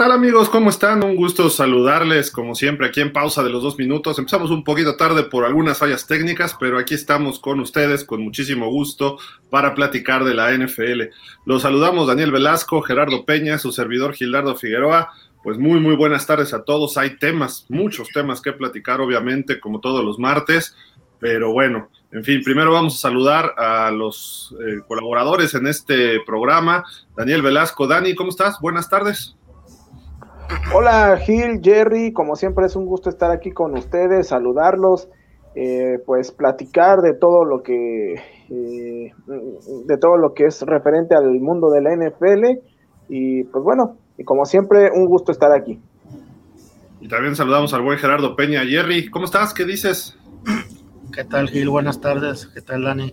tal amigos? ¿Cómo están? Un gusto saludarles como siempre aquí en pausa de los dos minutos. Empezamos un poquito tarde por algunas fallas técnicas, pero aquí estamos con ustedes con muchísimo gusto para platicar de la NFL. Los saludamos Daniel Velasco, Gerardo Peña, su servidor Gildardo Figueroa. Pues muy, muy buenas tardes a todos. Hay temas, muchos temas que platicar, obviamente, como todos los martes, pero bueno, en fin, primero vamos a saludar a los eh, colaboradores en este programa. Daniel Velasco, Dani, ¿cómo estás? Buenas tardes. Hola Gil, Jerry, como siempre es un gusto estar aquí con ustedes, saludarlos, eh, pues platicar de todo lo que eh, de todo lo que es referente al mundo de la NFL y pues bueno, y como siempre un gusto estar aquí. Y también saludamos al buen Gerardo Peña, Jerry, ¿cómo estás? ¿Qué dices? ¿Qué tal Gil? Buenas tardes, ¿qué tal Dani?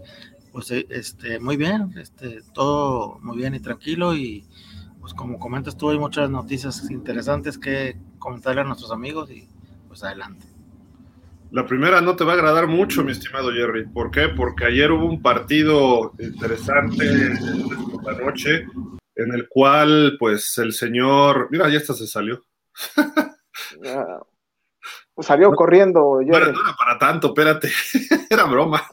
Pues eh, este, muy bien, este, todo muy bien y tranquilo y pues como comentas tú, hay muchas noticias interesantes que comentarle a nuestros amigos y pues adelante. La primera no te va a agradar mucho, mi estimado Jerry. ¿Por qué? Porque ayer hubo un partido interesante por la noche en el cual, pues, el señor. Mira, ya hasta se salió. salió corriendo. Jerry. no era para tanto, espérate. era broma.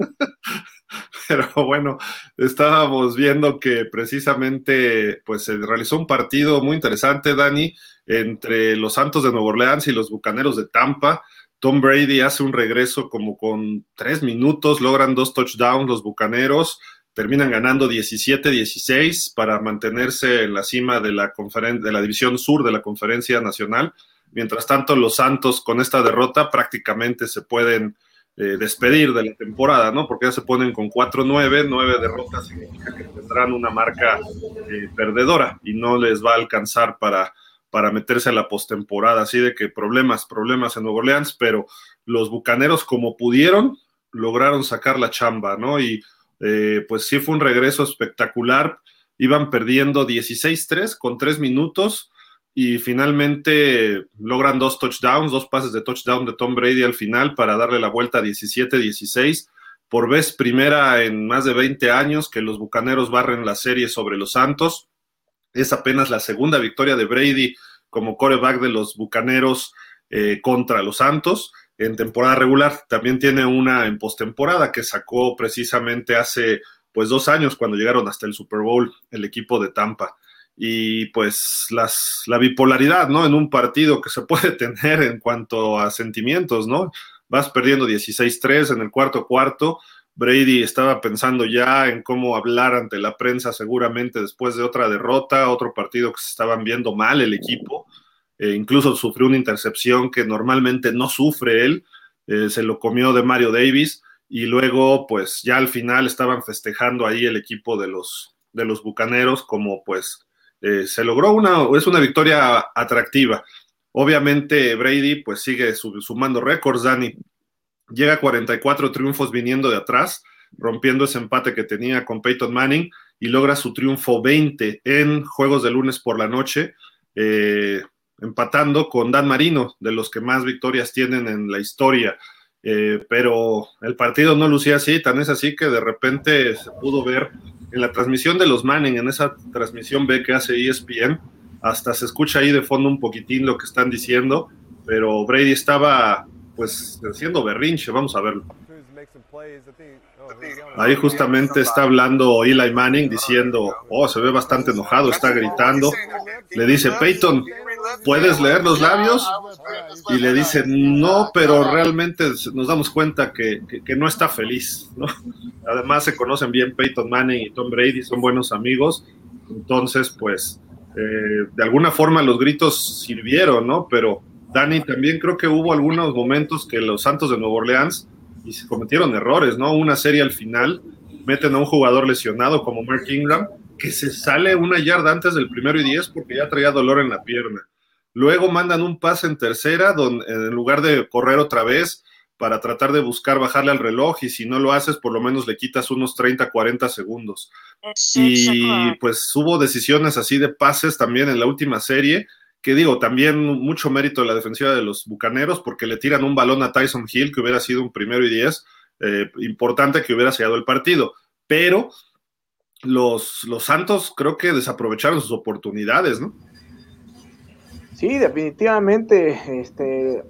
pero bueno, estábamos viendo que precisamente pues se realizó un partido muy interesante, Dani, entre los Santos de Nueva Orleans y los Bucaneros de Tampa. Tom Brady hace un regreso como con tres minutos, logran dos touchdowns los Bucaneros, terminan ganando 17-16 para mantenerse en la cima de la, de la división sur de la Conferencia Nacional. Mientras tanto, los Santos con esta derrota prácticamente se pueden eh, despedir de la temporada, ¿no? Porque ya se ponen con 4-9, 9 derrotas significa que tendrán una marca eh, perdedora y no les va a alcanzar para, para meterse a la postemporada. Así de que problemas, problemas en Nueva Orleans, pero los bucaneros, como pudieron, lograron sacar la chamba, ¿no? Y eh, pues sí fue un regreso espectacular. Iban perdiendo 16-3 con 3 minutos y finalmente logran dos touchdowns, dos pases de touchdown de Tom Brady al final para darle la vuelta a 17-16. Por vez primera en más de 20 años que los Bucaneros barren la serie sobre los Santos. Es apenas la segunda victoria de Brady como coreback de los Bucaneros eh, contra los Santos en temporada regular. También tiene una en postemporada que sacó precisamente hace pues dos años cuando llegaron hasta el Super Bowl el equipo de Tampa y pues las, la bipolaridad, ¿no? En un partido que se puede tener en cuanto a sentimientos, ¿no? Vas perdiendo 16-3 en el cuarto cuarto. Brady estaba pensando ya en cómo hablar ante la prensa seguramente después de otra derrota, otro partido que se estaban viendo mal el equipo. Eh, incluso sufrió una intercepción que normalmente no sufre él. Eh, se lo comió de Mario Davis y luego pues ya al final estaban festejando ahí el equipo de los, de los Bucaneros como pues eh, se logró una, es una victoria atractiva. Obviamente Brady pues sigue sumando récords, Dani. Llega a 44 triunfos viniendo de atrás, rompiendo ese empate que tenía con Peyton Manning y logra su triunfo 20 en juegos de lunes por la noche, eh, empatando con Dan Marino, de los que más victorias tienen en la historia. Eh, pero el partido no lucía así, tan es así que de repente se pudo ver en la transmisión de los Manning, en esa transmisión B que hace ESPN, hasta se escucha ahí de fondo un poquitín lo que están diciendo, pero Brady estaba pues haciendo berrinche, vamos a verlo. Ahí justamente está hablando Eli Manning diciendo, oh, se ve bastante enojado, está gritando. Le dice, Peyton, ¿puedes leer los labios? Y le dice, no, pero realmente nos damos cuenta que, no está feliz, ¿no? Además se conocen bien Peyton Manning y Tom Brady, son buenos amigos. Entonces, pues, eh, de alguna forma los gritos sirvieron, ¿no? Pero Dani, también creo que hubo algunos momentos que los Santos de Nueva Orleans y se cometieron errores, ¿no? Una serie al final, meten a un jugador lesionado como Mark Ingram, que se sale una yarda antes del primero y diez porque ya traía dolor en la pierna. Luego mandan un pase en tercera, donde en lugar de correr otra vez para tratar de buscar bajarle al reloj, y si no lo haces, por lo menos le quitas unos 30, 40 segundos. Y pues hubo decisiones así de pases también en la última serie que digo, también mucho mérito de la defensiva de los Bucaneros, porque le tiran un balón a Tyson Hill, que hubiera sido un primero y diez, eh, importante que hubiera sellado el partido. Pero los, los Santos creo que desaprovecharon sus oportunidades, ¿no? Sí, definitivamente. Este,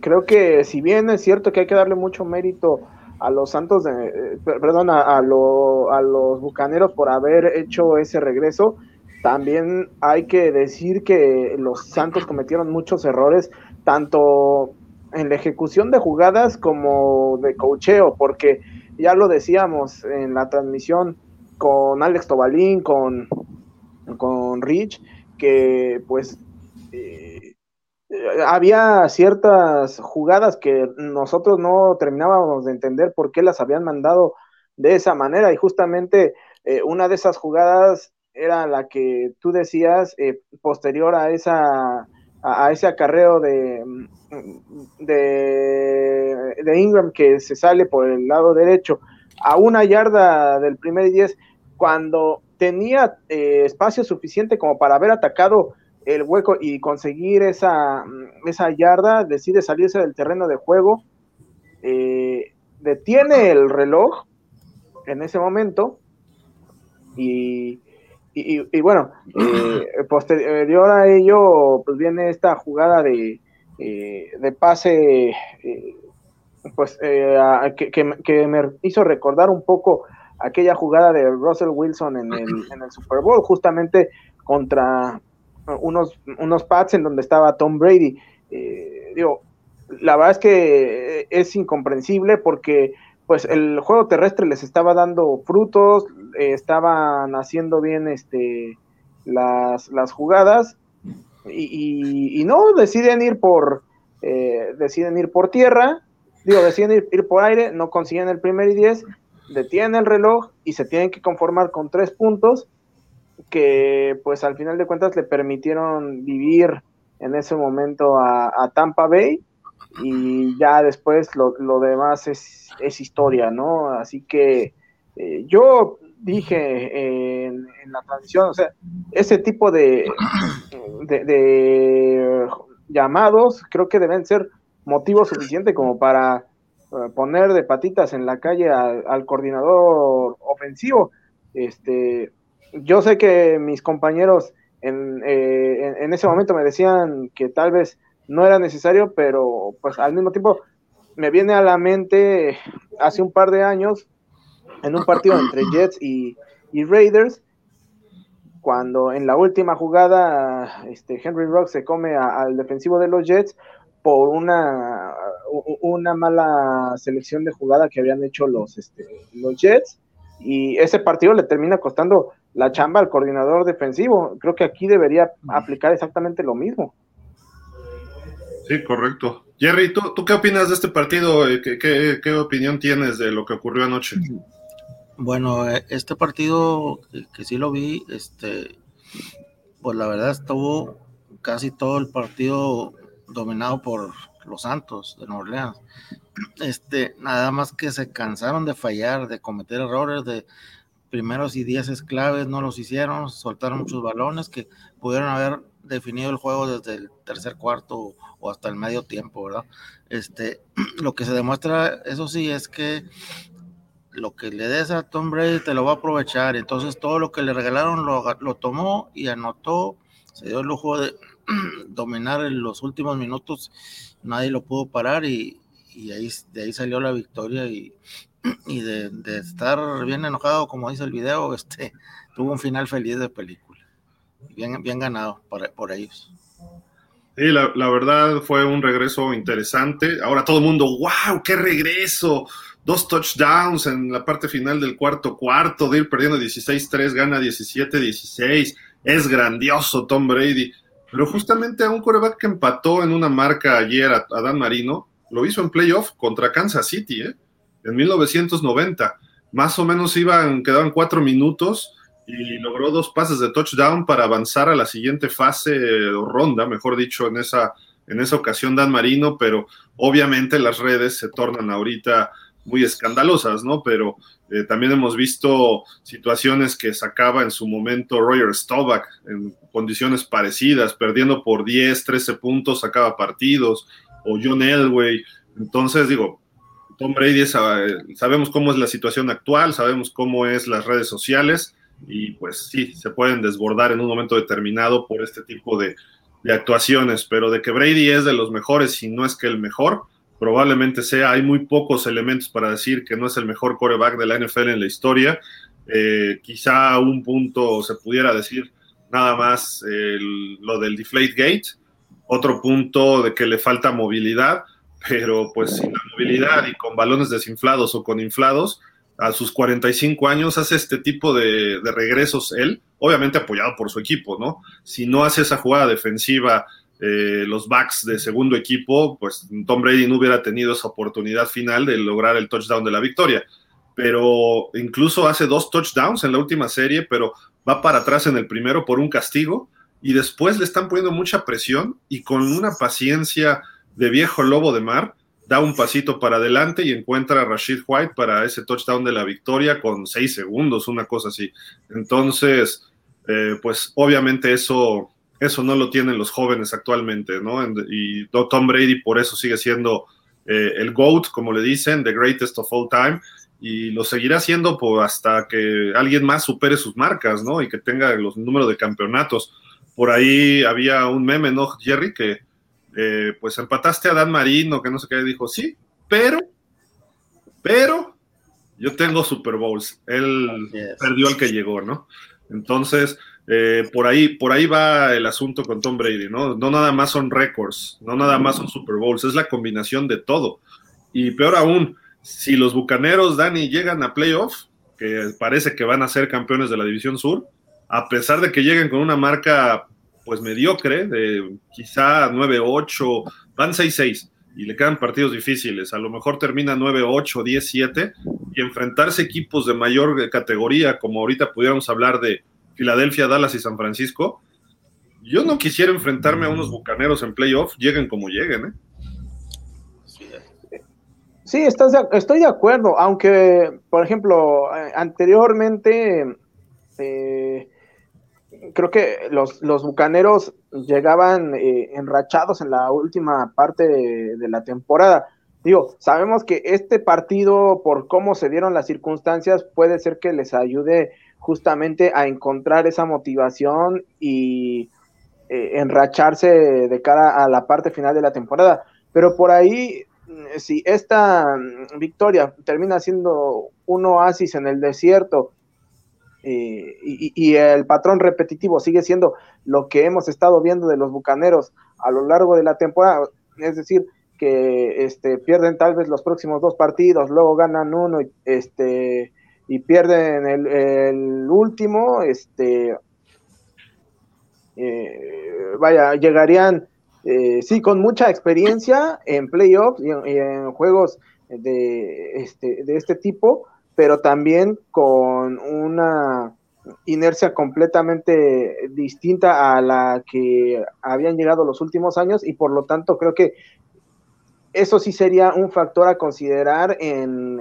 creo que si bien es cierto que hay que darle mucho mérito a los Santos, eh, perdón, a, a, los Bucaneros por haber hecho ese regreso, también hay que decir que los Santos cometieron muchos errores, tanto en la ejecución de jugadas como de cocheo, porque ya lo decíamos en la transmisión con Alex Tobalín, con, con Rich, que pues eh, había ciertas jugadas que nosotros no terminábamos de entender por qué las habían mandado de esa manera. Y justamente eh, una de esas jugadas era la que tú decías eh, posterior a esa a, ese acarreo de, de, de, Ingram que se sale por el lado derecho a una yarda del primer 10 cuando tenía eh, espacio suficiente como para haber atacado el hueco y conseguir esa, esa yarda, decide salirse del terreno de juego, eh, detiene el reloj en ese momento y, y, bueno, eh, posterior a ello, pues viene esta jugada de, eh, de pase, eh, pues que, que, me hizo recordar un poco aquella jugada de Russell Wilson en el, en el Super Bowl, justamente contra unos, unos pads en donde estaba Tom Brady. digo, la verdad es que es incomprensible porque pues el juego terrestre les estaba dando frutos, eh, estaban haciendo bien este las, las jugadas y, no deciden ir por eh, deciden ir por tierra, digo, deciden ir, por aire, no consiguen el primer y diez, detienen el reloj y se tienen que conformar con tres puntos que pues al final de cuentas le permitieron vivir en ese momento a Tampa Bay y ya después lo, lo demás es, es, historia, ¿no? Así que eh, yo dije en, la transición, o sea, ese tipo de, llamados creo que deben ser motivo suficiente como para eh, poner de patitas en la calle al coordinador ofensivo. Este, yo sé que mis compañeros en, eh, en, ese momento me decían que tal vez no era necesario, pero pues al mismo tiempo me viene a la mente hace un par de años en un partido entre Jets y, Raiders, cuando en la última jugada este, Henry Rock se come al defensivo de los Jets por una, una mala selección de jugada que habían hecho los, este, los Jets y ese partido le termina costando la chamba al coordinador defensivo. Creo que aquí debería aplicar exactamente lo mismo. Sí, correcto. Jerry, ¿tú, ¿tú, qué opinas de este partido? Eh, ¿Qué, qué, opinión tienes de lo que ocurrió anoche? Bueno, eh, este partido que, sí lo vi, este, pues la verdad estuvo casi todo el partido dominado por los Santos de Nueva Orleans. Este, nada más que se cansaron de fallar, de cometer errores, de primeros y diez claves no los hicieron, soltaron muchos balones que pudieron haber definido el juego desde el tercer cuarto o hasta el medio tiempo, ¿verdad? Este, lo que se demuestra, eso sí, es que lo que le des a Tom Brady te lo va a aprovechar. Entonces todo lo que le regalaron lo, lo tomó y anotó, se dio el lujo de dominar en los últimos minutos, nadie lo pudo parar y, y ahí, de ahí salió la victoria y, y de, de, estar bien enojado, como dice el video, este, tuvo un final feliz de película bien, bien ganado por, por ellos. Sí, la, la, verdad fue un regreso interesante. Ahora todo el mundo, wow, qué regreso. Dos touchdowns en la parte final del cuarto cuarto, de ir perdiendo 16-3, gana 17-16. Es grandioso Tom Brady. Pero justamente a un coreback que empató en una marca ayer a, Dan Marino, lo hizo en playoff contra Kansas City, ¿eh? en 1990. Más o menos iban, quedaban cuatro minutos y logró dos pases de touchdown para avanzar a la siguiente fase o ronda, mejor dicho, en esa, en esa ocasión Dan Marino, pero obviamente las redes se tornan ahorita muy escandalosas, ¿no? Pero eh, también hemos visto situaciones que sacaba en su momento Roger Staubach en condiciones parecidas, perdiendo por 10, 13 puntos, sacaba partidos, o John Elway. Entonces, digo, Tom Brady, sabemos cómo es la situación actual, sabemos cómo es las redes sociales, y pues sí, se pueden desbordar en un momento determinado por este tipo de actuaciones, pero de que Brady es de los mejores y no es que el mejor, probablemente sea, hay muy pocos elementos para decir que no es el mejor coreback de la NFL en la historia. Eh, quizá un punto se pudiera decir nada más lo del deflate gate, otro punto de que le falta movilidad, pero pues sin la movilidad y con balones desinflados o con inflados, a sus 45 años hace este tipo de, de regresos él, obviamente apoyado por su equipo, ¿no? Si no hace esa jugada defensiva eh, los backs de segundo equipo, pues Tom Brady no hubiera tenido esa oportunidad final de lograr el touchdown de la victoria. Pero incluso hace dos touchdowns en la última serie, pero va para atrás en el primero por un castigo y después le están poniendo mucha presión y con una paciencia de viejo lobo de mar, da un pasito para adelante y encuentra a Rashid White para ese touchdown de la victoria con seis segundos, una cosa así. Entonces, eh, pues obviamente eso eso no lo tienen los jóvenes actualmente, ¿no? Y Tom Brady por eso sigue siendo eh, el GOAT, como le dicen, the greatest of all time, y lo seguirá siendo pues, hasta que alguien más supere sus marcas, ¿no? Y que tenga los números de campeonatos. Por ahí había un meme, ¿no, Jerry? Que eh, pues empataste a Dan Marino, que no sé qué, dijo, sí, pero, pero yo tengo Super Bowls. Él perdió el que llegó, ¿no? Entonces, eh, por, ahí, por ahí va el asunto con Tom Brady, ¿no? No nada más son récords, no nada más son Super Bowls, es la combinación de todo. Y peor aún, si los Bucaneros, Dani, llegan a playoff, que parece que van a ser campeones de la División Sur, a pesar de que lleguen con una marca pues mediocre, de quizá 9-8, van 6-6 y le quedan partidos difíciles. A lo mejor termina 9-8, 10-7 y enfrentarse equipos de mayor categoría, como ahorita pudiéramos hablar de Filadelfia, Dallas y San Francisco, yo no quisiera enfrentarme a unos bucaneros en playoff, lleguen como lleguen, ¿eh? Sí, estás estoy de acuerdo, aunque, por ejemplo, eh, anteriormente, eh, creo que los, los bucaneros llegaban eh, enrachados en la última parte de, la temporada. Digo, sabemos que este partido, por cómo se dieron las circunstancias, puede ser que les ayude justamente a encontrar esa motivación y eh, enracharse de cara a la parte final de la temporada. Pero por ahí, mm, si esta mm, victoria termina siendo un oasis en el desierto eh, y, el patrón repetitivo sigue siendo lo que hemos estado viendo de los bucaneros a lo largo de la temporada, es decir, que este, pierden tal vez los próximos dos partidos, luego ganan uno, este, y pierden el, último, este, eh, vaya, llegarían, eh, sí, con mucha experiencia en playoffs y en, juegos de este, de este tipo, pero también con una inercia completamente distinta a la que habían llegado los últimos años y por lo tanto creo que eso sí sería un factor a considerar en,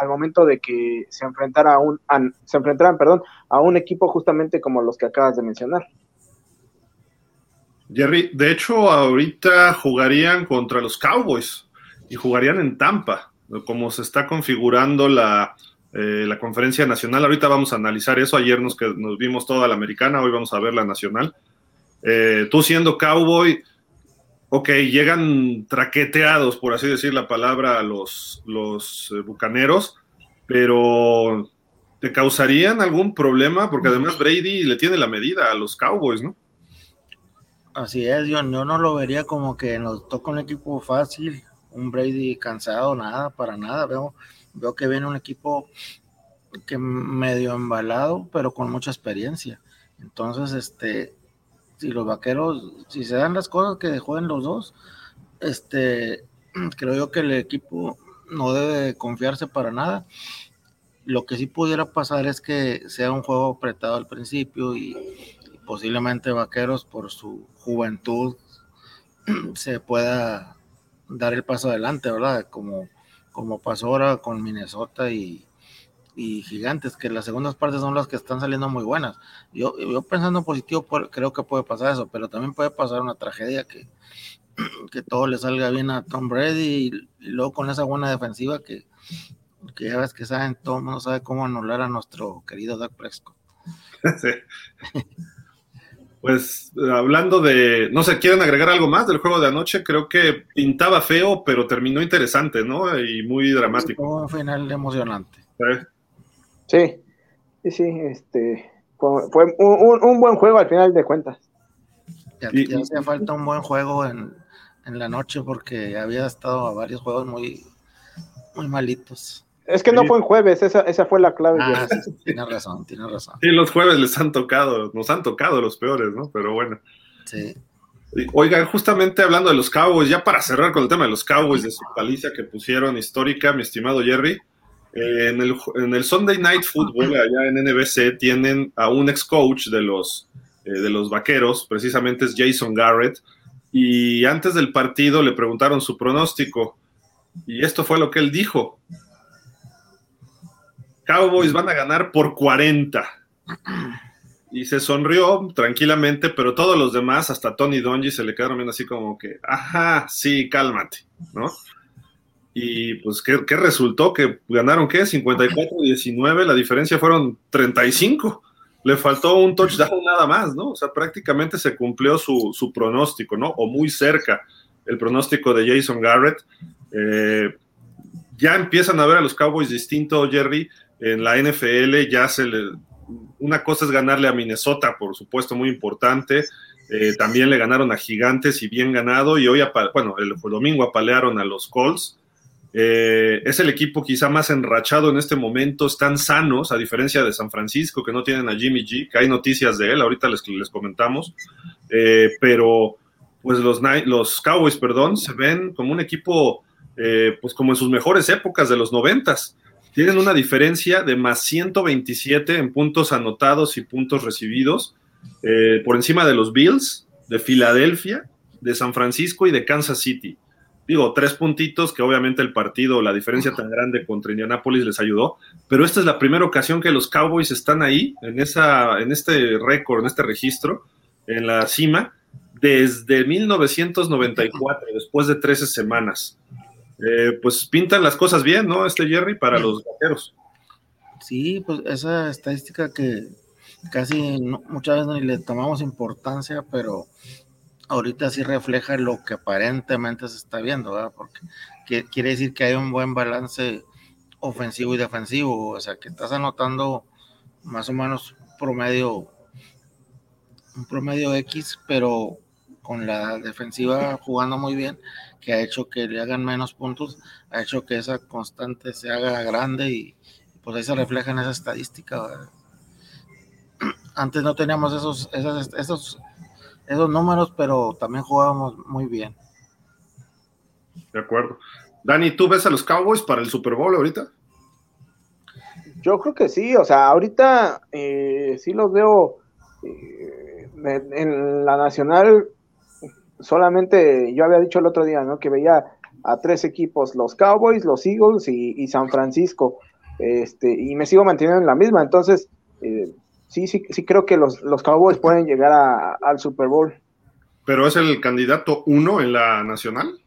al momento de que se enfrentara a un se enfrentaran, perdón, a un equipo justamente como los que acabas de mencionar. Jerry, de hecho, ahorita jugarían contra los Cowboys y jugarían en Tampa, como se está configurando la, eh, la conferencia nacional. Ahorita vamos a analizar eso. Ayer nos, que, nos vimos toda la americana, hoy vamos a ver la nacional. Eh, tú siendo cowboy, ok, llegan traqueteados, por así decir la palabra, los, los eh, bucaneros, pero ¿te causarían algún problema? Porque además Brady le tiene la medida a los Cowboys, ¿no? Así es, yo, no lo vería como que nos toca un equipo fácil, un Brady cansado, nada, para nada. Veo, veo que viene un equipo que medio embalado, pero con mucha experiencia. Entonces, este, si los vaqueros, si se dan las cosas que jueguen los dos, este, creo yo que el equipo no debe confiarse para nada. Lo que sí pudiera pasar es que sea un juego apretado al principio y, posiblemente Vaqueros por su juventud se pueda dar el paso adelante, ¿verdad? Como, como pasó ahora con Minnesota y, y gigantes, que las segundas partes son las que están saliendo muy buenas. Yo, yo pensando en positivo, creo que puede pasar eso, pero también puede pasar una tragedia que, que todo le salga bien a Tom Brady y, luego con esa buena defensiva que, que ya ves que saben, todo el mundo sabe cómo anular a nuestro querido Doug Prescott. Pues hablando de, no sé, ¿quieren agregar algo más del juego de anoche? Creo que pintaba feo, pero terminó interesante, ¿no? Y muy dramático. Fue un final emocionante. Sí, sí, sí, este, fue, un, buen juego al final de cuentas. Ya, hacía falta un buen juego en, la noche porque había estado a varios juegos muy, muy malitos. Es que no fue en jueves, esa, esa fue la clave. Ah, tiene razón, tiene razón. Sí, los jueves les han tocado, nos han tocado los peores, ¿no? Pero bueno. Sí. Oigan, justamente hablando de los Cowboys, ya para cerrar con el tema de los Cowboys, de su paliza que pusieron histórica, mi estimado Jerry, eh, en, el, Sunday Night Football, allá en NBC, tienen a un ex coach de los, eh, de los vaqueros, precisamente es Jason Garrett, y antes del partido le preguntaron su pronóstico, y esto fue lo que él dijo. Cowboys van a ganar por 40. Y se sonrió tranquilamente, pero todos los demás, hasta Tony Donji, se le quedaron viendo así como que, ajá, sí, cálmate, ¿no? Y pues, ¿qué, resultó? Que ganaron, ¿qué? 54-19, la diferencia fueron 35. Le faltó un touchdown nada más, ¿no? O sea, prácticamente se cumplió su, su pronóstico, ¿no? O muy cerca el pronóstico de Jason Garrett. Eh, ya empiezan a ver a los Cowboys distinto, Jerry en la NFL ya se le... Una cosa es ganarle a Minnesota, por supuesto, muy importante. Eh, también le ganaron a Gigantes y bien ganado. Y hoy, bueno, el, domingo apalearon a los Colts. Eh, es el equipo quizá más enrachado en este momento. Están sanos, a diferencia de San Francisco, que no tienen a Jimmy G, que hay noticias de él, ahorita les, comentamos. Eh, pero, pues los, los Cowboys, perdón, se ven como un equipo, pues como en sus mejores épocas de los noventas tienen una diferencia de más 127 en puntos anotados y puntos recibidos eh, por encima de los Bills, de Filadelfia, de San Francisco y de Kansas City. Digo, tres puntitos que obviamente el partido, la diferencia tan grande contra Indianapolis les ayudó, pero esta es la primera ocasión que los Cowboys están ahí, en, esa, en este récord, en este registro, en la cima, desde 1994, después de 13 semanas. Eh, pues pintan las cosas bien, ¿no? Este Jerry para los vaqueros. Sí, pues esa estadística que casi muchas veces ni le tomamos importancia, pero ahorita sí refleja lo que aparentemente se está viendo, ¿verdad? Porque quiere decir que hay un buen balance ofensivo y defensivo, o sea, que estás anotando más o menos promedio, un promedio X, pero con la defensiva jugando muy bien que ha hecho que le hagan menos puntos, ha hecho que esa constante se haga grande y pues ahí se refleja en esa estadística. Antes no teníamos esos, esos, esos, esos números, pero también jugábamos muy bien. De acuerdo. Dani, ¿tú ves a los Cowboys para el Super Bowl ahorita? Yo creo que sí, o sea, ahorita eh, sí los veo eh, en la nacional solamente yo había dicho el otro día, ¿no? Que veía a tres equipos, los Cowboys, los Eagles y, San Francisco, este, y me sigo manteniendo en la misma, entonces eh, sí, sí, sí creo que los, los Cowboys pueden llegar al Super Bowl. ¿Pero es el candidato uno en la nacional?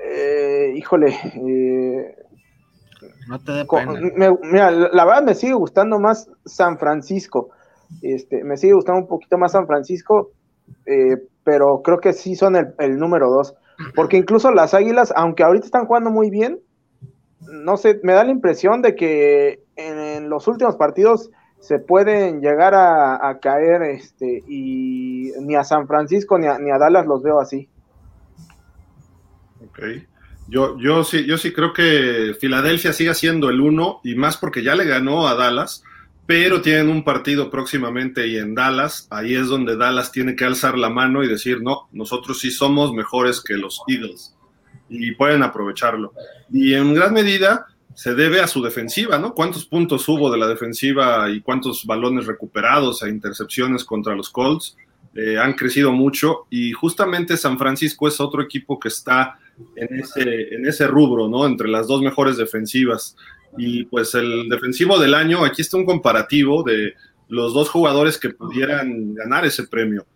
Eh, híjole, eh, no te mira, la verdad me sigue gustando más San Francisco. Este, me sigue gustando un poquito más San Francisco, eh, pero creo que sí son el, número dos. Porque incluso las Águilas, aunque ahorita están jugando muy bien, no sé, me da la impresión de que en, los últimos partidos se pueden llegar a, caer este y ni a San Francisco ni a, ni a Dallas los veo así. Ok. Yo, yo sí, yo sí creo que Filadelfia sigue siendo el uno y más porque ya le ganó a Dallas pero tienen un partido próximamente y en Dallas, ahí es donde Dallas tiene que alzar la mano y decir, no, nosotros sí somos mejores que los Eagles y pueden aprovecharlo. Y en gran medida se debe a su defensiva, ¿no? ¿Cuántos puntos hubo de la defensiva y cuántos balones recuperados e intercepciones contra los Colts? Eh, han crecido mucho y justamente San Francisco es otro equipo que está en ese, en ese rubro, ¿no? Entre las dos mejores defensivas. Y pues el defensivo del año, aquí está un comparativo de los dos jugadores que pudieran ganar ese premio.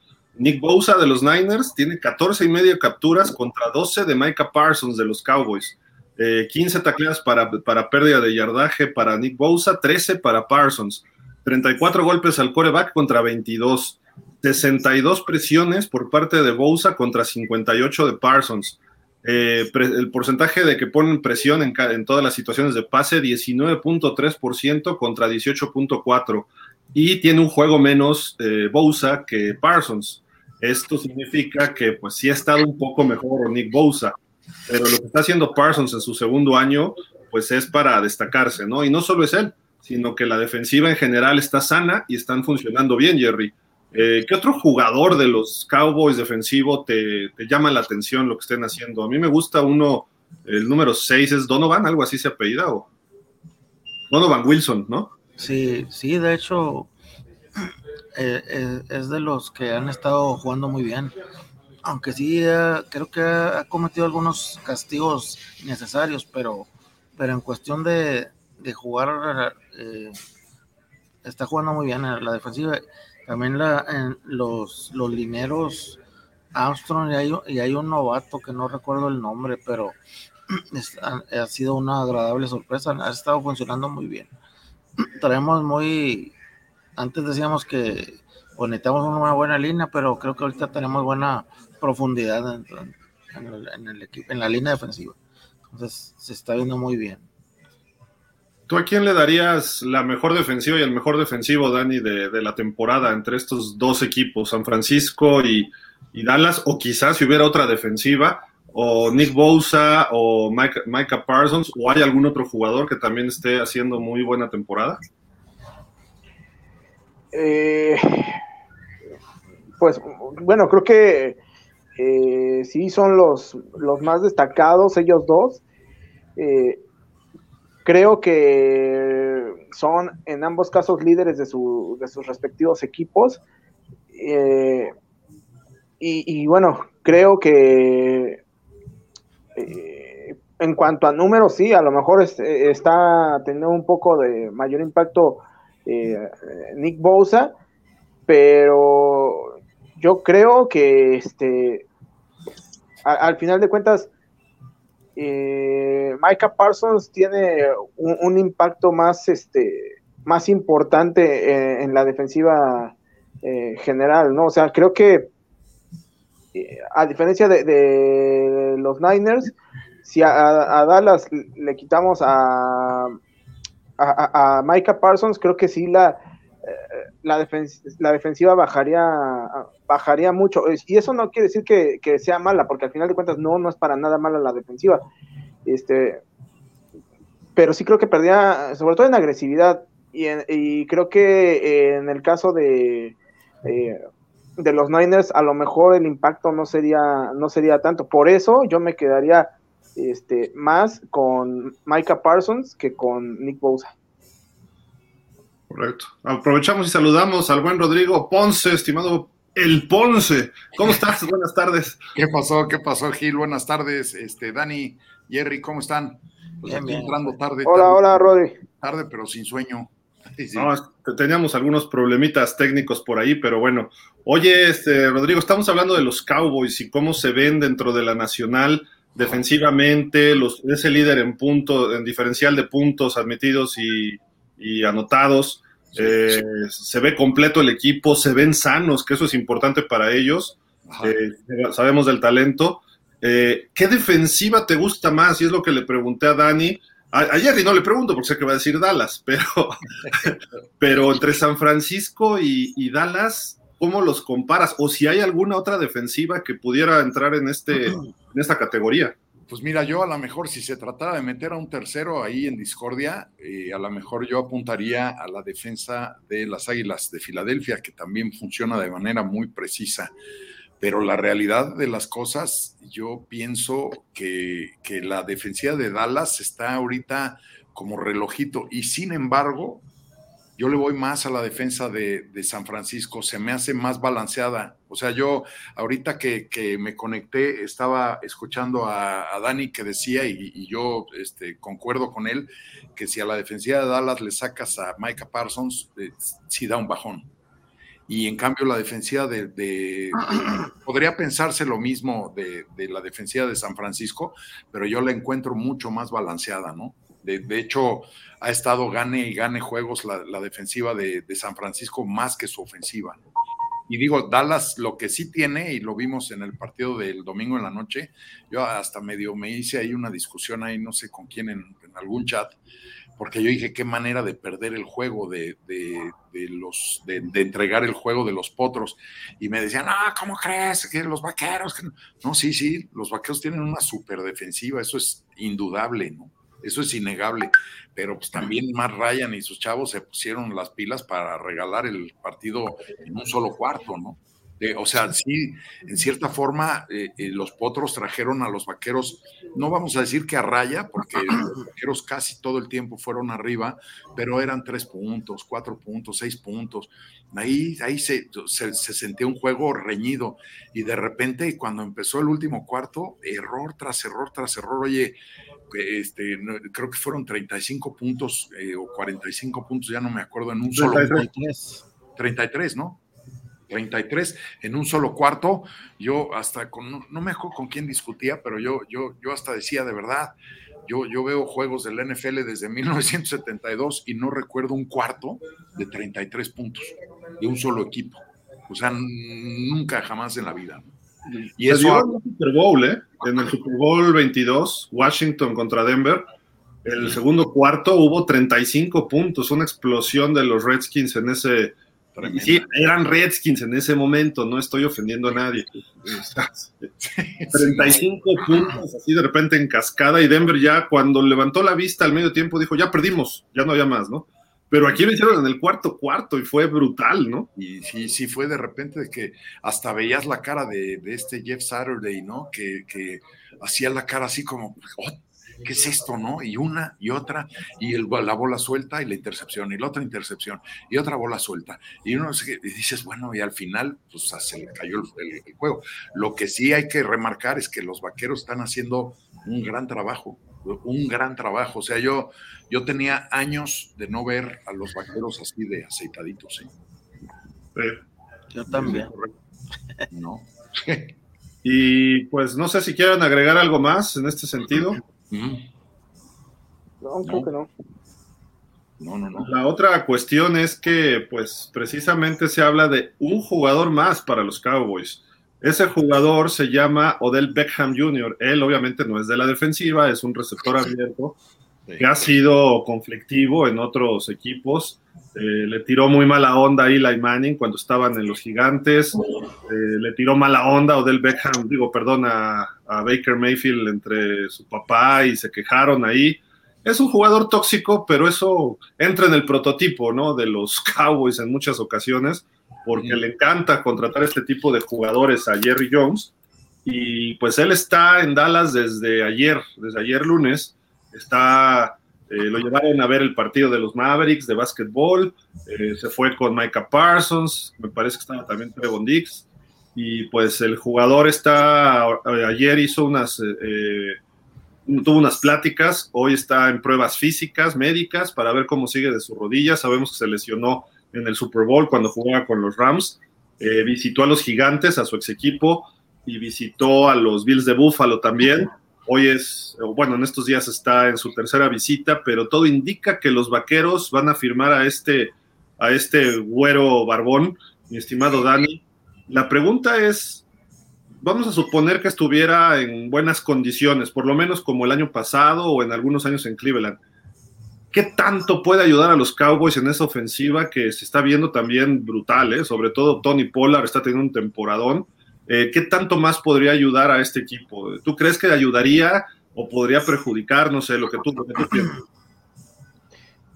Nick Bosa de los Niners tiene 14 y medio capturas contra 12 de Micah Parsons de los Cowboys. 15 eh, tacleadas para, para pérdida de yardaje para Nick Bosa, 13 para Parsons. 34 golpes al coreback contra 22. 62 presiones por parte de Bosa contra 58 de Parsons. Eh, el porcentaje de que ponen presión en, en todas las situaciones de pase, 19.3% contra 18.4%. Y tiene un juego menos eh, que Parsons. Esto significa que pues sí ha estado un poco mejor Nick Bosa, pero lo que está haciendo Parsons en su segundo año pues es para destacarse, ¿no? Y no solo es él, sino que la defensiva en general está sana y están funcionando bien, Jerry. Eh, ¿Qué otro jugador de los Cowboys defensivo te, llama la atención lo que estén haciendo? A mí me gusta uno, el número 6 es Donovan, algo así se apellida, o Donovan Wilson, ¿no? Sí, sí, de hecho eh, eh, es de los que han estado jugando muy bien. Aunque sí, creo que ha cometido algunos castigos necesarios, pero, pero en cuestión de, de jugar, está jugando muy bien en la defensiva también en los, los lineros Armstrong y hay, un novato que no recuerdo el nombre, pero ha, sido una agradable sorpresa. Ha estado funcionando muy bien. Traemos muy. Antes decíamos que pues, necesitamos una buena línea, pero creo que ahorita tenemos buena profundidad en, el, equipo, en la línea defensiva. Entonces se está viendo muy bien. ¿Tú a quién le darías la mejor defensiva y el mejor defensivo, Dani, de, la temporada entre estos dos equipos, San Francisco y, Dallas? O quizás si hubiera otra defensiva, o Nick Bosa, o Micah, Parsons, o hay algún otro jugador que también esté haciendo muy buena temporada? Eh, pues bueno, creo que eh, sí son los, los más destacados, ellos dos. Eh, Creo que son en ambos casos líderes de, sus respectivos equipos. Y, bueno, creo que en cuanto a números, sí, a lo mejor está teniendo un poco de mayor impacto eh, Nick Bosa, pero yo creo que este, al final de cuentas, eh, Micah Parsons tiene un, impacto más, este, más importante en, la defensiva eh, general, ¿no? O sea, creo que a diferencia de, los Niners, si a, Dallas le quitamos a, a, Micah Parsons, creo que sí la, la, la defensiva bajaría, bajaría mucho. Y eso no quiere decir que, sea mala, porque al final de cuentas no, no es para nada mala la defensiva. Este, pero sí creo que perdía, sobre todo en agresividad. Y, creo que en el caso de, eh, de los Niners, a lo mejor el impacto no sería, no sería tanto. Por eso yo me quedaría este, más con Micah Parsons que con Nick Bosa. Correcto. Aprovechamos y saludamos al buen Rodrigo Ponce, estimado El Ponce. ¿Cómo estás? Buenas tardes. ¿Qué pasó? ¿Qué pasó, Gil? Buenas tardes. Este, Dani, Jerry, ¿cómo están? Pues entrando tarde. Hola, hola, Rodri. Tarde, pero sin sueño. No, teníamos algunos problemitas técnicos por ahí, pero bueno. Oye, este, Rodrigo, estamos hablando de los Cowboys y cómo se ven dentro de la Nacional defensivamente, los, ese líder en punto, en diferencial de puntos admitidos y y anotados. Eh, se ve completo el equipo, se ven sanos, que eso es importante para ellos. Eh, sabemos del talento. Eh, ¿Qué defensiva te gusta más? Y es lo que le pregunté a Dani. ayer y no le pregunto porque sé que va a decir Dallas, pero, pero entre San Francisco y, y, Dallas, ¿cómo los comparas? O si hay alguna otra defensiva que pudiera entrar en, este, en esta categoría. Pues mira, yo a lo mejor si se tratara de meter a un tercero ahí en discordia, eh, a lo mejor yo apuntaría a la defensa de las Águilas de Filadelfia, que también funciona de manera muy precisa. Pero la realidad de las cosas, yo pienso que, que la defensiva de Dallas está ahorita como relojito y sin embargo, yo le voy más a la defensa de, San Francisco, se me hace más balanceada. O sea, yo ahorita que, me conecté, estaba escuchando a, Dani que decía, y, yo este, concuerdo con él, que si a la defensiva de Dallas le sacas a Micah Parsons, eh, sí da un bajón. Y en cambio la defensiva de, podría pensarse lo mismo de, de la defensiva de San Francisco, pero yo la encuentro mucho más balanceada, ¿no? De, hecho, ha estado gane y gane juegos la, defensiva de, San Francisco más que su ofensiva. Y digo, Dallas lo que sí tiene, y lo vimos en el partido del domingo en la noche, yo hasta medio me hice ahí una discusión ahí, no sé con quién, en, algún chat, porque yo dije, qué manera de perder el juego, de, los, de, entregar el juego de los potros. Y me decían, ah, ¿cómo crees? Que los vaqueros. No, sí, sí, los vaqueros tienen una super defensiva, eso es indudable, ¿no? Eso es innegable. Pero pues también Matt Ryan y sus chavos se pusieron las pilas para regalar el partido en un solo cuarto, ¿no? O sea, sí, en cierta forma, eh, eh, los potros trajeron a los vaqueros, no vamos a decir que a raya, porque los vaqueros casi todo el tiempo fueron arriba, pero eran tres puntos, cuatro puntos, seis puntos. Ahí, ahí se, se, sentía un juego reñido. Y de repente, cuando empezó el último cuarto, error tras error tras error, oye, este, creo que fueron 35 puntos eh, o 45 puntos, ya no me acuerdo, en un solo. 33. 33, ¿no? 33 en un solo cuarto. Yo hasta con, no me acuerdo con quién discutía, pero yo, yo, yo hasta decía de verdad, yo, yo veo juegos del NFL desde 1972 y no recuerdo un cuarto de 33 puntos de un solo equipo. O sea, nunca jamás en la vida. Y eso en el Super Bowl, ¿eh? En el Super Bowl 22, Washington contra Denver, el segundo cuarto hubo 35 puntos, una explosión de los Redskins en ese Sí, eran Redskins en ese momento, no estoy ofendiendo a nadie. 35 puntos así de repente en cascada y Denver ya cuando levantó la vista al medio tiempo dijo, ya perdimos, ya no había más, ¿no? Pero aquí lo hicieron en el cuarto cuarto y fue brutal, ¿no? Y sí, sí, fue de repente de que hasta veías la cara de, este Jeff Saturday, ¿no? Que, que hacía la cara así como, oh, ¿qué es esto, no? Y una y otra, y el, la bola suelta y la intercepción, y la otra intercepción, y otra bola suelta. Y uno y dices, bueno, y al final, pues se le cayó el, juego. Lo que sí hay que remarcar es que los vaqueros están haciendo un gran trabajo, un gran trabajo. O sea, yo, yo tenía años de no ver a los vaqueros así de aceitaditos. ¿eh? Yo también. No. y pues no sé si quieren agregar algo más en este sentido. No, creo que no. No, no, no. La otra cuestión es que, pues, precisamente se habla de un jugador más para los Cowboys. Ese jugador se llama Odell Beckham Jr. Él obviamente no es de la defensiva, es un receptor abierto que ha sido conflictivo en otros equipos. Eh, le tiró muy mala onda a Eli Manning cuando estaban en los gigantes. Eh, le tiró mala onda a Odell Beckham, digo, perdón, a, Baker Mayfield entre su papá y se quejaron ahí. Es un jugador tóxico, pero eso entra en el prototipo, ¿no? De los Cowboys en muchas ocasiones, porque le encanta contratar este tipo de jugadores a Jerry Jones. Y pues él está en Dallas desde ayer, desde ayer lunes. Está eh, lo llevaron a ver el partido de los Mavericks de básquetbol, eh, se fue con Micah Parsons, me parece que estaba también Trevon Dix, y pues el jugador está, eh, ayer hizo unas, tuvo unas pláticas, hoy está en pruebas físicas, médicas, para ver cómo sigue de su rodilla, sabemos que se lesionó en el Super Bowl cuando jugaba con los Rams, visitó a los gigantes, a su ex equipo, y visitó a los Bills de Buffalo también. Hoy es, bueno, en estos días está en su tercera visita, pero todo indica que los vaqueros van a firmar a este, a este güero barbón, mi estimado Dani. La pregunta es, vamos a suponer que estuviera en buenas condiciones, por lo menos como el año pasado o en algunos años en Cleveland. ¿Qué tanto puede ayudar a los Cowboys en esa ofensiva que se está viendo también brutal? Eh? Sobre todo Tony Pollard está teniendo un temporadón eh, ¿qué tanto más podría ayudar a este equipo? ¿Tú crees que ayudaría o podría perjudicar? No sé, lo que tú, piensas.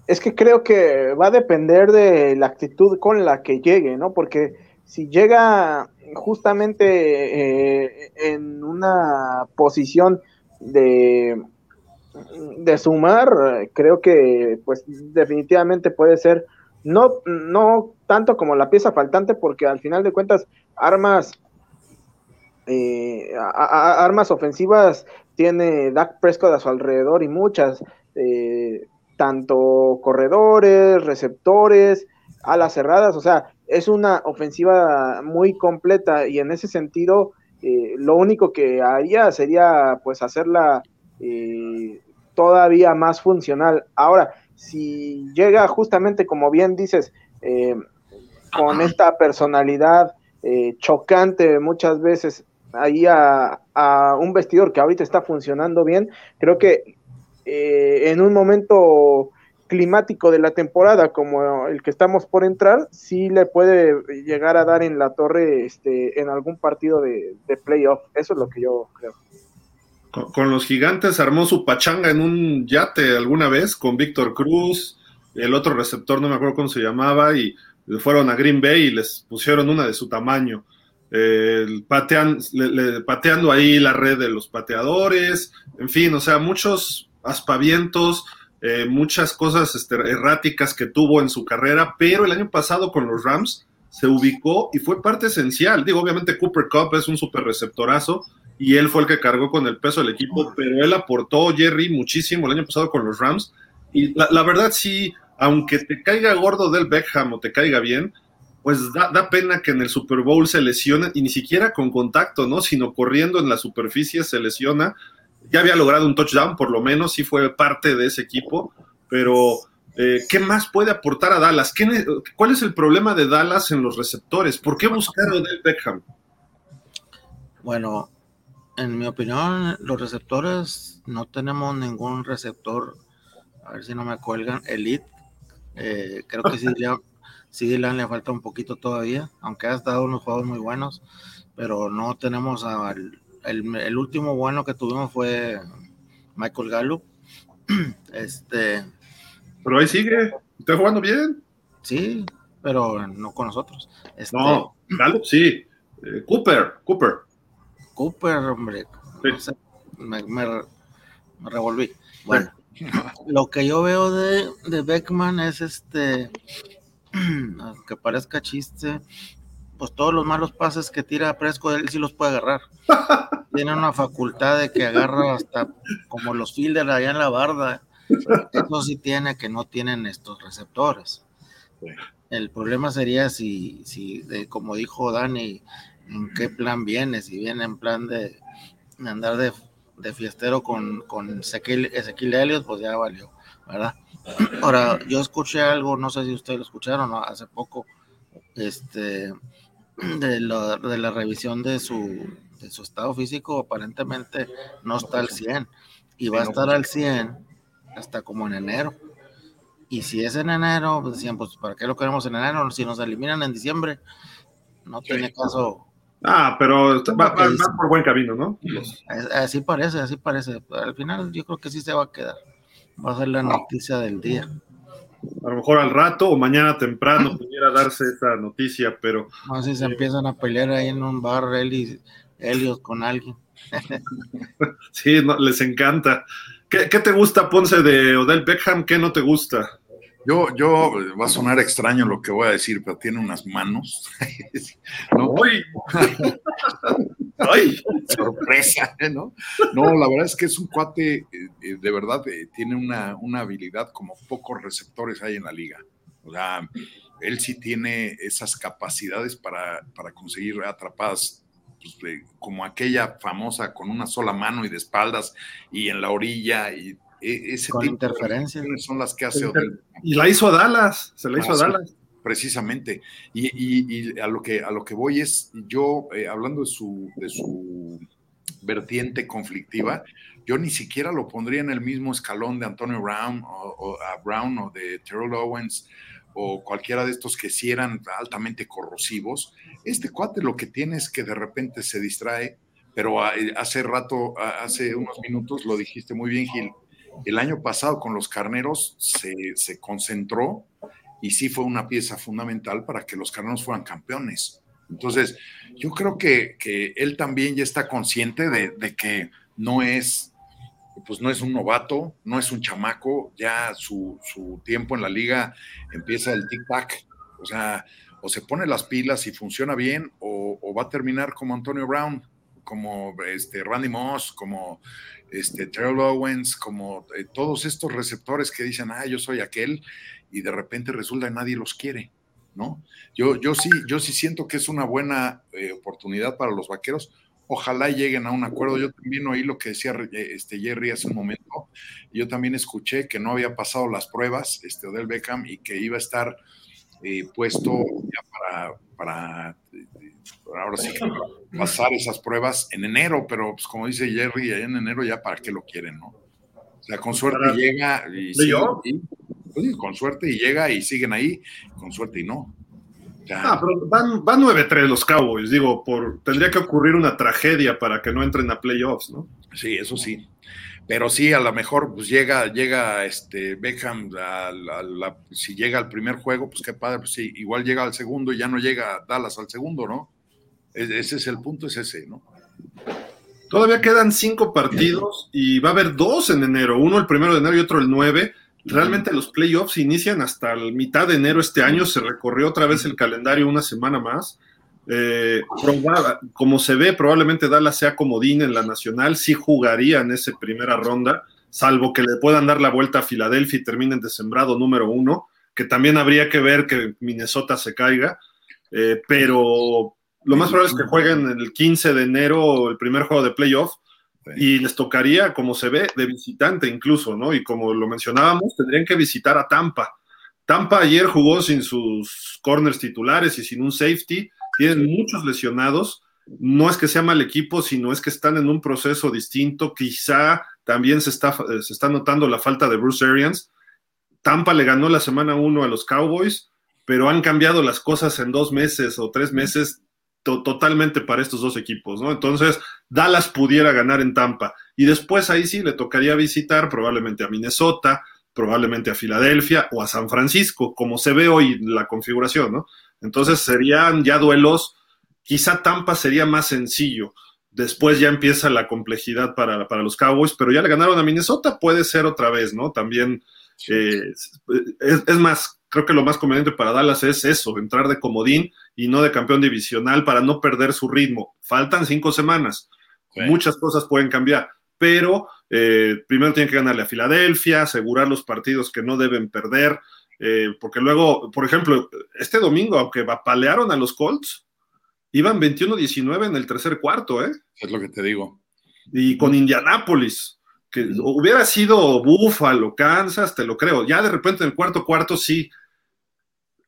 Es que creo que va a depender de la actitud con la que llegue, ¿no? Porque si llega justamente eh, en una posición de, de sumar, creo que pues definitivamente puede ser no, no tanto como la pieza faltante, porque al final de cuentas armas eh, armas ofensivas tiene Dak Prescott a su alrededor y muchas, eh, tanto corredores, receptores, alas cerradas, o sea, es una ofensiva muy completa y en ese sentido eh, lo único que haría sería pues hacerla todavía más funcional. Ahora, si llega justamente como bien dices, con esta personalidad chocante muchas veces ahí a, un vestidor que ahorita está funcionando bien, creo que eh, en un momento climático de la temporada como el que estamos por entrar, sí le puede llegar a dar en la torre este, en algún partido de, playoff. Eso es lo que yo creo. Con, los gigantes armó su pachanga en un yate alguna vez con Víctor Cruz, el otro receptor, no me acuerdo cómo se llamaba, y fueron a Green Bay y les pusieron una de su tamaño. Pateando ahí la red de los pateadores, en fin, o sea, muchos aspavientos, eh, muchas cosas este, erráticas que tuvo en su carrera, pero el año pasado con los Rams se ubicó y fue parte esencial. Digo, obviamente Cooper Cup es un super receptorazo y él fue el que cargó con el peso del equipo, pero él aportó, Jerry, muchísimo el año pasado con los Rams. Y la, verdad sí, aunque te caiga gordo del Beckham o te caiga bien, pues da, da, pena que en el Super Bowl se lesione y ni siquiera con contacto, ¿no? Sino corriendo en la superficie se lesiona ya había logrado un touchdown, por lo menos, sí fue parte de ese equipo, pero eh, ¿qué más puede aportar a Dallas? ¿Cuál es el problema de Dallas en los receptores? ¿Por qué buscar a Odell Beckham? Bueno, en mi opinión, los receptores no tenemos ningún receptor, a ver si no me cuelgan, elite. Eh, creo que sí, sí Dylan le falta un poquito todavía, aunque ha estado unos juegos muy buenos, pero no tenemos al el, último bueno que tuvimos fue Michael Gallup. Este. Pero ahí sigue, está jugando bien. Sí, pero no con nosotros. Este, no, Gallup sí. Eh, Cooper, Cooper. Cooper, hombre. me, revolví. Bueno, lo que yo veo de, de Beckman es este. Aunque parezca chiste, pues todos los malos pases que tira Presco, él sí los puede agarrar. Tiene una facultad de que agarra hasta como los fielders allá en la barda. Eso sí tiene que no tienen estos receptores. El problema sería si, si como dijo Dani, en qué plan viene, si viene en plan de, andar de, fiestero con, con Ezequiel, Ezequiel pues ya valió, ¿verdad? Ahora, yo escuché algo, no sé si ustedes lo escucharon hace poco, este, de la, de la revisión de su, de su estado físico, aparentemente no está al 100 y va a estar al 100 hasta como en enero. Y si es en enero, pues decían, pues ¿para qué lo queremos en enero? Si nos eliminan en diciembre, no tiene caso. Ah, pero va, por buen camino, ¿no? Así parece, así parece. Al final yo creo que sí se va a quedar. Va a ser la noticia del día a lo mejor al rato o mañana temprano pudiera darse esa noticia, pero... No sé si se empiezan a pelear ahí en un bar Helios con alguien. sí, les encanta. ¿Qué, te gusta, Ponce, de Odell Beckham? ¿Qué no te gusta? Yo, yo, va a sonar extraño lo que voy a decir, pero tiene unas manos. ¿no? ¡Ay! Sorpresa, ¿no? No, la verdad es que es un cuate, eh, eh, de verdad, eh, tiene una, habilidad como pocos receptores hay en la liga. O sea, él sí tiene esas capacidades para, conseguir atrapadas pues, como aquella famosa con una sola mano y de espaldas y en la orilla y ese con interferencias son las que hace y la hizo a Dallas se la hizo a ah, Dallas precisamente. Y, a, lo que, a lo que voy es, yo, eh, hablando de su, de su vertiente conflictiva, yo ni siquiera lo pondría en el mismo escalón de Antonio Brown o, a Brown o de Terrell Owens o cualquiera de estos que sí eran altamente corrosivos. Este cuate lo que tiene es que de repente se distrae, pero eh, hace rato, hace unos minutos lo dijiste muy bien, Gil. El año pasado con los carneros se, se concentró y sí fue una pieza fundamental para que los Carneros fueran campeones. Entonces, yo creo que, él también ya está consciente de, que no es, pues no es un novato, no es un chamaco, ya su, tiempo en la liga empieza el tic-tac, o sea, o se pone las pilas y funciona bien, o, va a terminar como Antonio Brown, como este Randy Moss, como este Terrell Owens, como eh, todos estos receptores que dicen, ah, yo soy aquel, y de repente resulta que nadie los quiere, ¿no? Yo, yo, sí, yo sí siento que es una buena eh, oportunidad para los vaqueros. Ojalá lleguen a un acuerdo. Yo también oí lo que decía eh, este Jerry hace un momento. Yo también escuché que no había pasado las pruebas, este Odell Beckham, y que iba a estar puesto ya para, ahora sí pasar esas pruebas en enero, pero pues como dice Jerry, en enero ya para qué lo quieren, ¿no? O sea, con suerte llega y, pues con suerte y llega y siguen ahí, con suerte y no. Ah, pero van, van 9-3 los Cowboys, digo, por, tendría que ocurrir una tragedia para que no entren a playoffs, ¿no? Sí, eso sí. Pero sí, a lo mejor pues llega, llega este Beckham, si llega al primer juego, pues qué padre, pues sí, igual llega al segundo y ya no llega Dallas al segundo, ¿no? Ese es el punto, es ese, ¿no? Todavía quedan cinco partidos y va a haber dos en enero, uno el primero de enero y otro el 9. Realmente los playoffs inician hasta la mitad de enero este año, se recorrió otra vez el calendario una semana más. Eh, como se ve, probablemente Dallas sea comodín en la nacional, sí jugaría en esa primera ronda, salvo que le puedan dar la vuelta a Filadelfia y terminen de sembrado número uno, que también habría que ver que Minnesota se caiga, eh, pero lo más probable es que jueguen el 15 de enero el primer juego de playoff y les tocaría, como se ve, de visitante incluso, ¿no? Y como lo mencionábamos, tendrían que visitar a Tampa. Tampa ayer jugó sin sus corners titulares y sin un safety, tienen muchos lesionados. No es que sea mal equipo, sino es que están en un proceso distinto. Quizá también se está, se está notando la falta de Bruce Arians. Tampa le ganó la semana uno a los Cowboys, pero han cambiado las cosas en dos meses o tres meses totalmente para estos dos equipos, ¿no? Entonces, Dallas pudiera ganar en Tampa y después ahí sí le tocaría visitar probablemente a Minnesota, probablemente a Filadelfia o a San Francisco, como se ve hoy la configuración, ¿no? Entonces serían ya duelos, quizá Tampa sería más sencillo, después ya empieza la complejidad para, para los Cowboys, pero ya le ganaron a Minnesota, puede ser otra vez, ¿no? También eh, es, más, creo que lo más conveniente para Dallas es eso, entrar de comodín y no de campeón divisional para no perder su ritmo. Faltan cinco semanas, muchas cosas pueden cambiar, pero eh, primero tienen que ganarle a Filadelfia, asegurar los partidos que no deben perder, eh, porque luego, por ejemplo, este domingo, aunque palearon a los Colts, iban 21-19 en el tercer cuarto, ¿eh? Es lo que te digo. Y con Indianápolis que hubiera sido Buffalo, Kansas, te lo creo. Ya de repente en el cuarto cuarto sí,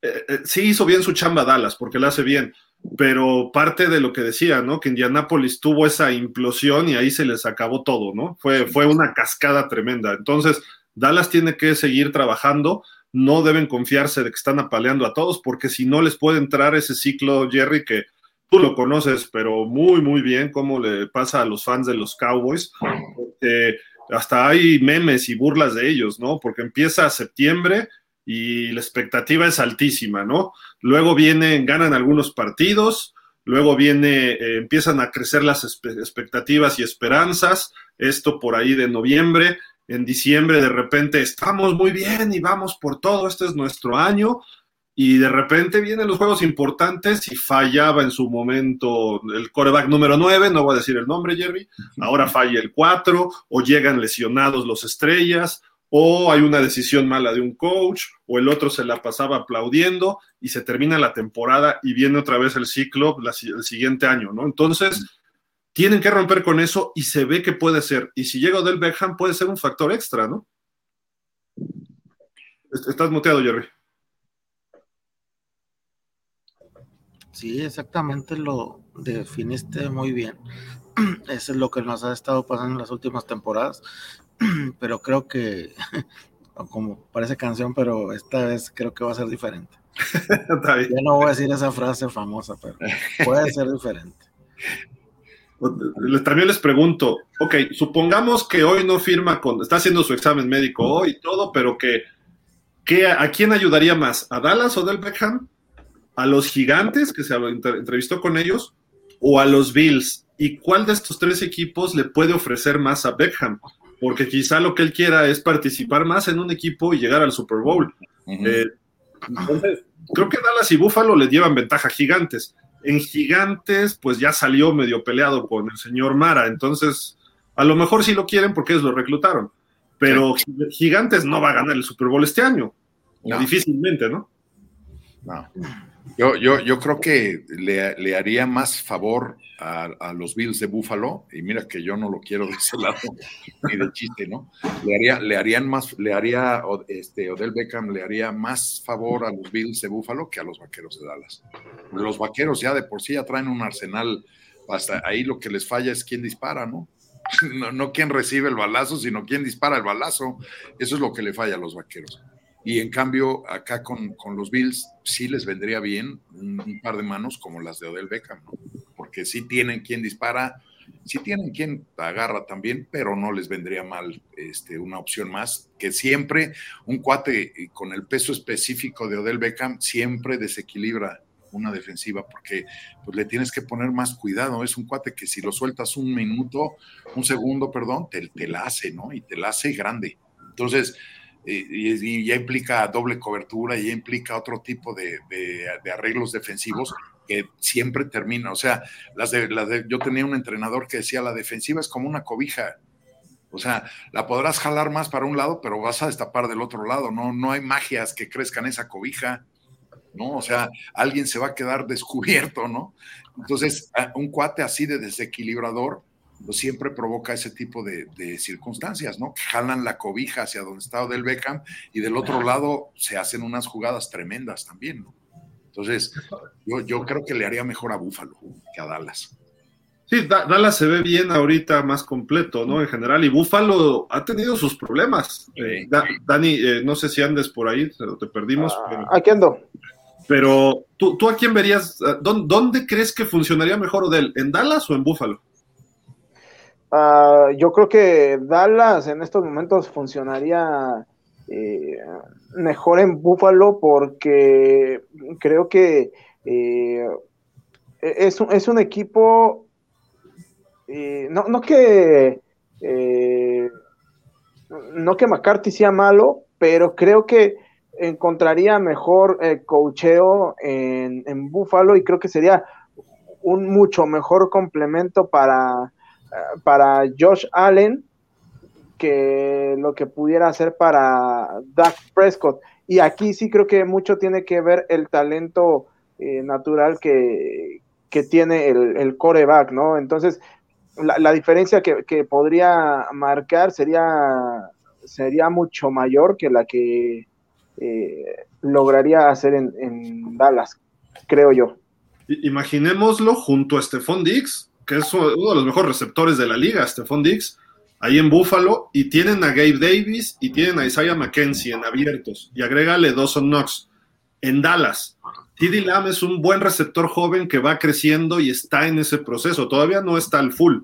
eh, eh, sí hizo bien su chamba Dallas, porque la hace bien, pero parte de lo que decía, ¿no? Que Indianapolis tuvo esa implosión y ahí se les acabó todo, ¿no? Fue, fue una cascada tremenda. Entonces, Dallas tiene que seguir trabajando, no deben confiarse de que están apaleando a todos, porque si no les puede entrar ese ciclo, Jerry, que tú lo conoces, pero muy, muy bien, cómo le pasa a los fans de los Cowboys. hasta hay memes y burlas de ellos, ¿no? Porque empieza septiembre y la expectativa es altísima, ¿no? Luego vienen, ganan algunos partidos, luego viene, eh, empiezan a crecer las expectativas y esperanzas, esto por ahí de noviembre, en diciembre de repente estamos muy bien y vamos por todo, este es nuestro año, y de repente vienen los juegos importantes y fallaba en su momento el coreback número 9, no voy a decir el nombre, Jerry, ahora falla el 4, o llegan lesionados los estrellas, o hay una decisión mala de un coach, o el otro se la pasaba aplaudiendo y se termina la temporada y viene otra vez el ciclo el siguiente año, ¿no? Entonces, tienen que romper con eso y se ve que puede ser. Y si llega Odell Beckham, puede ser un factor extra, ¿no? Estás muteado, Jerry. Sí, exactamente lo definiste muy bien. Eso es lo que nos ha estado pasando en las últimas temporadas, pero creo que, como parece canción, pero esta vez creo que va a ser diferente. Ya no voy a decir esa frase famosa, pero puede ser diferente. También les pregunto, ok, supongamos que hoy no firma con, está haciendo su examen médico hoy y todo, pero que, que ¿a quién ayudaría más? ¿A Dallas o del Beckham? A los gigantes, que se entrevistó con ellos, o a los Bills. ¿Y cuál de estos tres equipos le puede ofrecer más a Beckham? Porque quizá lo que él quiera es participar más en un equipo y llegar al Super Bowl. Eh, entonces, creo que Dallas y Buffalo le llevan ventaja a gigantes. En gigantes, pues ya salió medio peleado con el señor Mara. Entonces, a lo mejor sí lo quieren porque ellos lo reclutaron. Pero Gigantes no va a ganar el Super Bowl este año. Difícilmente, ¿no? No. Yo, yo, yo creo que le, le haría más favor a, los Bills de Buffalo, y mira que yo no lo quiero de ese lado, ni de chiste, ¿no? Le, haría, le harían más, le haría, este, Odell Beckham le haría más favor a los Bills de Buffalo que a los Vaqueros de Dallas. Los Vaqueros ya de por sí ya traen un arsenal, hasta ahí lo que les falla es quién dispara, ¿no? No, no quién recibe el balazo, sino quién dispara el balazo. Eso es lo que le falla a los Vaqueros. Y en cambio, acá con, los Bills sí les vendría bien un, par de manos como las de Odell Beckham, porque sí tienen quien dispara, sí tienen quien agarra también, pero no les vendría mal este, una opción más, que siempre un cuate con el peso específico de Odell Beckham siempre desequilibra una defensiva porque pues, le tienes que poner más cuidado. Es un cuate que si lo sueltas un minuto, un segundo, perdón, te, te la hace, ¿no? Y te la hace grande. Entonces, y, ya implica doble cobertura, y ya implica otro tipo de, arreglos defensivos que siempre termina. O sea, las de, yo tenía un entrenador que decía, la defensiva es como una cobija. O sea, la podrás jalar más para un lado, pero vas a destapar del otro lado. No, no hay magias que crezcan esa cobija. ¿no? O sea, alguien se va a quedar descubierto, ¿no? Entonces, un cuate así de desequilibrador, pues siempre provoca ese tipo de, circunstancias, ¿no? Que jalan la cobija hacia donde está Odell Beckham y del otro lado se hacen unas jugadas tremendas también, ¿no? Entonces, yo, yo creo que le haría mejor a Búfalo que a Dallas. Sí, Dallas se ve bien ahorita más completo, ¿no? En general, y Búfalo ha tenido sus problemas. Eh, Dani, eh, no sé si andes por ahí, te perdimos. Ah, aquí ando. Pero, ¿tú, ¿tú a quién verías? ¿Dónde, ¿Dónde crees que funcionaría mejor Odell? ¿En Dallas o en Búfalo? Ah, yo creo que Dallas en estos momentos funcionaría eh, mejor en Buffalo porque creo que eh, es, es, un equipo, eh, no, no, que no que McCarthy sea malo, pero creo que encontraría mejor cocheo en, en Buffalo y creo que sería un mucho mejor complemento para para Josh Allen que lo que pudiera hacer para Dak Prescott. Y aquí sí creo que mucho tiene que ver el talento eh, natural que, tiene el, el, coreback, ¿no? Entonces, la, diferencia que, podría marcar sería, sería mucho mayor que la que eh, lograría hacer en, en Dallas, creo yo. Imaginémoslo junto a Stephon Diggs, que es uno de los mejores receptores de la liga, Stephon Diggs, ahí en Buffalo, y tienen a Gabe Davis y tienen a Isaiah McKenzie en abiertos, y agrégale Dawson Knox en Dallas. TD Lamb es un buen receptor joven que va creciendo y está en ese proceso, todavía no está al full.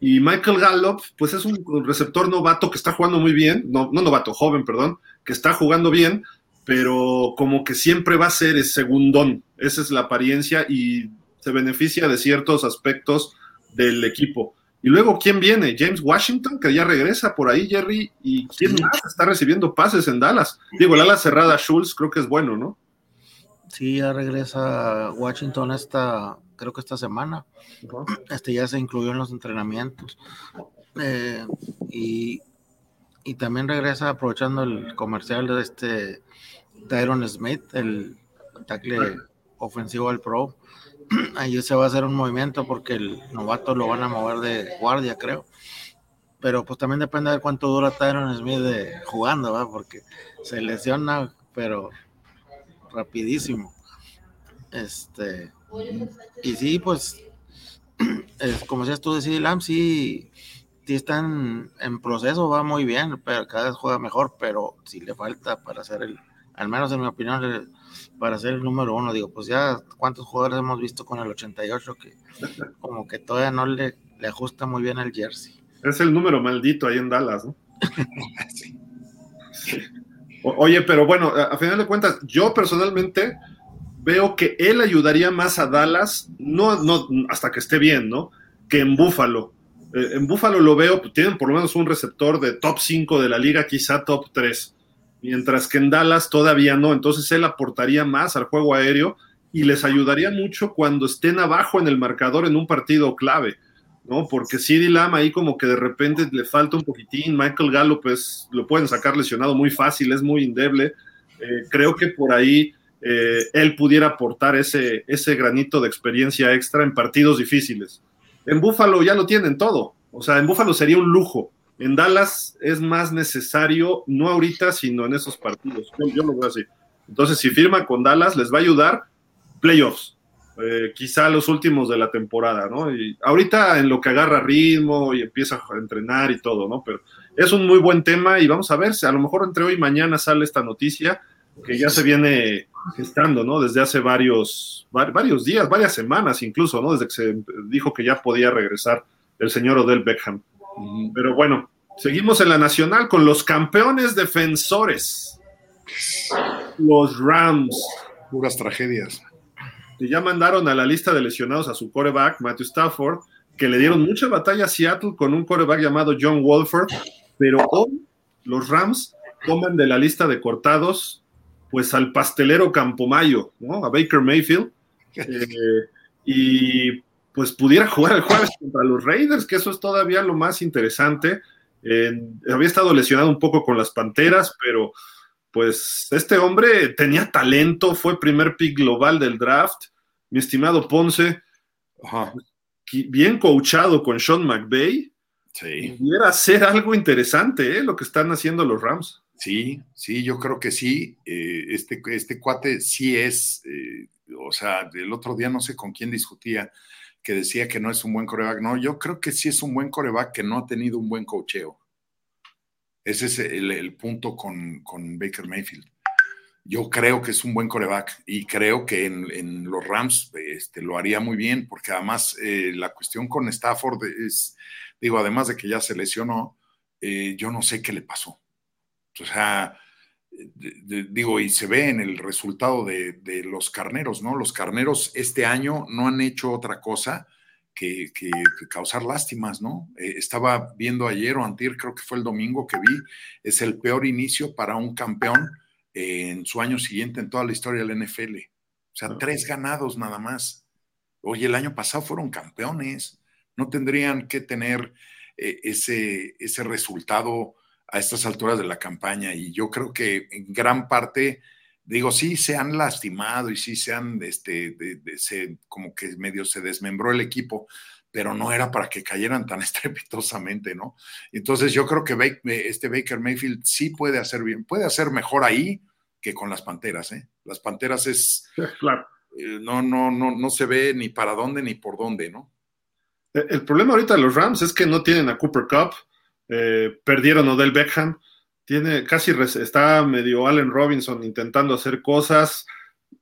Y Michael Gallup, pues es un receptor novato que está jugando muy bien, no, no novato, joven, perdón, que está jugando bien, pero como que siempre va a ser el segundón. Esa es la apariencia y se beneficia de ciertos aspectos del equipo. Y luego, ¿quién viene? James Washington, que ya regresa por ahí, Jerry. ¿Y quién más está recibiendo pases en Dallas? Digo, el ala cerrada Schultz creo que es bueno, ¿no? Sí, ya regresa Washington esta, creo que esta semana. Este ya se incluyó en los entrenamientos. Eh, y, y, también regresa aprovechando el comercial de este Tyron Smith, el tackle ofensivo al Pro ahí se va a hacer un movimiento porque el novato lo van a mover de guardia, creo. Pero pues también depende de cuánto dura Tyron Smith de, jugando, ¿va? Porque se lesiona, pero rapidísimo. Este, y sí, pues, como decías tú de Lamb, sí, sí están en proceso, va muy bien, pero cada vez juega mejor, pero sí le falta para hacer el, al menos en mi opinión, para ser el número uno. Digo, pues ya cuántos jugadores hemos visto con el 88 que como que todavía no le, le ajusta muy bien el jersey. Es el número maldito ahí en Dallas, ¿no? oye, pero bueno, a, final de cuentas, yo personalmente veo que él ayudaría más a Dallas, no, no hasta que esté bien, ¿no? Que en Búfalo. Eh, en Búfalo lo veo, tienen por lo menos un receptor de top 5 de la liga, quizá top 3 mientras que en Dallas todavía no. Entonces él aportaría más al juego aéreo y les ayudaría mucho cuando estén abajo en el marcador en un partido clave, ¿no? Porque CD Lamb ahí como que de repente le falta un poquitín, Michael Gallup pues lo pueden sacar lesionado muy fácil, es muy indeble. Eh, creo que por ahí eh, él pudiera aportar ese, ese granito de experiencia extra en partidos difíciles. En Búfalo ya lo tienen todo, o sea, en Búfalo sería un lujo. En Dallas es más necesario, no ahorita, sino en esos partidos. Yo, lo veo así. Entonces, si firma con Dallas, les va a ayudar playoffs, eh, quizá los últimos de la temporada, ¿no? Y ahorita en lo que agarra ritmo y empieza a entrenar y todo, ¿no? Pero es un muy buen tema y vamos a ver a lo mejor entre hoy y mañana sale esta noticia que ya se viene gestando, ¿no? Desde hace varios, varios días, varias semanas incluso, ¿no? Desde que se dijo que ya podía regresar el señor Odell Beckham. Pero bueno, seguimos en la nacional con los campeones defensores, los Rams. Puras tragedias. Y ya mandaron a la lista de lesionados a su coreback, Matthew Stafford, que le dieron mucha batalla a Seattle con un coreback llamado John Wolford, pero hoy los Rams toman de la lista de cortados pues al pastelero Campomayo, ¿no? A Baker Mayfield. Eh, y pues pudiera jugar el jueves contra los Raiders, que eso es todavía lo más interesante. había estado lesionado un poco con las Panteras, pero pues este hombre tenía talento, fue primer pick global del draft, mi estimado Ponce, bien coachado con Sean McVay, sí. pudiera ser algo interesante ¿eh? lo que están haciendo los Rams. Sí, sí, yo creo que sí. Eh, este, este cuate sí es, eh, o sea, el otro día no sé con quién discutía, que decía que no es un buen coreback. No, yo creo que sí es un buen coreback que no ha tenido un buen cocheo. Ese es el, punto con, Baker Mayfield. Yo creo que es un buen coreback y creo que en, los Rams este, lo haría muy bien, porque además eh, la cuestión con Stafford es, digo, además de que ya se lesionó, yo no sé qué le pasó o sea, digo, y se ve en el resultado de, los carneros, ¿no? Los carneros este año no han hecho otra cosa que, causar lástimas, ¿no? Eh, estaba viendo ayer o antier, creo que fue el domingo que vi, es el peor inicio para un campeón en su año siguiente en toda la historia del NFL. O sea, tres ganados nada más. Oye, el año pasado fueron campeones. No tendrían que tener eh, ese, ese resultado a estas alturas de la campaña y yo creo que en gran parte, digo, sí se han lastimado y sí se han, este, como que medio se desmembró el equipo, pero no era para que cayeran tan estrepitosamente, ¿no? Entonces yo creo que este Baker Mayfield sí puede hacer bien, puede hacer mejor ahí que con las Panteras, ¿eh? Las Panteras es... Claro. Eh, no, no, no, no se ve ni para dónde ni por dónde, ¿no? El problema ahorita de los Rams es que no tienen a Cooper Cup, eh, perdieron Odell Beckham, tiene casi está medio Allen Robinson intentando hacer cosas.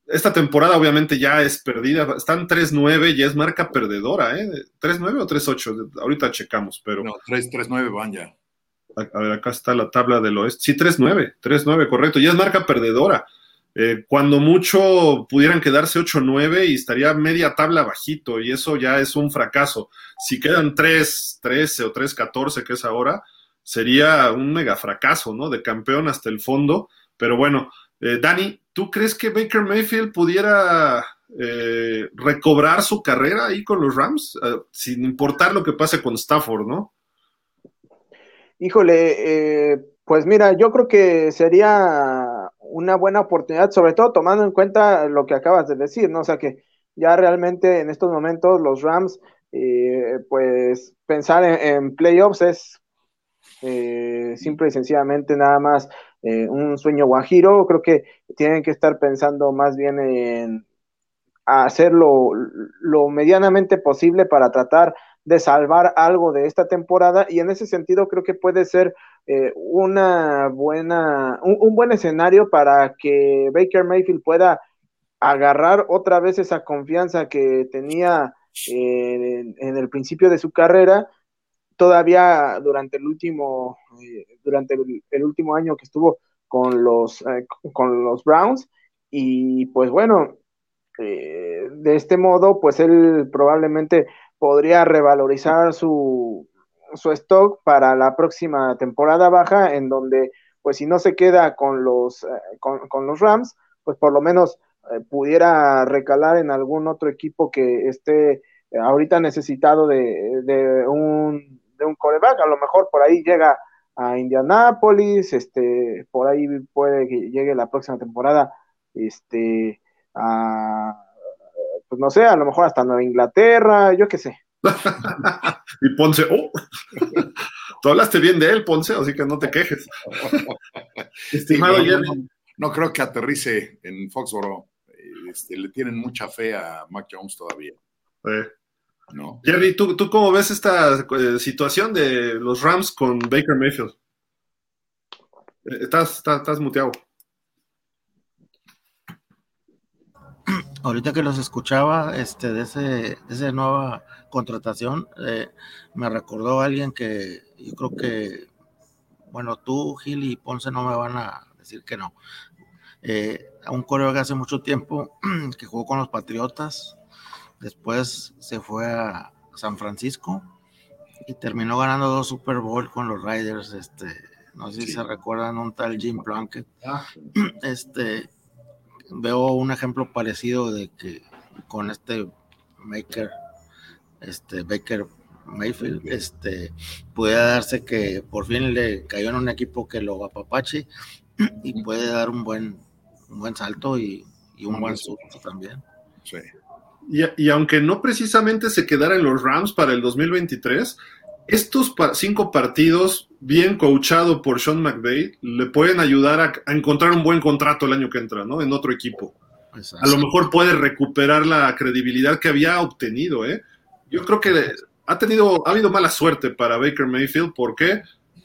Esta temporada obviamente ya es perdida, están 3-9 y es marca perdedora, ¿eh? ¿3-9 o 3-8? Ahorita checamos, pero... No, 3-9 van ya. A, ver, acá está la tabla del oeste. Sí, 3-9, 3-9, correcto. Ya es marca perdedora. Eh, cuando mucho pudieran quedarse 8-9 y estaría media tabla bajito y eso ya es un fracaso. Si quedan 3-13 o 3-14 que es ahora, sería un mega fracaso, ¿no? De campeón hasta el fondo. Pero bueno, eh, Dani, ¿tú crees que Baker Mayfield pudiera eh, recobrar su carrera ahí con los Rams? sin importar lo que pase con Stafford, ¿no? Híjole, pues mira, yo creo que sería una buena oportunidad, sobre todo tomando en cuenta lo que acabas de decir, ¿no? O sea que ya realmente en estos momentos los Rams, eh, pues pensar en, playoffs es eh, simple y sencillamente nada más eh, un sueño guajiro. Creo que tienen que estar pensando más bien en hacerlo lo medianamente posible para tratar de salvar algo de esta temporada y en ese sentido creo que puede ser eh, una buena, un, buen escenario para que Baker Mayfield pueda agarrar otra vez esa confianza que tenía en, el principio de su carrera, todavía durante el último, eh, durante el, último año que estuvo con los, eh, con los Browns, y pues bueno, de este modo, pues él probablemente podría revalorizar su, su stock para la próxima temporada baja, en donde, pues si no se queda con los, eh, con, los Rams, pues por lo menos eh, pudiera recalar en algún otro equipo que esté eh, ahorita necesitado de, de, un, de un coreback, a lo mejor por ahí llega a Indianápolis, este, por ahí puede que llegue la próxima temporada este, a, pues no sé, a lo mejor hasta Nueva Inglaterra, yo qué sé. y Ponce, oh, tú hablaste bien de él, Ponce, así que no te quejes. Estimado no, creo que aterrice en Foxboro. Este, le tienen mucha fe a Mac Jones todavía. ¿No? Jerry, ¿tú, ¿tú cómo ves esta eh, situación de los Rams con Baker Mayfield? Eh, estás, estás, estás muteado. ahorita que los escuchaba, este, de, ese, de esa nueva contratación, eh, me recordó alguien que yo creo que, bueno, tú, Gil y Ponce no me van a decir que no. Eh, un coreo que hace mucho tiempo que jugó con los Patriotas, después se fue a San Francisco y terminó ganando dos Super Bowl con los Riders, este, no sé si se recuerdan un tal Jim Plunkett. Ah. Este, veo un ejemplo parecido de que con este Maker, este Baker Mayfield, este, puede darse que por fin le cayó en un equipo que lo apapache y puede dar un buen, un buen salto y, un buen surto también. Sí. Y, y, aunque no precisamente se quedara en los Rams para el 2023, estos cinco partidos, bien coachado por Sean McVay, le pueden ayudar a, encontrar un buen contrato el año que entra, ¿no? En otro equipo. A lo mejor puede recuperar la credibilidad que había obtenido, ¿eh? Yo creo que ha tenido, ha habido mala suerte para Baker Mayfield. ¿Por qué?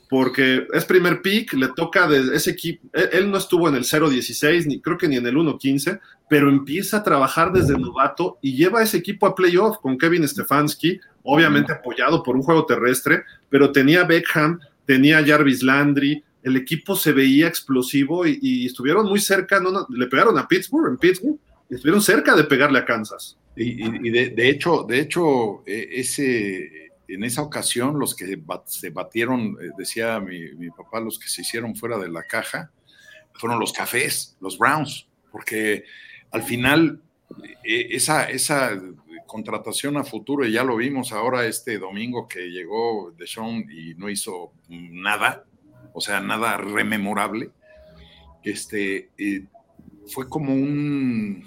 Porque es primer pick, le toca de ese equipo. Él, no estuvo en el 0-16, ni creo que ni en el 1-15, pero empieza a trabajar desde novato y lleva a ese equipo a playoff con Kevin Stefanski, obviamente apoyado por un juego terrestre, pero tenía Beckham, tenía Jarvis Landry, el equipo se veía explosivo y, estuvieron muy cerca, no, le pegaron a Pittsburgh, en Pittsburgh, y estuvieron cerca de pegarle a Kansas. Y, de, hecho, de hecho e, ese, en esa ocasión los que se batieron, eh, decía mi, papá, los que se hicieron fuera de la caja, fueron los cafés, los Browns, porque al final e, esa, esa contratación a futuro, y ya lo vimos ahora este domingo que llegó Deshaun y no hizo nada, o sea, nada rememorable, este, fue como un,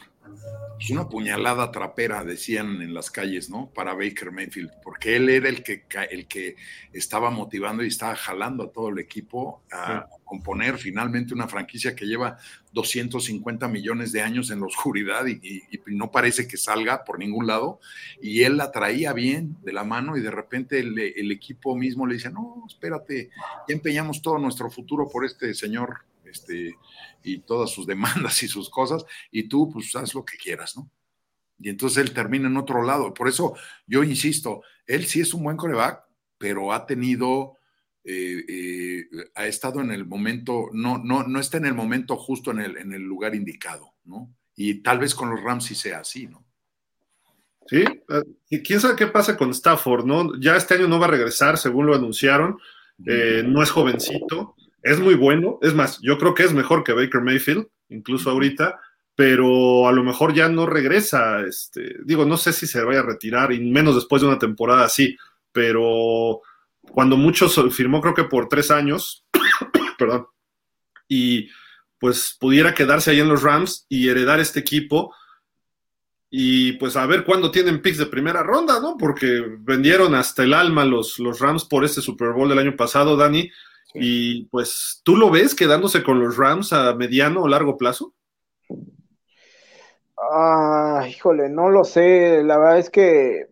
pues una puñalada trapera, decían en las calles, ¿no? Para Baker Mayfield, porque él era el que, el que estaba motivando y estaba jalando a todo el equipo a componer finalmente una franquicia que lleva 250 millones de años en la oscuridad y, no parece que salga por ningún lado. Y él la traía bien de la mano y de repente el, el equipo mismo le dice, no, espérate, ya empeñamos todo nuestro futuro por este señor este, y todas sus demandas y sus cosas, y tú pues haz lo que quieras, ¿no? Y entonces él termina en otro lado. Por eso yo insisto, él sí es un buen coreback, pero ha tenido, eh, eh, ha estado en el momento, no, no, no está en el momento justo en el, en el lugar indicado, ¿no? Y tal vez con los Rams sí sea así, ¿no? Sí, eh, y quién sabe qué pasa con Stafford, ¿no? Ya este año no va a regresar, según lo anunciaron, no es jovencito, es muy bueno. Es más, yo creo que es mejor que Baker Mayfield, incluso ahorita, pero a lo mejor ya no regresa. Este, digo, no sé si se vaya a retirar, y menos después de una temporada así, pero cuando muchos firmó, creo que por tres años, perdón, y pues pudiera quedarse ahí en los Rams y heredar este equipo. Y pues a ver cuándo tienen picks de primera ronda, ¿no? Porque vendieron hasta el alma los, los Rams por este Super Bowl del año pasado, Dani. Y pues, ¿tú lo ves quedándose con los Rams a mediano o largo plazo? Ah, híjole, no lo sé. La verdad es que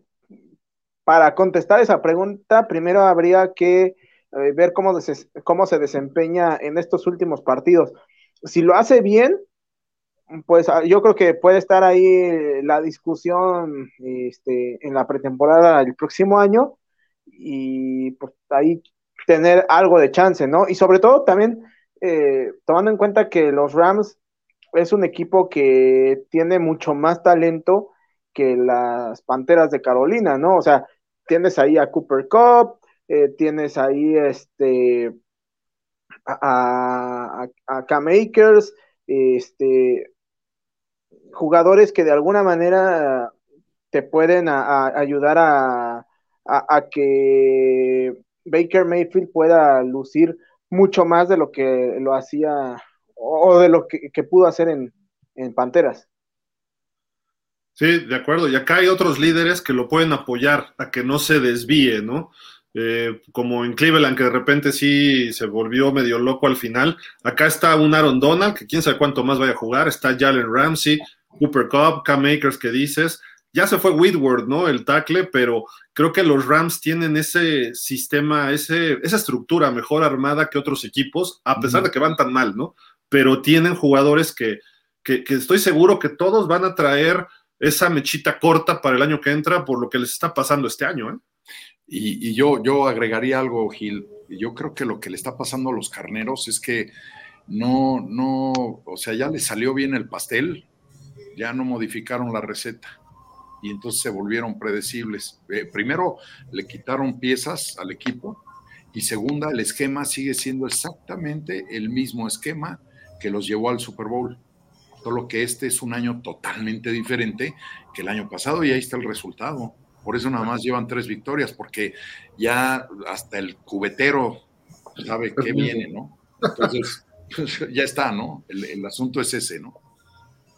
para contestar esa pregunta, primero habría que eh, ver cómo, cómo se desempeña en estos últimos partidos. Si lo hace bien, pues ah, yo creo que puede estar ahí la discusión este, en la pretemporada el próximo año y pues ahí tener algo de chance, ¿no? Y sobre todo también eh, tomando en cuenta que los Rams es un equipo que tiene mucho más talento que las Panteras de Carolina, ¿no? O sea, tienes ahí a Cooper Cup, eh, tienes ahí este a, a, Cam Akers, este jugadores que de alguna manera te pueden ayudar a, a, que Baker Mayfield pueda lucir mucho más de lo que lo hacía o de lo que, pudo hacer en, en Panteras. Sí, de acuerdo. Y acá hay otros líderes que lo pueden apoyar a que no se desvíe, ¿no? Eh, como en Cleveland, que de repente sí se volvió medio loco al final. Acá está un Aaron Donald, que quién sabe cuánto más vaya a jugar. Está Jalen Ramsey, Cooper Cup, Cam Makers que dices. Ya se fue Whitworth, ¿no? El tackle, pero creo que los Rams tienen ese sistema, ese, esa estructura mejor armada que otros equipos, a pesar de que van tan mal, ¿no? Pero tienen jugadores que, que, que estoy seguro que todos van a traer esa mechita corta para el año que entra por lo que les está pasando este año. ¿eh? Y, y, yo, yo agregaría algo, Gil. Yo creo que lo que le está pasando a los carneros es que no, no, o sea, ya le salió bien el pastel, ya no modificaron la receta y entonces se volvieron predecibles. Eh, primero, le quitaron piezas al equipo y segunda, el esquema sigue siendo exactamente el mismo esquema que los llevó al Super Bowl solo que este es un año totalmente diferente que el año pasado y ahí está el resultado. Por eso nada más llevan tres victorias, porque ya hasta el cubetero sabe qué viene, ¿no? Entonces, ya está, ¿no? El, asunto es ese, ¿no?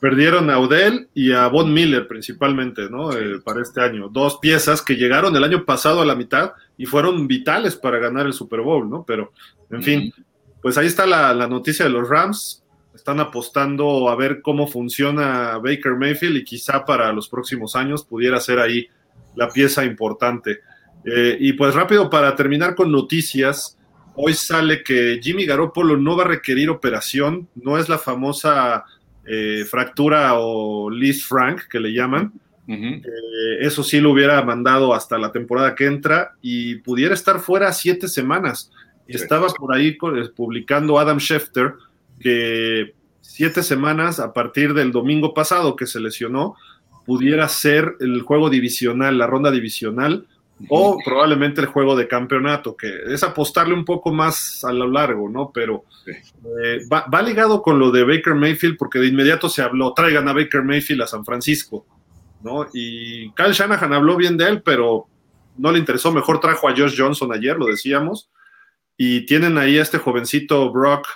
Perdieron a Odell y a Von Miller principalmente, ¿no? Eh, para este año. Dos piezas que llegaron el año pasado a la mitad y fueron vitales para ganar el Super Bowl, ¿no? Pero, en fin, pues ahí está la, la noticia de los Rams están apostando a ver cómo funciona Baker Mayfield y quizá para los próximos años pudiera ser ahí la pieza importante. Eh, y pues rápido para terminar con noticias, hoy sale que Jimmy Garoppolo no va a requerir operación, no es la famosa eh, fractura o Liz Frank que le llaman. Eh, eso sí lo hubiera mandado hasta la temporada que entra y pudiera estar fuera siete semanas. Estaba por ahí publicando Adam Schefter que siete semanas a partir del domingo pasado que se lesionó, pudiera ser el juego divisional, la ronda divisional, o probablemente el juego de campeonato, que es apostarle un poco más a lo largo, ¿no? Pero eh, va, ligado con lo de Baker Mayfield, porque de inmediato se habló, traigan a Baker Mayfield a San Francisco, ¿no? Y Kyle Shanahan habló bien de él, pero no le interesó, mejor trajo a Josh Johnson ayer, lo decíamos, y tienen ahí a este jovencito Brock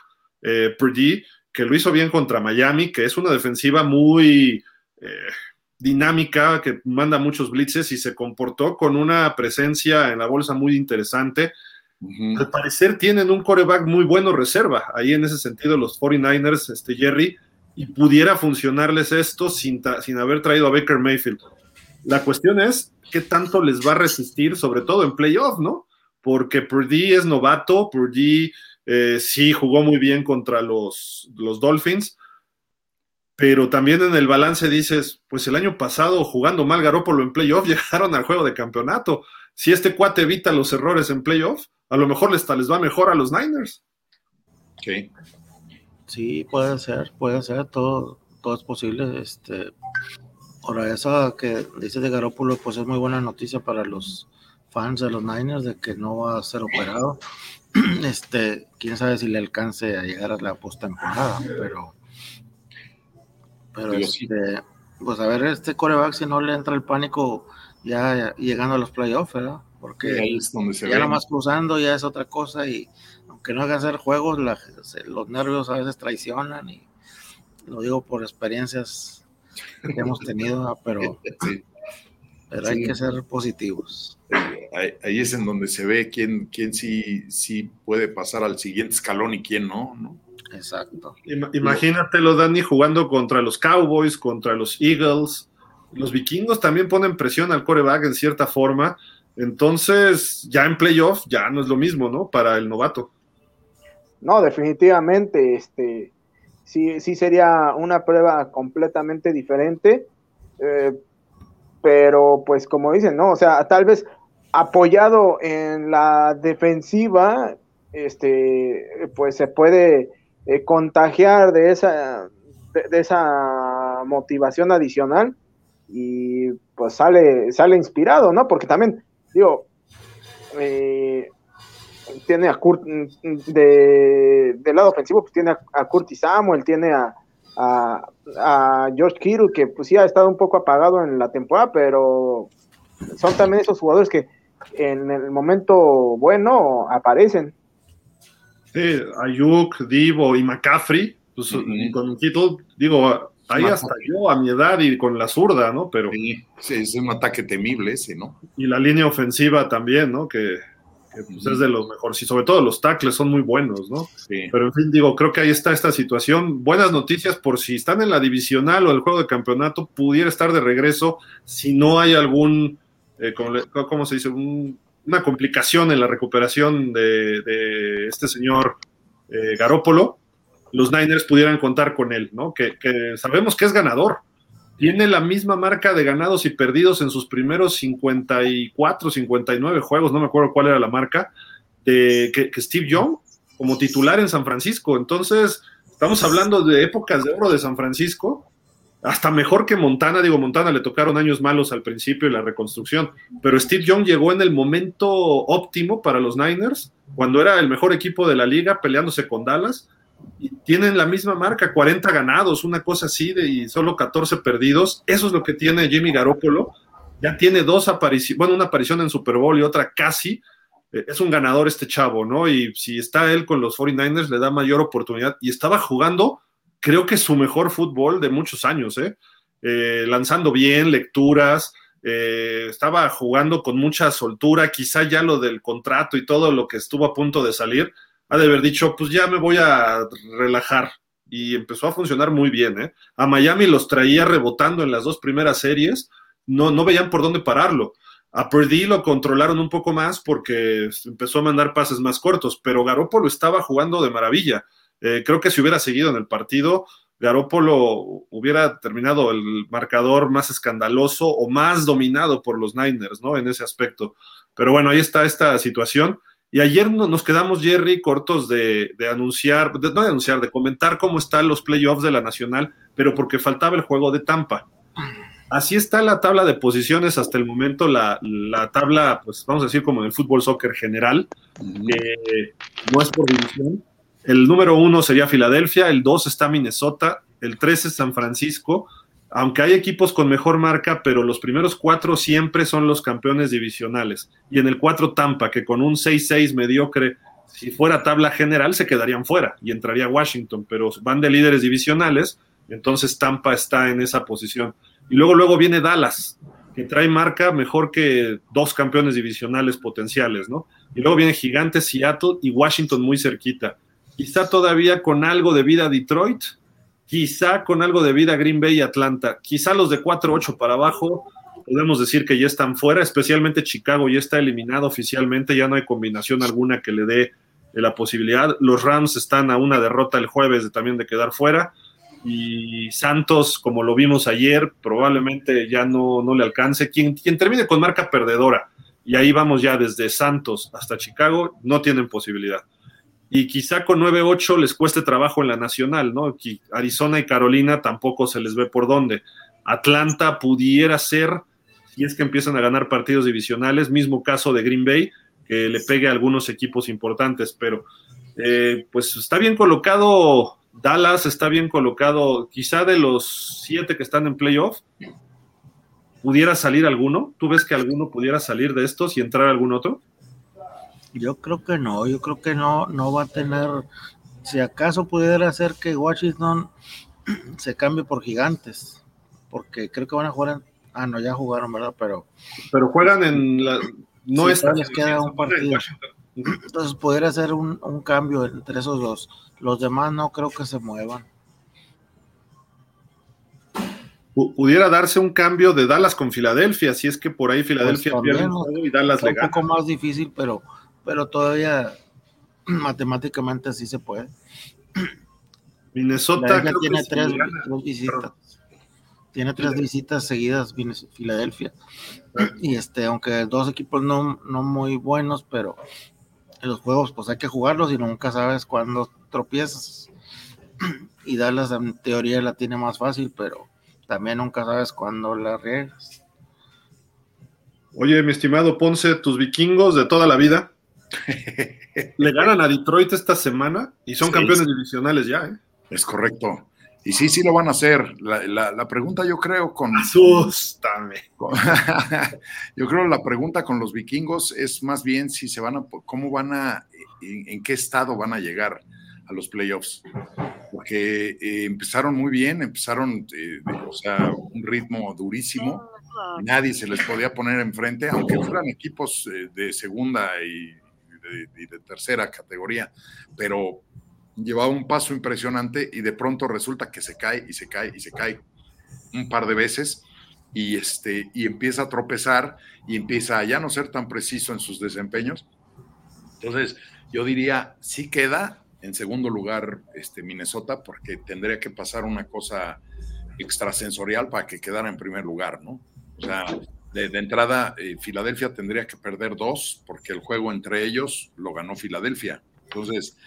eh, Purdy, que lo hizo bien contra Miami, que es una defensiva muy eh, dinámica, que manda muchos blitzes y se comportó con una presencia en la bolsa muy interesante. Al parecer tienen un coreback muy bueno reserva, ahí en ese sentido los 49ers, este Jerry, y pudiera funcionarles esto sin, sin haber traído a Baker Mayfield. La cuestión es qué tanto les va a resistir, sobre todo en playoff, ¿no? Porque Purdy es novato, Purdy eh, sí jugó muy bien contra los, los Dolphins, pero también en el balance dices, pues el año pasado jugando mal Garópolo en playoff llegaron al juego de campeonato. Si este cuate evita los errores en playoff, a lo mejor les, les va mejor a los Niners. Sí. Sí, puede ser, puede ser, todo, todo es posible. Este, ahora, eso que dice de Garópolo, pues es muy buena noticia para los fans de los Niners de que no va a ser operado. este, quién sabe si le alcance a llegar a la postemporada, pero, pero este, pues a ver, este coreback si no le entra el pánico ya, llegando a los playoffs, ¿verdad? Porque ya nomás cruzando ya es otra cosa y aunque no haga hacer juegos, los nervios a veces traicionan y lo digo por experiencias que hemos tenido, pero, pero hay que ser positivos. Ahí, es en donde se ve quién, quién sí, sí puede pasar al siguiente escalón y quién no, ¿no? Exacto. Imagínatelo, Dani, jugando contra los Cowboys, contra los Eagles. Los vikingos también ponen presión al coreback en cierta forma. Entonces, ya en playoff ya no es lo mismo, ¿no? Para el novato. No, definitivamente, este, sí, sí sería una prueba completamente diferente. Eh, pero pues como dicen, ¿no? O sea, tal vez apoyado en la defensiva, este, pues se puede eh, contagiar de esa, de, esa motivación adicional y pues sale, sale inspirado, ¿no? Porque también, digo, eh, tiene a Kurt, de, del lado ofensivo, pues tiene a, a Curtis Samuel, tiene a, a, a George Kittle, que pues sí ha estado un poco apagado en la temporada, pero son también esos jugadores que en el momento bueno aparecen. Sí, Ayuk, Divo y McCaffrey, pues, con Kittle, digo, Ahí hasta yo a mi edad y con la zurda, ¿no? Pero. Sí, es un ataque temible ese, ¿no? Y la línea ofensiva también, ¿no? Que, pues, es de los mejores. Y sobre todo los tackles son muy buenos, ¿no? Sí. Pero en fin, digo, creo que ahí está esta situación. Buenas noticias por si están en la divisional o el juego de campeonato, pudiera estar de regreso si no hay algún, eh, ¿cómo se dice? Una complicación en la recuperación de, este señor eh, Garópolo los Niners pudieran contar con él, ¿no? Que, sabemos que es ganador. Tiene la misma marca de ganados y perdidos en sus primeros 54, 59 juegos, no me acuerdo cuál era la marca, de, que, Steve Young como titular en San Francisco. Entonces, estamos hablando de épocas de oro de San Francisco, hasta mejor que Montana. Digo, Montana le tocaron años malos al principio y la reconstrucción, pero Steve Young llegó en el momento óptimo para los Niners, cuando era el mejor equipo de la liga peleándose con Dallas y tienen la misma marca, 40 ganados, una cosa así, y solo 14 perdidos. Eso es lo que tiene Jimmy Garoppolo. Ya tiene dos apariciones, bueno, una aparición en Super Bowl y otra casi. Eh, es un ganador este chavo, ¿no? Y si está él con los 49ers, le da mayor oportunidad. Y estaba jugando, creo que su mejor fútbol de muchos años, ¿eh? eh lanzando bien, lecturas, eh, estaba jugando con mucha soltura, quizá ya lo del contrato y todo lo que estuvo a punto de salir, ha de haber dicho, pues ya me voy a relajar. Y empezó a funcionar muy bien. ¿eh? A Miami los traía rebotando en las dos primeras series, no, no veían por dónde pararlo. A Purdy lo controlaron un poco más porque empezó a mandar pases más cortos, pero Garópolo estaba jugando de maravilla. Eh, creo que si hubiera seguido en el partido, Garópolo hubiera terminado el marcador más escandaloso o más dominado por los Niners, ¿no? En ese aspecto. Pero bueno, ahí está esta situación. Y ayer nos quedamos, Jerry, cortos de, anunciar, no de anunciar, de comentar cómo están los playoffs de la Nacional, pero porque faltaba el juego de Tampa. Así está la tabla de posiciones hasta el momento, la, tabla, pues vamos a decir como en el fútbol soccer general, no es por división. El número uno sería Filadelfia, el dos está Minnesota, el tres es San Francisco, aunque hay equipos con mejor marca, pero los primeros cuatro siempre son los campeones divisionales. Y en el cuatro Tampa, que con un 6-6 mediocre, si fuera tabla general, se quedarían fuera y entraría Washington, pero van de líderes divisionales, entonces Tampa está en esa posición. Y luego, luego viene Dallas, que trae marca mejor que dos campeones divisionales potenciales, ¿no? Y luego viene Gigantes, Seattle y Washington muy cerquita. Quizá todavía con algo de vida Detroit, quizá con algo de vida Green Bay y Atlanta, quizá los de 4-8 para abajo, podemos decir que ya están fuera, especialmente Chicago ya está eliminado oficialmente, ya no hay combinación alguna que le dé la posibilidad. Los Rams están a una derrota el jueves de, también de quedar fuera. Y Santos, como lo vimos ayer, probablemente ya no, no le alcance. Quien, quien termine con marca perdedora, y ahí vamos ya desde Santos hasta Chicago, no tienen posibilidad y quizá con 9-8 les cueste trabajo en la nacional, ¿no? Arizona y Carolina tampoco se les ve por dónde. Atlanta pudiera ser, si es que empiezan a ganar partidos divisionales, mismo caso de Green Bay, que le pegue a algunos equipos importantes, pero eh, pues está bien colocado Dallas, está bien colocado, quizá de los siete que están en playoff, pudiera salir alguno. ¿Tú ves que alguno pudiera salir de estos y entrar algún otro? Yo creo que no, yo creo que no, no va a tener, si acaso pudiera ser que Washington se cambie por gigantes, porque creo que van a jugar en, ah, no, ya jugaron, ¿verdad? Pero, pero juegan en la, no es les queda un partido. Entonces pudiera ser un, un cambio entre esos dos. Los demás no creo que se muevan pudiera darse un cambio de Dallas con Filadelfia, si es que por ahí Filadelfia pues pierde y Dallas le gana. Un poco más difícil, pero pero todavía matemáticamente sí se puede. Minnesota tiene tres, visitas. Tiene tres visitas seguidas Filadelfia. Y este, aunque dos equipos no, no muy buenos, pero en los juegos pues hay que jugarlos y nunca sabes cuándo tropiezas. Y Dallas en teoría la tiene más fácil, pero también nunca sabes cuándo la riegas. Oye, mi estimado Ponce, tus vikingos de toda la vida, Le ganan a Detroit esta semana y son campeones divisionales ya, ¿eh? Es correcto. Y sí, sí lo van a hacer. La, pregunta yo creo con... Asústame. yo creo la pregunta con los vikingos es más bien si se van a... ¿Cómo van a... En, qué estado van a llegar a los playoffs? porque eh, empezaron muy bien, empezaron, eh, o sea, un ritmo durísimo. Nadie se les podía poner enfrente, aunque fueran equipos eh, de segunda y de, tercera categoría, pero llevaba un paso impresionante y de pronto resulta que se cae y se cae y se cae un par de veces y, este, y empieza a tropezar y empieza a ya no ser tan preciso en sus desempeños. Entonces, yo diría, sí queda en segundo lugar este, Minnesota porque tendría que pasar una cosa extrasensorial para que quedara en primer lugar, ¿no? O sea, de, entrada, eh, Filadelfia tendría que perder dos porque el juego entre ellos lo ganó Filadelfia. Entonces,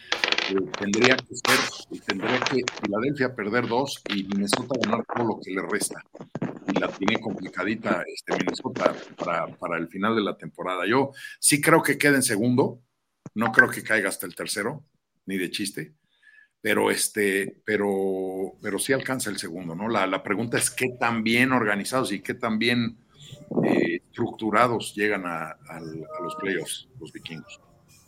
eh, tendría que ser, tendría que Filadelfia perder dos y Minnesota ganar todo lo que le resta. Y la tiene complicadita este, Minnesota para, para el final de la temporada. Yo sí creo que quede en segundo, no creo que caiga hasta el tercero, ni de chiste, pero este, pero, pero sí alcanza el segundo, ¿no? La, la pregunta es qué tan bien organizados y qué tan bien eh, estructurados llegan a, los playoffs, los vikingos.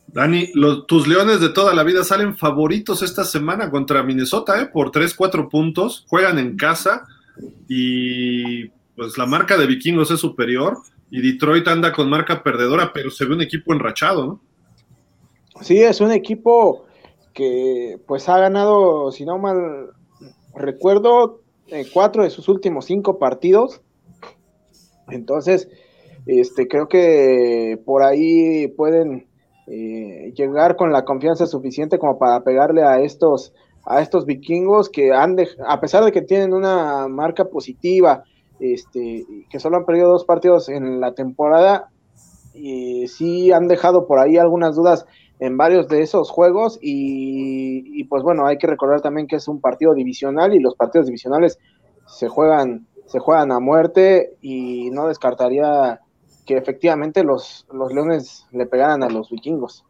Dani, tus leones de toda la vida salen favoritos esta semana contra Minnesota, ¿eh? Por 3-4 puntos, juegan en casa y pues la marca de vikingos es superior y Detroit anda con marca perdedora, pero se ve un equipo enrachado, ¿no? Sí, es un equipo que pues ha ganado, si no mal recuerdo, eh, cuatro de sus últimos cinco partidos. Entonces, este, creo que por ahí pueden eh, llegar con la confianza suficiente como para pegarle a estos, a estos vikingos que han, a pesar de que tienen una marca positiva, este, que solo han perdido dos partidos en la temporada, y sí han dejado por ahí algunas dudas en varios de esos juegos y, pues bueno, hay que recordar también que es un partido divisional y los partidos divisionales se juegan, se juegan a muerte y no descartaría que efectivamente los, los Leones le pegaran a los vikingos.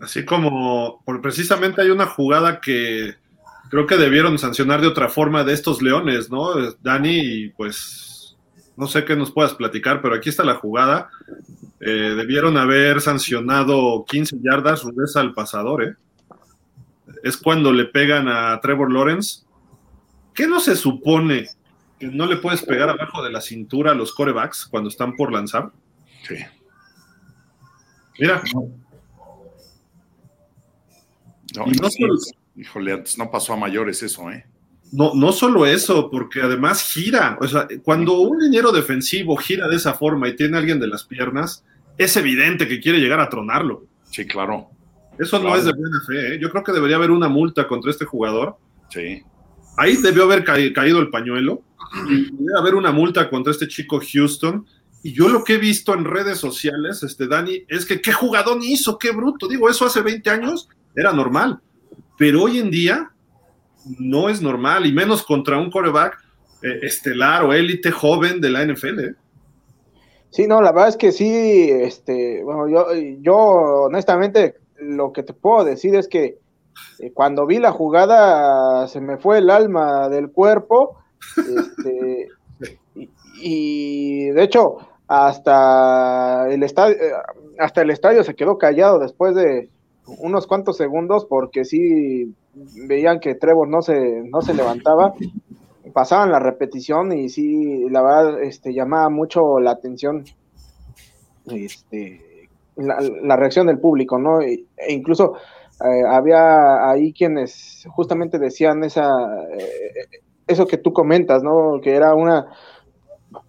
Así como por, precisamente hay una jugada que creo que debieron sancionar de otra forma de estos Leones, ¿no? Dani, y pues no sé qué nos puedas platicar, pero aquí está la jugada. Eh, debieron haber sancionado 15 yardas rudeza al pasador, ¿eh? Es cuando le pegan a Trevor Lawrence. ¿Qué no se supone no le puedes pegar abajo de la cintura a los corebacks cuando están por lanzar? Sí. Mira. No, no híjole, antes no pasó a mayores eso, ¿eh? No, no solo eso, porque además gira. O sea, cuando un dinero defensivo gira de esa forma y tiene a alguien de las piernas, es evidente que quiere llegar a tronarlo. Sí, claro. Eso no es de buena fe. ¿eh? Yo creo que debería haber una multa contra este jugador. Sí. Ahí debió haber caído el pañuelo. Y debería haber una multa contra este chico Houston. Y yo lo que he visto en redes sociales, este Dani, es que qué jugador hizo, qué bruto. Digo, eso hace 20 años era normal. Pero hoy en día no es normal, y menos contra un coreback eh, estelar o élite joven de la NFL. ¿eh? Sí, no, la verdad es que sí, este, bueno, yo, yo honestamente lo que te puedo decir es que cuando vi la jugada se me fue el alma del cuerpo, este, y, de hecho hasta el estadio, hasta el estadio se quedó callado después de unos cuantos segundos porque sí veían que Trevor no se, no se levantaba, pasaban la repetición y sí, la verdad, este, llamaba mucho la atención este, la, reacción del público, ¿no? E, incluso eh, había ahí quienes justamente decían esa, eh, eso que tú comentas, ¿no? Que era una,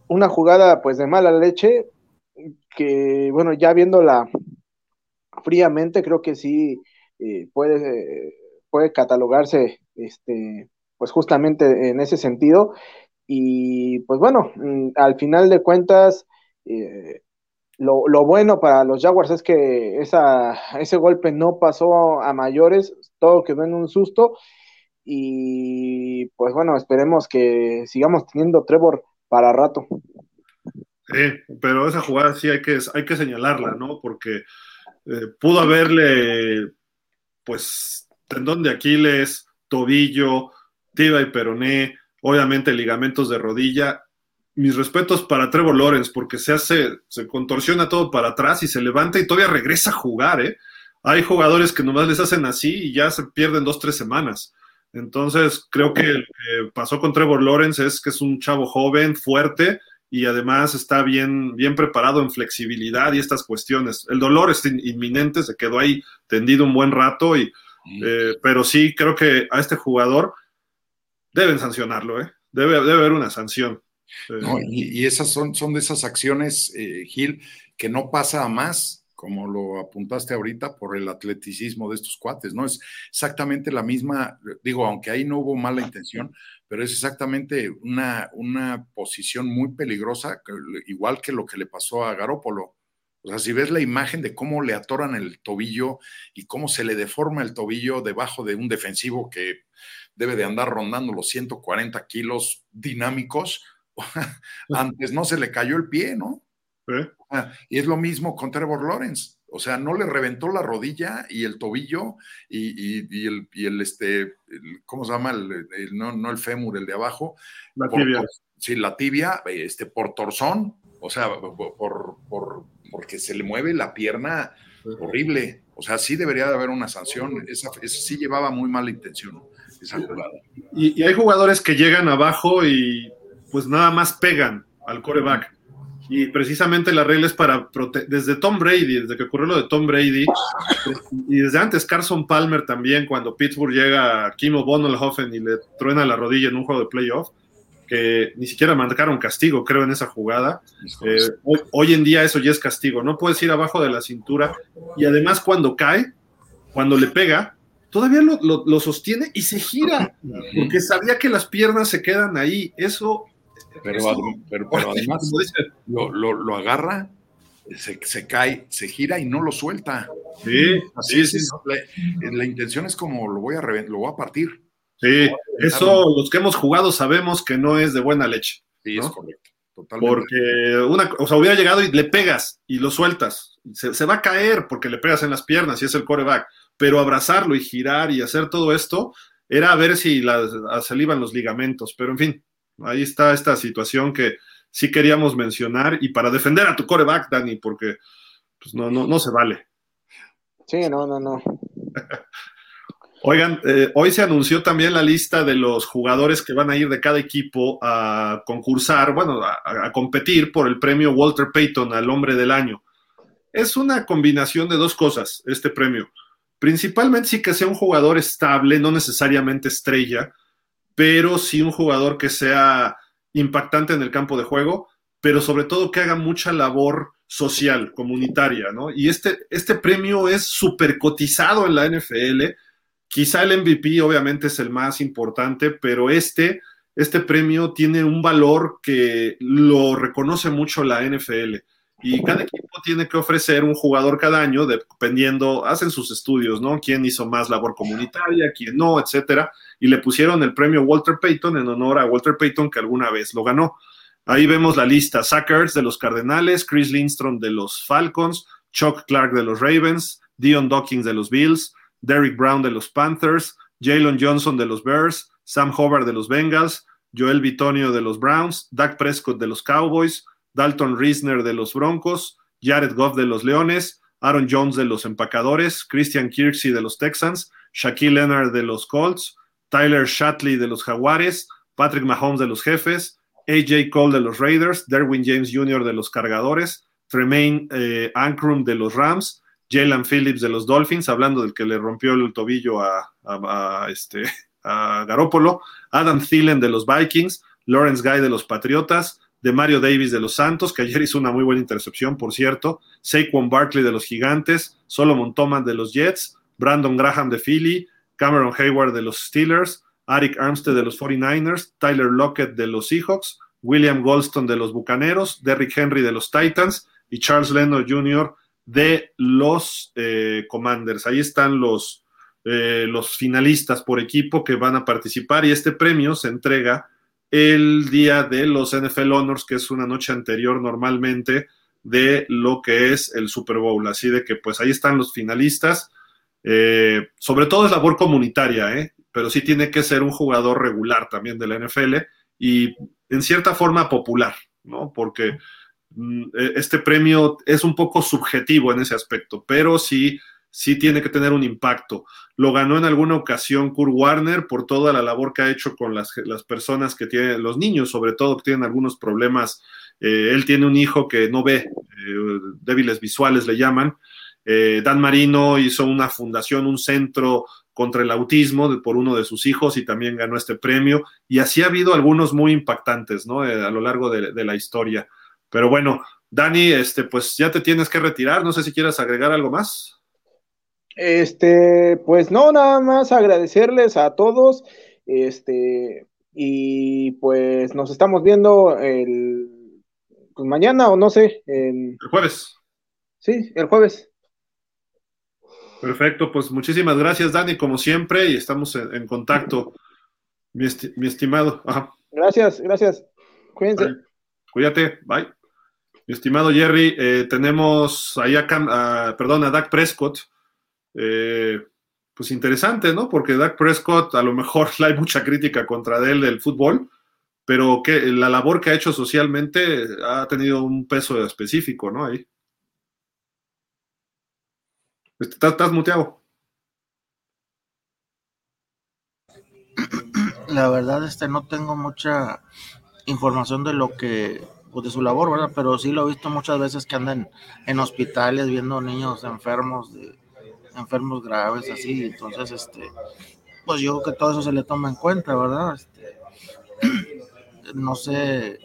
una jugada pues de mala leche, que bueno, ya viéndola fríamente, creo que sí eh, puede puede catalogarse este, pues justamente en ese sentido. Y pues bueno, mm, al final de cuentas, eh, lo, bueno para los Jaguars es que ese golpe no pasó a mayores, todo quedó en un susto. Y pues bueno, esperemos que sigamos teniendo Trevor para rato. Sí, pero esa jugada sí hay que, hay que señalarla, ¿no? Porque eh, pudo haberle, pues, tendón de Aquiles, tobillo, tibia y peroné, obviamente ligamentos de rodilla. Mis respetos para Trevor Lawrence, porque se hace, se contorsiona todo para atrás y se levanta y todavía regresa a jugar, ¿eh? Hay jugadores que nomás les hacen así y ya se pierden dos, tres semanas. Entonces, creo que lo que pasó con Trevor Lawrence es que es un chavo joven, fuerte, y además está bien, bien preparado en flexibilidad y estas cuestiones. El dolor es inminente, se quedó ahí tendido un buen rato, y, eh, pero sí creo que a este jugador deben sancionarlo, ¿eh? debe, debe haber una sanción. Y, esas son, son de esas acciones, eh, Gil, que no pasa a más como lo apuntaste ahorita, por el atleticismo de estos cuates, ¿no? Es exactamente la misma, digo, aunque ahí no hubo mala intención, pero es exactamente una, una posición muy peligrosa, igual que lo que le pasó a Garópolo. O sea, si ves la imagen de cómo le atoran el tobillo y cómo se le deforma el tobillo debajo de un defensivo que debe de andar rondando los 140 kilos dinámicos, antes no se le cayó el pie, ¿no? Y es lo mismo con Trevor Lawrence. O sea, no le reventó la rodilla y el tobillo y, el, este, ¿cómo se llama? no, el fémur, el de abajo. La tibia. sí, la tibia, este, por torzón, o sea, por, porque se le mueve la pierna horrible. O sea, sí debería de haber una sanción. Esa, sí llevaba muy mala intención, esa jugada. Y, y hay jugadores que llegan abajo y pues nada más pegan al coreback y precisamente la regla es para desde Tom Brady, desde que ocurrió lo de Tom Brady, y desde antes Carson Palmer también, cuando Pittsburgh llega a Kimo Bonelhoffen y le truena la rodilla en un juego de playoff, que ni siquiera marcaron castigo, creo, en esa jugada. Eh, hoy, en día eso ya es castigo, no puedes ir abajo de la cintura. Y además cuando cae, cuando le pega, todavía lo, lo sostiene y se gira, porque sabía que las piernas se quedan ahí. Eso pero, pero, además lo, agarra, se, cae, se gira y no lo suelta. Sí, sí, sí. La, intención es como lo voy a, lo voy a partir. Sí, eso los que hemos jugado sabemos que no es de buena leche. Sí, es correcto. Totalmente. Porque una, o sea, hubiera llegado y le pegas y lo sueltas. Se, se, va a caer porque le pegas en las piernas y es el coreback. Pero abrazarlo y girar y hacer todo esto era a ver si las, los ligamentos. Pero en fin, Ahí está esta situación que sí queríamos mencionar y para defender a tu coreback, Dani, porque pues no, no, no se vale. Sí, no, no, no. Oigan, eh, hoy se anunció también la lista de los jugadores que van a ir de cada equipo a concursar, bueno, a, a, competir por el premio Walter Payton al hombre del año. Es una combinación de dos cosas, este premio. Principalmente sí que sea un jugador estable, no necesariamente estrella, pero sí un jugador que sea impactante en el campo de juego, pero sobre todo que haga mucha labor social, comunitaria, ¿no? Y este, este premio es súper cotizado en la NFL. Quizá el MVP obviamente es el más importante, pero este, este premio tiene un valor que lo reconoce mucho la NFL. Y cada equipo tiene que ofrecer un jugador cada año, dependiendo, hacen sus estudios, ¿no? Quién hizo más labor comunitaria, quién no, etcétera. Y le pusieron el premio Walter Payton en honor a Walter Payton, que alguna vez lo ganó. Ahí vemos la lista: Sackers de los Cardenales, Chris Lindstrom de los Falcons, Chuck Clark de los Ravens, Dion Dawkins de los Bills, Derrick Brown de los Panthers, Jalen Johnson de los Bears, Sam Hobart de los Bengals, Joel Bitonio de los Browns, Dak Prescott de los Cowboys, Dalton Riesner de los Broncos, Jared Goff de los Leones, Aaron Jones de los Empacadores, Christian Kirksey de los Texans, Shaquille Leonard de los Colts, Tyler Shatley de los Jaguares, Patrick Mahomes de los Jefes, AJ Cole de los Raiders, Derwin James Jr. de los Cargadores, Tremaine eh, Ankrum de los Rams, Jalen Phillips de los Dolphins, hablando del que le rompió el tobillo a, a este, a Garópolo, Adam Thielen de los Vikings, Lawrence Guy de los Patriotas, de Mario Davis de los Santos, que ayer hizo una muy buena intercepción, por cierto, Saquon Barkley de los Gigantes, Solomon Thomas de los Jets, Brandon Graham de Philly, Cameron Hayward de los Steelers, Arik Armstead de los 49ers, Tyler Lockett de los Seahawks, William Goldstone de los Bucaneros, Derrick Henry de los Titans y Charles Leno Jr. de los eh, Commanders. Ahí están los, eh, los finalistas por equipo que van a participar y este premio se entrega el día de los NFL Honors, que es una noche anterior normalmente de lo que es el Super Bowl. Así de que pues ahí están los finalistas. Eh, sobre todo es labor comunitaria, ¿eh? pero sí tiene que ser un jugador regular también de la NFL y en cierta forma popular, ¿no? Porque mm, e, este premio es un poco subjetivo en ese aspecto, pero sí sí tiene que tener un impacto. Lo ganó en alguna ocasión Kurt Warner por toda la labor que ha hecho con las, personas que tienen, los niños sobre todo, que tienen algunos problemas. Eh, él tiene un hijo que no ve, eh, débiles visuales le llaman. Eh, Dan Marino hizo una fundación, un centro contra el autismo por uno de sus hijos y también ganó este premio. Y así ha habido algunos muy impactantes, ¿no? a lo largo de, de la historia. Pero bueno, Dani, este, pues ya te tienes que retirar. No sé si quieres agregar algo más. Este, pues no, nada más agradecerles a todos. Este, y pues nos estamos viendo el pues mañana o no sé. El jueves. Sí, el jueves. Perfecto, pues muchísimas gracias, Dani, como siempre, y estamos en, contacto, mi, estimado. Gracias, gracias. Cuídense. Cuídate, bye. Mi estimado Jerry, eh, tenemos ahí a, perdón, a Dak Prescott eh, pues interesante, ¿no? Porque Dak Prescott a lo mejor hay mucha crítica contra él del fútbol, pero que la labor que ha hecho socialmente ha tenido un peso específico, ¿no? Ahí. Estás, estás muteado. La verdad, este, no tengo mucha información de lo que, pues, de su labor, ¿verdad? Pero sí lo he visto muchas veces que andan en hospitales viendo niños enfermos de, enfermos graves, así, entonces, este, pues yo creo que todo eso se le toma en cuenta, ¿verdad? Este, no sé,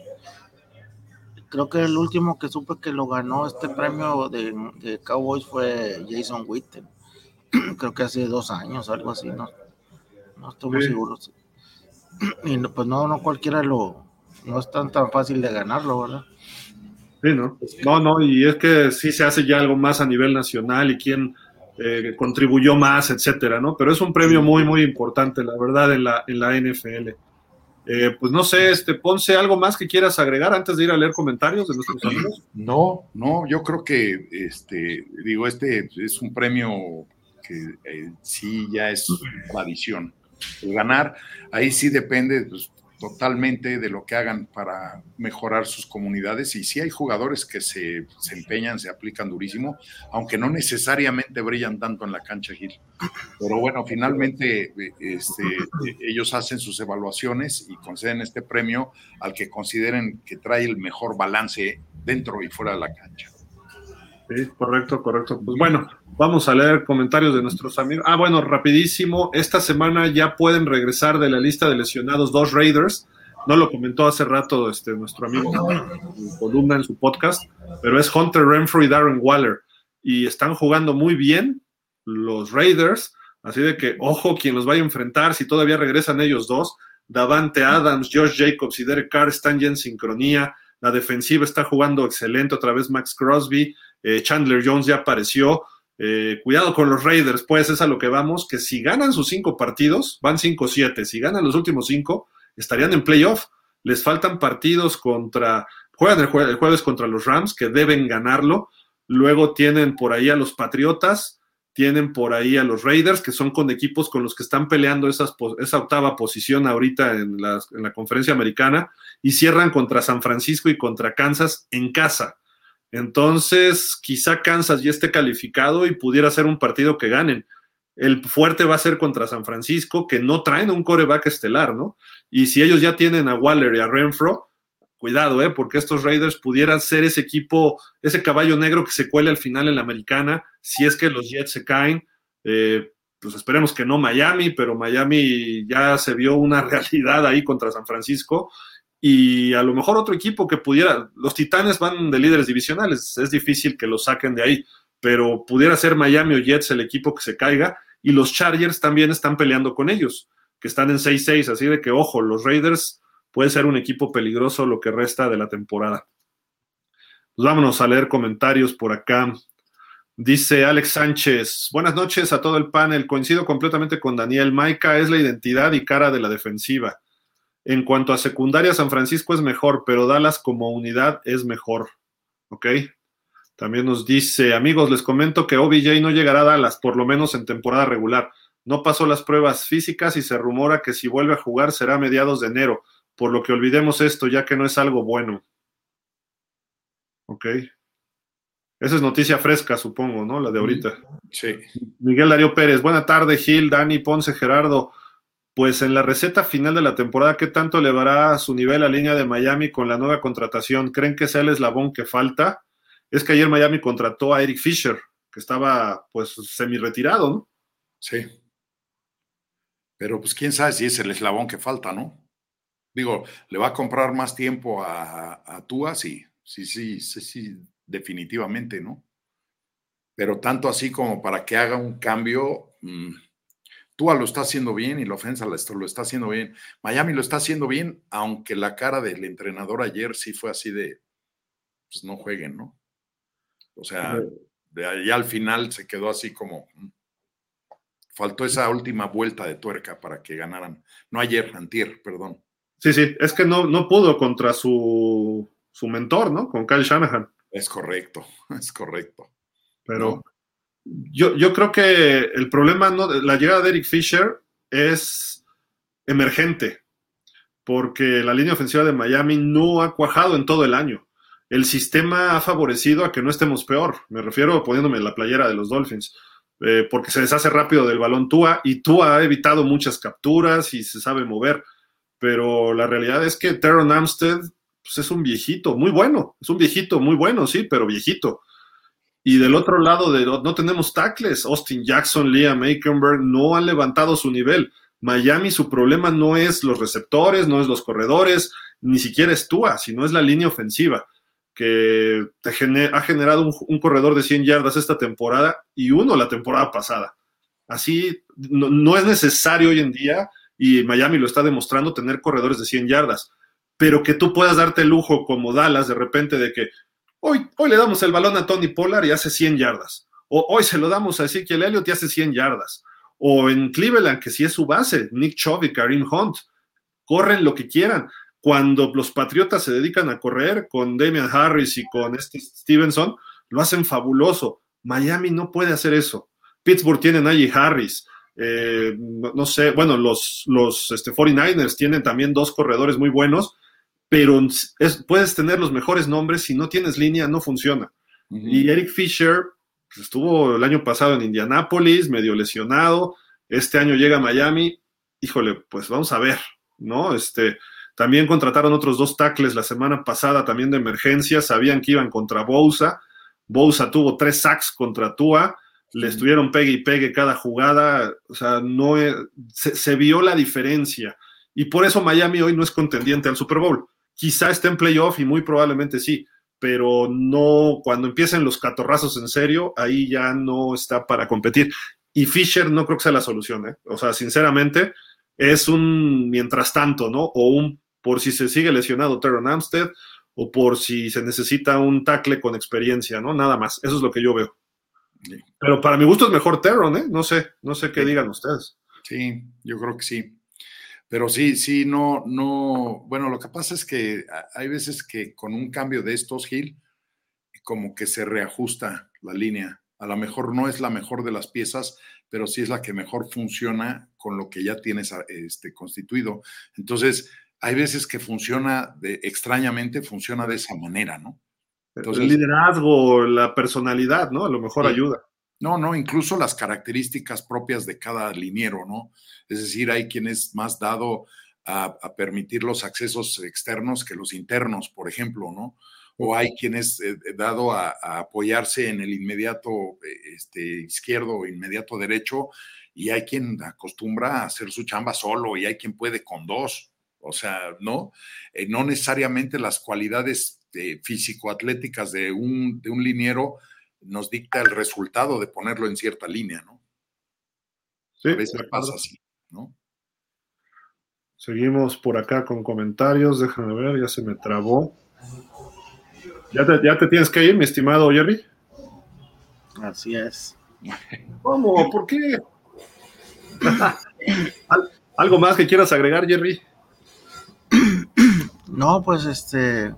creo que el último que supe que lo ganó este premio de, Cowboys fue Jason Witten, creo que hace dos años, algo así, no, no estoy muy seguro. Y pues no, no cualquiera lo, no es tan, tan fácil de ganarlo, ¿verdad? Sí, ¿no? No, no, y es que sí se hace ya algo más a nivel nacional y quién eh, contribuyó más, etcétera, ¿no? Pero es un premio muy, muy importante, la verdad, en la, en la NFL. Eh, pues no sé, este, Ponce, ¿algo más que quieras agregar antes de ir a leer comentarios de nuestros amigos? No, no, yo creo que, este, digo, este es un premio que eh, sí ya es tradición. El ganar, ahí sí depende, pues, totalmente de lo que hagan para mejorar sus comunidades. Y sí hay jugadores que se, empeñan, se aplican durísimo, aunque no necesariamente brillan tanto en la cancha, Gil. Pero bueno, finalmente este, ellos hacen sus evaluaciones y conceden este premio al que consideren que trae el mejor balance dentro y fuera de la cancha. Sí, correcto, correcto. Pues bueno, vamos a leer comentarios de nuestros amigos. Ah, bueno, rapidísimo. Esta semana ya pueden regresar de la lista de lesionados dos Raiders. No lo comentó hace rato este, nuestro amigo en columna en su podcast, pero es Hunter Renfro y Darren Waller. Y están jugando muy bien los Raiders. Así de que, ojo, quien los vaya a enfrentar, si todavía regresan ellos dos, Davante Adams, Josh Jacobs y Derek Carr están ya en sincronía. La defensiva está jugando excelente, otra vez Max Crosby. Eh, Chandler Jones ya apareció. Eh, cuidado con los Raiders, pues es a lo que vamos, que si ganan sus cinco partidos, van 5-7, si ganan los últimos cinco, estarían en playoff. Les faltan partidos contra, juegan el, jueves contra los Rams, que deben ganarlo. Luego tienen por ahí a los Patriotas, tienen por ahí a los Raiders, que son con equipos con los que están peleando esa octava posición ahorita en la conferencia americana, y cierran contra San Francisco y contra Kansas en casa. Entonces, quizá Kansas ya esté calificado y pudiera ser un partido que ganen. El fuerte va a ser contra San Francisco, que no traen un coreback estelar, ¿no? Y si ellos ya tienen a Waller y a Renfro, cuidado, ¿eh? Porque estos Raiders pudieran ser ese equipo, ese caballo negro que se cuele al final en la americana, si es que los Jets se caen. Eh, pues esperemos que no Miami, pero Miami ya se vio una realidad ahí contra San Francisco y a lo mejor otro equipo que pudiera, los Titanes van de líderes divisionales, es difícil que los saquen de ahí, pero pudiera ser Miami o Jets el equipo que se caiga y los Chargers también están peleando con ellos, que están en 6-6, así de que ojo, los Raiders puede ser un equipo peligroso lo que resta de la temporada. Pues vámonos a leer comentarios por acá. Dice Alex Sánchez, buenas noches a todo el panel, coincido completamente con Daniel, Maika es la identidad y cara de la defensiva en cuanto a secundaria, San Francisco es mejor, pero Dallas como unidad es mejor. ¿Ok? También nos dice, amigos, les comento que OBJ no llegará a Dallas, por lo menos en temporada regular. No pasó las pruebas físicas y se rumora que si vuelve a jugar será a mediados de enero, por lo que olvidemos esto, ya que no es algo bueno. ¿Ok? Esa es noticia fresca, supongo, ¿no? La de ahorita. Sí. Miguel Darío Pérez, buena tarde, Gil, Dani, Ponce, Gerardo. Pues en la receta final de la temporada, ¿qué tanto elevará su nivel a línea de Miami con la nueva contratación? ¿Creen que sea el eslabón que falta? Es que ayer Miami contrató a Eric Fisher, que estaba pues semi retirado, ¿no? Sí. Pero pues quién sabe si es el eslabón que falta, ¿no? Digo, ¿le va a comprar más tiempo a, a Tua? Sí, sí, sí, sí, definitivamente, ¿no? Pero tanto así como para que haga un cambio, mmm, Tua lo está haciendo bien y la ofensa lo está haciendo bien. Miami lo está haciendo bien, aunque la cara del entrenador ayer sí fue así de, pues no jueguen, ¿no? O sea, de allá al final se quedó así como, mm, faltó esa última vuelta de tuerca para que ganaran. No ayer, antier, perdón. Sí, sí, es que no, no pudo contra su, su mentor, ¿no? Con Kyle Shanahan. Es correcto, es correcto. Pero yo, yo creo que el problema, ¿no? la llegada de Eric Fisher es emergente, porque la línea ofensiva de Miami no ha cuajado en todo el año. El sistema ha favorecido a que no estemos peor. Me refiero poniéndome la playera de los Dolphins. Eh, porque se deshace rápido del balón Tua y Tua ha evitado muchas capturas y se sabe mover. Pero la realidad es que Teron Amstead pues, es un viejito muy bueno, es un viejito muy bueno, sí, pero viejito. Y del otro lado de, no tenemos tackles. Austin Jackson, Liam Aikenberg no han levantado su nivel. Miami su problema no es los receptores, no es los corredores, ni siquiera es Tua, sino es la línea ofensiva, que ha generado un, corredor de 100 yardas esta temporada y uno la temporada pasada. Así no, no es necesario hoy en día, y Miami lo está demostrando, tener corredores de 100 yardas, pero que tú puedas darte el lujo como Dallas de repente de que Hoy, hoy le damos el balón a Tony Pollard y hace 100 yardas. O hoy se lo damos a Ezekiel Elliott y hace 100 yardas. O en Cleveland, que sí es su base, Nick Chubb y Kareem Hunt. Corren lo que quieran. Cuando los Patriotas se dedican a correr con Damian Harris y con este Stevenson, lo hacen fabuloso. Miami no puede hacer eso. Pittsburgh tiene Najee Harris. Eh, no, no, sé, bueno, los, los este, 49ers tienen también dos corredores muy buenos pero es, puedes tener los mejores nombres, si no tienes línea no funciona. Uh -huh. Y Eric Fisher pues, estuvo el año pasado en Indianápolis, medio lesionado, este año llega a Miami, híjole, pues vamos a ver, ¿no? Este, también contrataron otros dos tackles la semana pasada, también de emergencia, sabían que iban contra Bousa, Bousa tuvo tres sacks contra Tua, le estuvieron pegue y pegue cada jugada, o sea, no se, se vio la diferencia. Y por eso Miami hoy no es contendiente al Super Bowl quizá esté en playoff y muy probablemente sí, pero no, cuando empiecen los catorrazos en serio, ahí ya no está para competir. Y Fisher no creo que sea la solución, ¿eh? O sea, sinceramente, es un mientras tanto, ¿no? O un por si se sigue lesionado Teron Amstead o por si se necesita un tackle con experiencia, ¿no? Nada más. Eso es lo que yo veo. Sí. Pero para mi gusto es mejor Teron, ¿eh? No sé, no sé qué sí. digan ustedes. Sí, yo creo que sí. Pero sí, sí, no, no. Bueno, lo que pasa es que hay veces que con un cambio de estos, Gil, como que se reajusta la línea. A lo mejor no es la mejor de las piezas, pero sí es la que mejor funciona con lo que ya tienes este, constituido. Entonces, hay veces que funciona de, extrañamente, funciona de esa manera, ¿no? Entonces, el liderazgo, la personalidad, ¿no? A lo mejor sí. ayuda. No, no, incluso las características propias de cada liniero, ¿no? Es decir, hay quien es más dado a, permitir los accesos externos que los internos, por ejemplo, ¿no? O hay quien es eh, dado a, apoyarse en el inmediato este, izquierdo o inmediato derecho, y hay quien acostumbra a hacer su chamba solo, y hay quien puede con dos. O sea, ¿no? Eh, no necesariamente las cualidades eh, físico-atléticas de un, de un liniero nos dicta el resultado de ponerlo en cierta línea, ¿no? Sí, a veces pasa así, ¿no? Seguimos por acá con comentarios, déjame ver, ya se me trabó. ¿Ya te, ya te tienes que ir, mi estimado Jerry? Así es. ¿Cómo? ¿Por qué? ¿Algo más que quieras agregar, Jerry? No, pues este,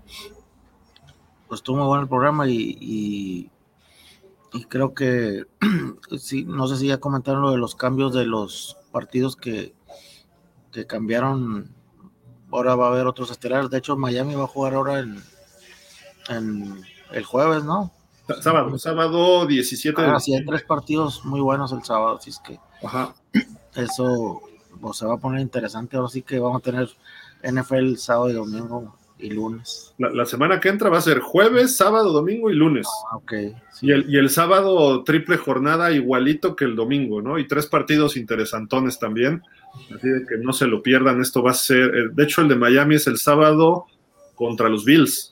pues estuvo muy bueno el programa y, y y creo que sí, no sé si ya comentaron lo de los cambios de los partidos que, que cambiaron. Ahora va a haber otros estelares. De hecho, Miami va a jugar ahora en, en el jueves, ¿no? Sábado, sábado 17 Ah, sí, hay tres partidos muy buenos el sábado, así es que Ajá. eso pues, se va a poner interesante. Ahora sí que vamos a tener NFL sábado y domingo y lunes. La, la semana que entra va a ser jueves, sábado, domingo y lunes. Ah, ok. sí. Y el, y el sábado triple jornada igualito que el domingo, ¿no? Y tres partidos interesantones también. Así de que no se lo pierdan. Esto va a ser, eh, de hecho el de Miami es el sábado contra los Bills.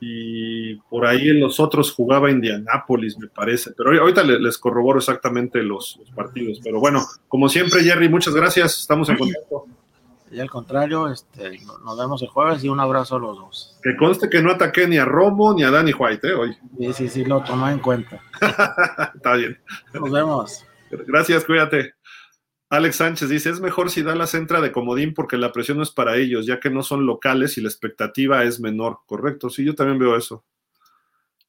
Y por ahí en los otros jugaba Indianápolis, me parece. Pero ahor- ahorita le- les corroboro exactamente los, los partidos. Pero bueno, como siempre, Jerry, muchas gracias. Estamos en contacto. Y al contrario, este, no- nos vemos el jueves y un abrazo a los dos. Que conste que no ataqué ni a Romo ni a Danny White, ¿eh? Hoy. Sí, sí, sí, lo tomé en cuenta. Está bien. Nos vemos. Gracias, cuídate. Alex Sánchez dice, es mejor si Dallas entra de comodín porque la presión no es para ellos, ya que no son locales y la expectativa es menor. Correcto, sí, yo también veo eso.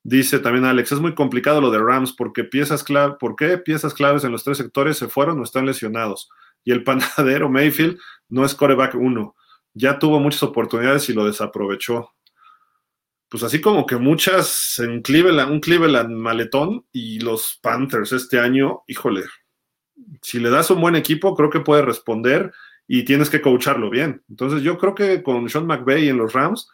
Dice también Alex, es muy complicado lo de Rams porque piezas clave, ¿por qué piezas claves en los tres sectores se fueron o están lesionados? Y el panadero Mayfield no es coreback uno. Ya tuvo muchas oportunidades y lo desaprovechó. Pues así como que muchas en Cleveland, un Cleveland maletón y los Panthers este año, híjole, si le das un buen equipo, creo que puede responder y tienes que coacharlo bien. Entonces yo creo que con Sean McVay en los Rams,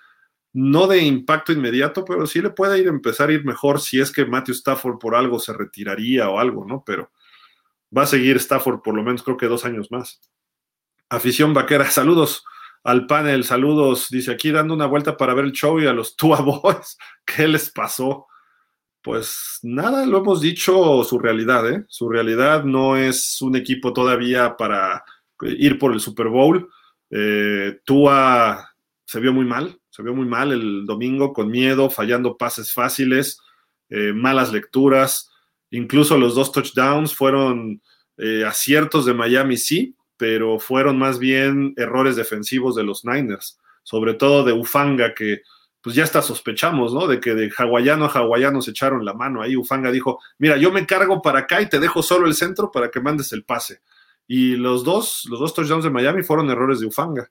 no de impacto inmediato, pero sí le puede ir empezar a ir mejor si es que Matthew Stafford por algo se retiraría o algo, ¿no? Pero va a seguir Stafford por lo menos creo que dos años más. Afición vaquera, saludos al panel, saludos, dice aquí dando una vuelta para ver el show y a los Tua Boys, ¿qué les pasó? Pues nada, lo hemos dicho, su realidad, ¿eh? Su realidad no es un equipo todavía para ir por el Super Bowl. Eh, Tua se vio muy mal, se vio muy mal el domingo, con miedo, fallando pases fáciles, eh, malas lecturas. Incluso los dos touchdowns fueron eh, aciertos de Miami, sí, pero fueron más bien errores defensivos de los Niners, sobre todo de Ufanga, que pues ya hasta sospechamos, ¿no? De que de hawaiano a hawaiano se echaron la mano. Ahí Ufanga dijo, mira, yo me cargo para acá y te dejo solo el centro para que mandes el pase. Y los dos, los dos touchdowns de Miami fueron errores de Ufanga.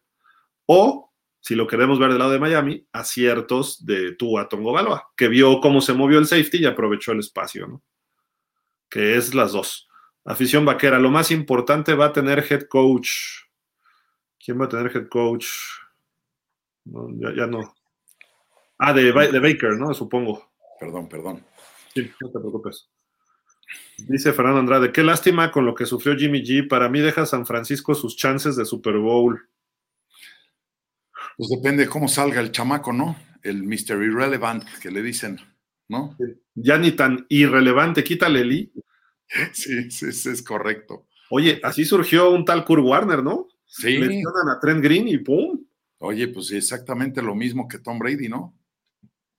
O, si lo queremos ver del lado de Miami, aciertos de Tua Tongo Baloa, que vio cómo se movió el safety y aprovechó el espacio, ¿no? Que es las dos. Afición vaquera, lo más importante va a tener head coach. ¿Quién va a tener head coach? No, ya, ya no. Ah, de, de, Baker, ¿no? Supongo. Perdón, perdón. Sí, no te preocupes. Dice Fernando Andrade, qué lástima con lo que sufrió Jimmy G. Para mí deja San Francisco sus chances de Super Bowl. Pues depende de cómo salga el chamaco, ¿no? El Mr. Irrelevant que le dicen, ¿no? Ya ni tan irrelevante, quítale I. Sí, sí, sí, es correcto. Oye, así surgió un tal Kurt Warner, ¿no? Sí. Mencionan a Trent Green y ¡pum! Oye, pues exactamente lo mismo que Tom Brady, ¿no?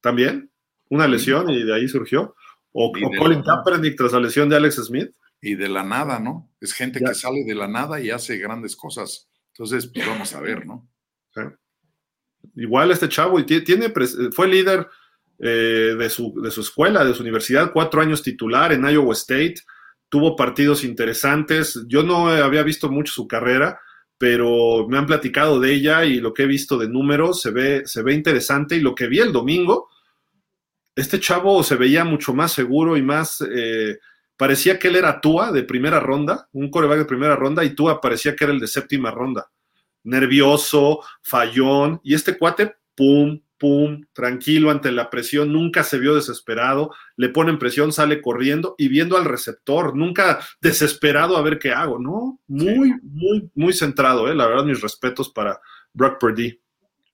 También, una lesión y de ahí surgió. O, o Colin Kaepernick tras la lesión de Alex Smith. Y de la nada, ¿no? Es gente ya. que sale de la nada y hace grandes cosas. Entonces, pues vamos a ver, ¿no? Sí. Igual este chavo, y tiene, fue líder eh, de, su, de su escuela, de su universidad, cuatro años titular en Iowa State, tuvo partidos interesantes. Yo no había visto mucho su carrera, pero me han platicado de ella y lo que he visto de números se ve, se ve interesante. Y lo que vi el domingo, este chavo se veía mucho más seguro y más. Eh, parecía que él era Tua de primera ronda, un coreback de primera ronda, y Tua parecía que era el de séptima ronda. Nervioso, fallón, y este cuate, pum, pum, tranquilo ante la presión, nunca se vio desesperado, le ponen presión, sale corriendo y viendo al receptor, nunca desesperado a ver qué hago, ¿no? Muy, sí. muy, muy centrado, ¿eh? La verdad, mis respetos para Brock Purdy.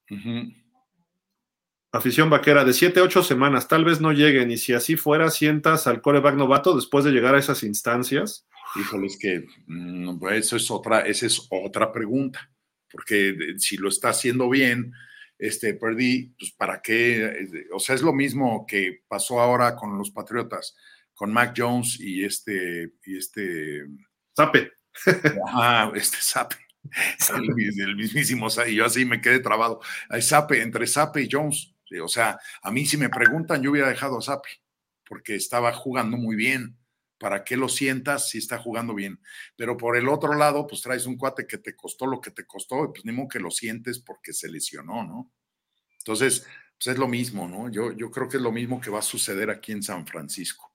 Uh -huh. Afición vaquera, de 7 a 8 semanas, tal vez no lleguen, y si así fuera, sientas al coreback novato después de llegar a esas instancias. Híjole, es que mm, eso es otra, esa es otra pregunta, porque si lo está haciendo bien, este, Purdy, pues para qué, o sea, es lo mismo que pasó ahora con los Patriotas, con Mac Jones y este, y este... Sape. Ah, este Sape. El, el, mismísimo, y yo así me quedé trabado. Hay Sape, entre Sape y Jones. O sea, a mí si me preguntan, yo hubiera dejado a Sape, porque estaba jugando muy bien. ¿Para qué lo sientas si está jugando bien? Pero por el otro lado, pues traes un cuate que te costó lo que te costó, y pues ni modo que lo sientes porque se lesionó, ¿no? Entonces, pues es lo mismo, ¿no? Yo, yo creo que es lo mismo que va a suceder aquí en San Francisco.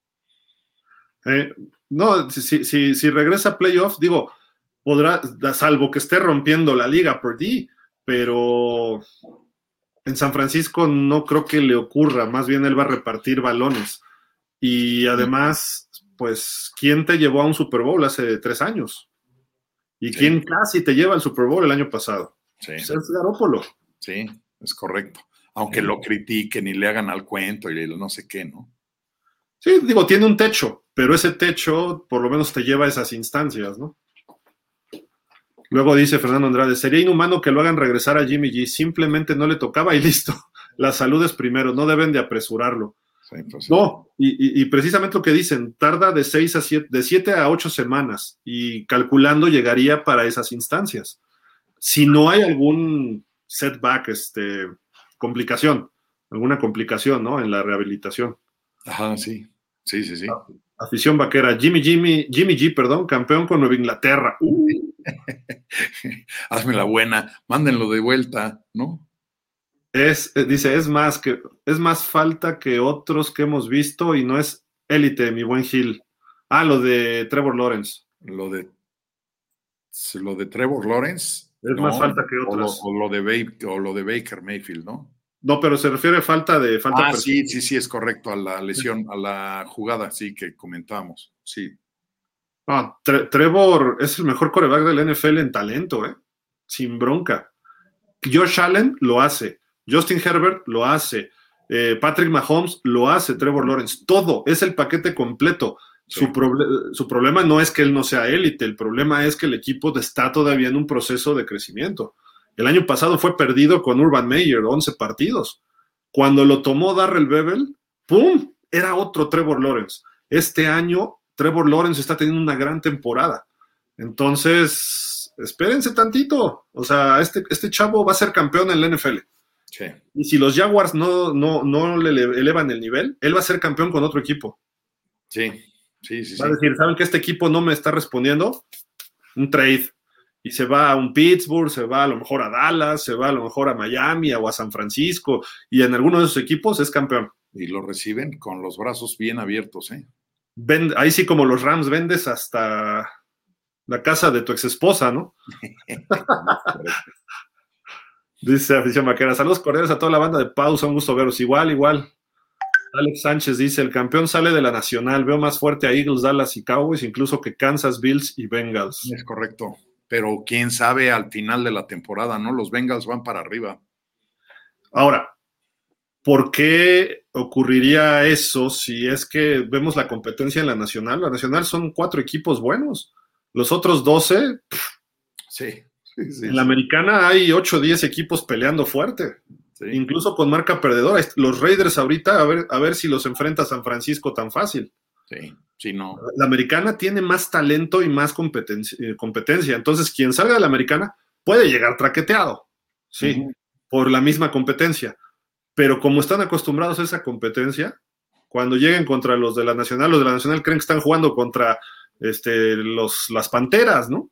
Eh, no, si, si, si, regresa a playoff, digo, podrá, salvo que esté rompiendo la liga por ti, pero en San Francisco no creo que le ocurra, más bien él va a repartir balones. Y además, pues, ¿quién te llevó a un Super Bowl hace tres años? ¿Y sí. quién casi te lleva al Super Bowl el año pasado? Sí. Pues es Garópolo. Sí, es correcto. Aunque sí. lo critiquen y le hagan al cuento y no sé qué, ¿no? Sí, digo, tiene un techo, pero ese techo por lo menos te lleva a esas instancias, ¿no? Luego dice Fernando Andrade, sería inhumano que lo hagan regresar a Jimmy G, simplemente no le tocaba y listo. La salud es primero, no deben de apresurarlo. Pues, no, y, precisamente lo que dicen, tarda de seis a siete, de siete a ocho semanas y calculando llegaría para esas instancias. Si no hay algún setback, este, complicación, alguna complicación, ¿no? En la rehabilitación. Ajá, sí, sí, sí, sí. Afición vaquera, Jimmy, Jimmy, Jimmy G, perdón, campeón con Nueva Inglaterra. Uh. Hazme la buena, mándenlo de vuelta, ¿no? Es, dice, es más que es más falta que otros que hemos visto y no es élite, mi buen Gil. Ah, lo de Trevor Lawrence. Lo de lo de Trevor Lawrence. Es no, más falta que otros. O lo, o lo, de Baker, o lo de Baker Mayfield, ¿no? No, pero se refiere a falta de falta Ah, sí, sí, sí, es correcto, a la lesión, a la jugada, sí, que comentábamos, sí. Ah, Tre Trevor es el mejor coreback del NFL en talento, ¿eh? Sin bronca. Josh Allen lo hace. Justin Herbert lo hace, eh, Patrick Mahomes lo hace, Trevor Lawrence, todo, es el paquete completo. Sí. Su, proble su, problema no es que él no sea élite, el problema es que el equipo está todavía en un proceso de crecimiento. El año pasado fue perdido con Urban Meyer, 11 partidos. Cuando lo tomó Darrell Bevel, ¡pum! Era otro Trevor Lawrence. Este año, Trevor Lawrence está teniendo una gran temporada. Entonces, espérense tantito. O sea, este, este chavo va a ser campeón en la NFL. Sí. Y si los Jaguars no, no, no le elevan el nivel, él va a ser campeón con otro equipo. Sí, sí, sí. Va a decir, ¿saben que este equipo no me está respondiendo? Un trade. Y se va a un Pittsburgh, se va a lo mejor a Dallas, se va a lo mejor a Miami o a San Francisco, y en alguno de esos equipos es campeón. Y lo reciben con los brazos bien abiertos, ¿eh? Ahí sí, como los Rams, vendes hasta la casa de tu ex esposa, ¿no? Dice afición vaquera, saludos cordiales a toda la banda de pausa, un gusto veros. Igual, igual. Alex Sánchez dice, el campeón sale de la nacional, veo más fuerte a Eagles, Dallas y Cowboys, incluso que Kansas, Bills y Bengals. Es correcto, pero quién sabe al final de la temporada, ¿no? Los Bengals van para arriba. Ahora, ¿por qué ocurriría eso si es que vemos la competencia en la nacional? La nacional son cuatro equipos buenos, los otros doce... Sí. Sí, sí, en la americana hay 8 o 10 equipos peleando fuerte, incluso con marca perdedora. Los Raiders ahorita, a ver, a ver si los enfrenta San Francisco tan fácil. Sí, sí, no. La americana tiene más talento y más competencia. competencia. Entonces, quien salga de la americana puede llegar traqueteado, sí, uh -huh. por la misma competencia. Pero como están acostumbrados a esa competencia, cuando lleguen contra los de la nacional, los de la nacional creen que están jugando contra este, los, las panteras, ¿no?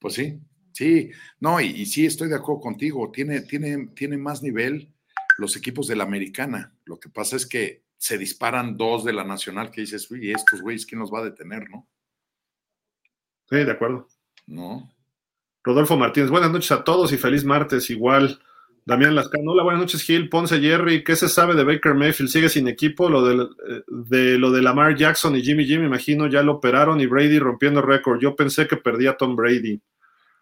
Pues sí, Sí, no, y, y, sí estoy de acuerdo contigo. Tiene, tiene, tiene más nivel los equipos de la americana. Lo que pasa es que se disparan dos de la nacional que dices, uy, estos güeyes, ¿quién los va a detener, no? Sí, de acuerdo. No. Rodolfo Martínez, buenas noches a todos y feliz martes, igual. Damián Lascano, hola, buenas noches, Gil, Ponce, Jerry. ¿Qué se sabe de Baker Mayfield? ¿Sigue sin equipo? Lo de, de lo de Lamar Jackson y Jimmy me imagino, ya lo operaron y Brady rompiendo récord. Yo pensé que perdía a Tom Brady.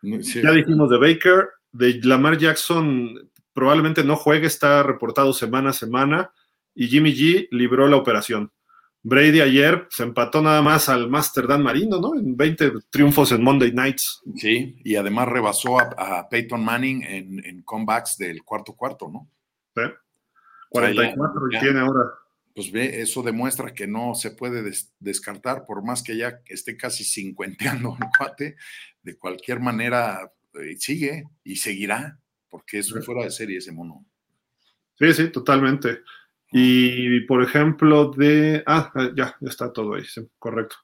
Sí. Ya dijimos de Baker, de Lamar Jackson probablemente no juegue, está reportado semana a semana, y Jimmy G libró la operación. Brady ayer se empató nada más al Master Dan Marino, ¿no? En 20 triunfos en Monday Nights. Sí, y además rebasó a, a Peyton Manning en, en, comebacks del cuarto cuarto, ¿no? Sí. 44 ya, ya, tiene ahora. Pues ve, eso demuestra que no se puede des descartar, por más que ya esté casi cincuenteando el cuate, de cualquier manera eh, sigue y seguirá, porque es un fuera de serie ese mono. Sí, sí, totalmente. Y por ejemplo, de. Ah, ya, ya está todo ahí, sí, correcto.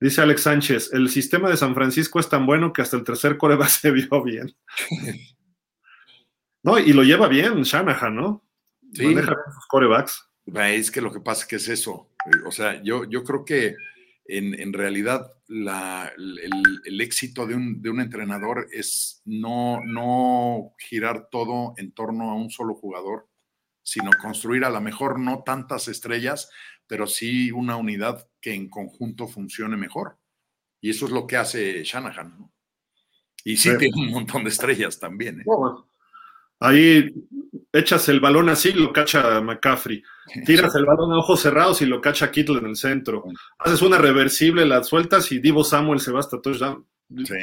Dice Alex Sánchez: el sistema de San Francisco es tan bueno que hasta el tercer coreba se vio bien. no, y lo lleva bien Shanahan, ¿no? Sí. Maneja sus corebacks. Es que lo que pasa es que es eso. O sea, yo, yo creo que en, realidad el, éxito de un, de un, entrenador es no, no girar todo en torno a un solo jugador, sino construir a lo mejor no tantas estrellas, pero sí una unidad que en conjunto funcione mejor. Y eso es lo que hace Shanahan. ¿no? Y sí, tiene un montón de estrellas también. ¿eh? Ahí echas el balón así y lo cacha McCaffrey. Tiras el balón a ojos cerrados y lo cacha Kittle en el centro. Haces una reversible, la sueltas y Divo Samuel se va hasta touchdown. Sí.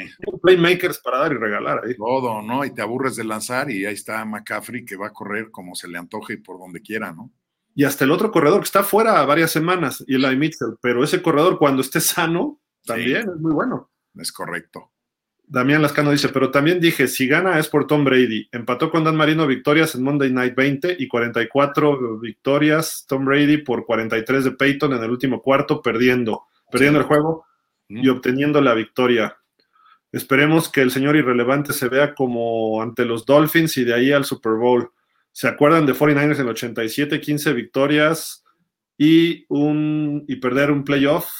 Playmakers para dar y regalar ahí. Todo, ¿no? Y te aburres de lanzar y ahí está McCaffrey que va a correr como se le antoje y por donde quiera, ¿no? Y hasta el otro corredor que está fuera varias semanas, y Eli Mitchell, pero ese corredor cuando esté sano también es muy bueno. Es correcto. Damián Lascano dice, pero también dije, si gana es por Tom Brady. Empató con Dan Marino victorias en Monday Night 20 y 44 victorias Tom Brady por 43 de Peyton en el último cuarto, perdiendo, perdiendo el juego y obteniendo la victoria. Esperemos que el señor irrelevante se vea como ante los Dolphins y de ahí al Super Bowl. ¿Se acuerdan de 49ers en el 87, 15 victorias y, un, y perder un playoff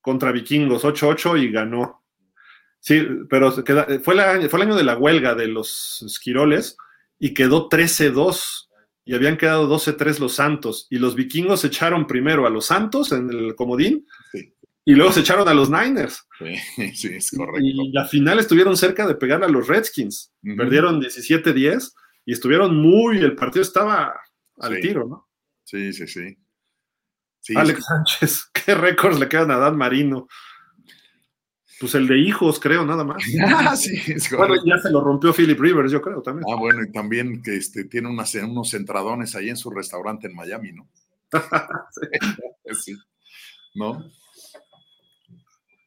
contra vikingos 8-8 y ganó? Sí, pero fue, fue el año de la huelga de los esquiroles y quedó 13-2 y habían quedado 12-3 los Santos y los vikingos echaron primero a los Santos en el comodín y luego se echaron a los Niners. Sí, sí, es correcto. Y la final estuvieron cerca de pegar a los Redskins. Perdieron 17-10 y estuvieron muy, el partido estaba al tiro, ¿no? Sí, sí, sí. Alex Sánchez, qué récords le quedan a Dan Marino. Pues el de hijos, creo, nada más. Ah, sí, bueno, ya se lo rompió Philip Rivers, yo creo también. Ah, bueno, y también que este, tiene unos centradones ahí en su restaurante en Miami, ¿no? sí. ¿No?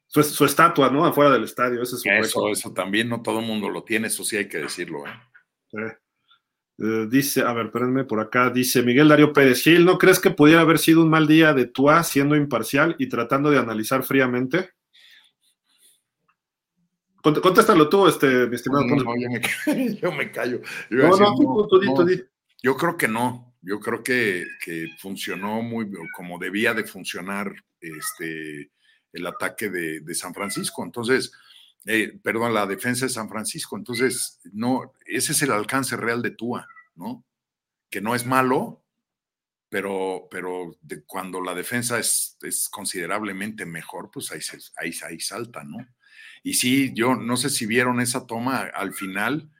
Su, estatua, ¿no? Afuera del estadio, ese es su Eso, eso también, no todo el mundo lo tiene, eso sí hay que decirlo, ¿eh? Eh, dice, a ver, espérenme por acá, dice Miguel Darío Pérez Gil, ¿no crees que pudiera haber sido un mal día de Tua siendo imparcial y tratando de analizar fríamente? Contéstalo tú, este, mi estimado. No, yo, me, callo. Yo no, no, tú, tú, Yo creo que no. Yo creo que, funcionó muy como debía de funcionar este, el ataque de, San Francisco. Entonces, eh, perdón, la defensa de San Francisco. Entonces, no, ese es el alcance real de Tua, ¿no? Que no es malo, pero, pero cuando la defensa es, es, considerablemente mejor, pues ahí, ahí, ahí salta, ¿no? Y sí, yo no sé si vieron esa toma al final,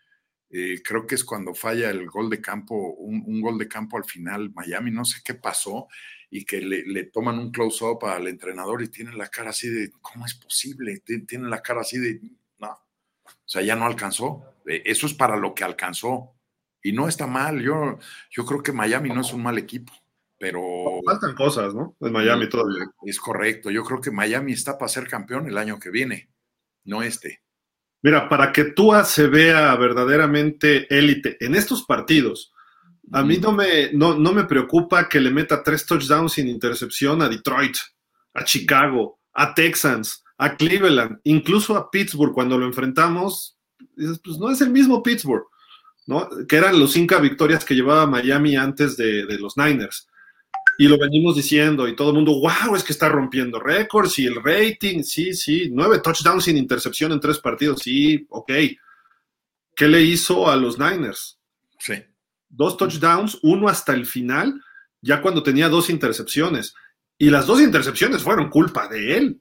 eh, creo que es cuando falla el gol de campo, un, gol de campo al final, Miami, no sé qué pasó, y que le, toman un close-up al entrenador y tiene la cara así de, ¿cómo es posible? Tiene la cara así de, no, o sea, ya no alcanzó. Eh, eso es para lo que alcanzó. Y no está mal, yo, yo creo que Miami no es un mal equipo pero... Faltan cosas, ¿no? En Miami todavía. Es correcto, yo creo que Miami está para ser campeón el año que viene no este. Mira, para que Tua se vea verdaderamente élite en estos partidos, a mí no me, no, no me preocupa que le meta tres touchdowns sin intercepción a Detroit, a Chicago, a Texans, a Cleveland, incluso a Pittsburgh cuando lo enfrentamos. Pues no es el mismo Pittsburgh, ¿no? Que eran los cinco victorias que llevaba Miami antes de, de los Niners. Y lo venimos diciendo y todo el mundo, wow, es que está rompiendo récords y el rating, sí, sí, nueve touchdowns sin intercepción en tres partidos, sí, ok. ¿Qué le hizo a los Niners? Sí. Dos touchdowns, uno hasta el final, ya cuando tenía dos intercepciones. Y las dos intercepciones fueron culpa de él.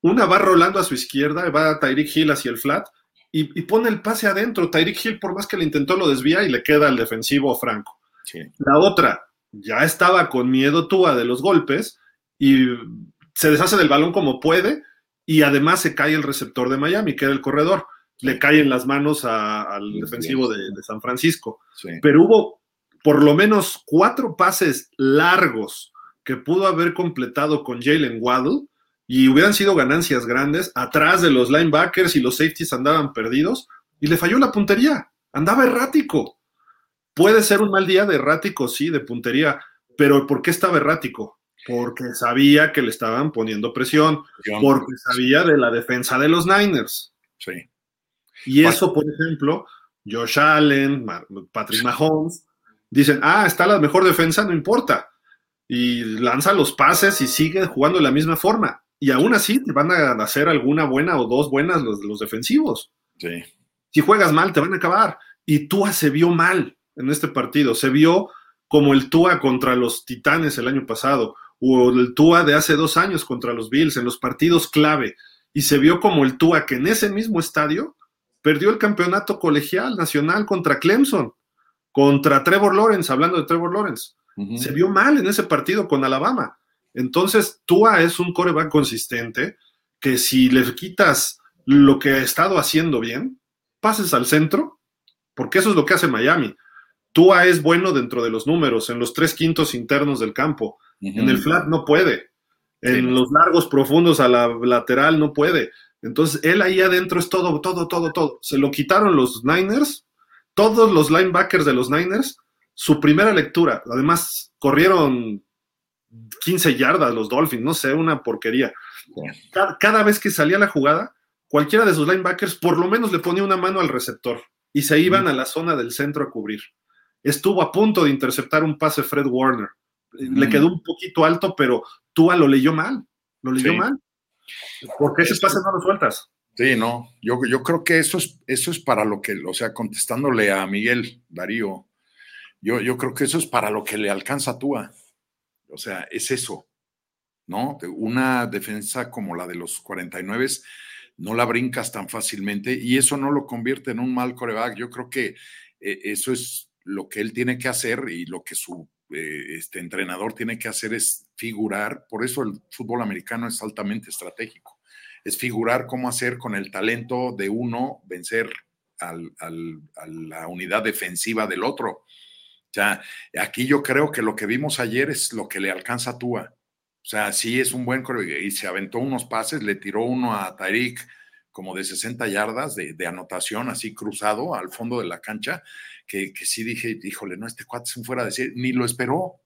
Una va rolando a su izquierda, va a Tyreek Hill hacia el flat y, y, pone el pase adentro. Tyreek Hill, por más que le intentó, lo desvía y le queda al defensivo Franco. Sí. La otra, ya estaba con miedo Tua de los golpes y se deshace del balón como puede y además se cae el receptor de Miami, que era el corredor. Le cae en las manos al defensivo de, San Francisco. Pero hubo por lo menos cuatro pases largos que pudo haber completado con Jalen Waddle y hubieran sido ganancias grandes. Atrás de los linebackers y los safeties andaban perdidos y le falló la puntería. Andaba errático. Puede ser un mal día de errático, sí, de puntería, pero ¿por qué estaba errático? Porque sabía que le estaban poniendo presión, porque sabía de la defensa de los Niners. Sí. Y eso, por ejemplo, Josh Allen, Patrick Mahomes, dicen, ah, está la mejor defensa, no importa. Y lanza los pases y sigue jugando de la misma forma. Y aún así te van a hacer alguna buena o dos buenas los, los defensivos. Sí. Si juegas mal, te van a acabar. Y Tua se vio mal en este partido. Se vio como el Tua contra los Titanes el año pasado, o el Tua de hace dos años contra los Bills, en los partidos clave. Y se vio como el Tua que en ese mismo estadio perdió el campeonato colegial nacional contra Clemson, contra Trevor Lawrence, hablando de Trevor Lawrence. Se vio mal en ese partido con Alabama. Entonces, Tua es un coreback consistente que si le quitas lo que ha estado haciendo bien, pases al centro, porque eso es lo que hace Miami. Tua es bueno dentro de los números, en los tres quintos internos del campo. En el flat no puede. En Sí, los largos profundos a la lateral no puede. Entonces, él ahí adentro es todo, todo, todo, todo. Se lo quitaron los Niners, todos los linebackers de los Niners, su primera lectura. Además, corrieron 15 yardas los Dolphins, no sé, una porquería. Cada, cada vez que salía la jugada, cualquiera de sus linebackers por lo menos le ponía una mano al receptor y se iban a la zona del centro a cubrir. Estuvo a punto de interceptar un pase Fred Warner. Le Mm. quedó un poquito alto, pero Tua lo leyó mal. Lo leyó Sí. mal. Porque ese pase no lo sueltas. Sí, no, yo, yo creo que eso es, eso es para lo que, o sea, contestándole a Miguel Darío, yo, yo creo que eso es para lo que le alcanza a Tua. O sea, es eso, ¿no? Una defensa como la de los 49 no la brincas tan fácilmente y eso no lo convierte en un mal coreback. Yo creo que eh, eso es lo que él tiene que hacer y lo que su eh, este entrenador tiene que hacer es figurar. Por eso el fútbol americano es altamente estratégico es figurar cómo hacer con el talento de uno vencer a la unidad defensiva del otro. O sea, aquí yo creo que lo que vimos ayer es lo que le alcanza a Tua. O sea, sí es un buen y se aventó unos pases, le tiró uno a Tariq como de 60 yardas de anotación, así cruzado al fondo de la cancha, que, que, sí dije, híjole, no, este cuate se fuera a decir, ni lo esperó.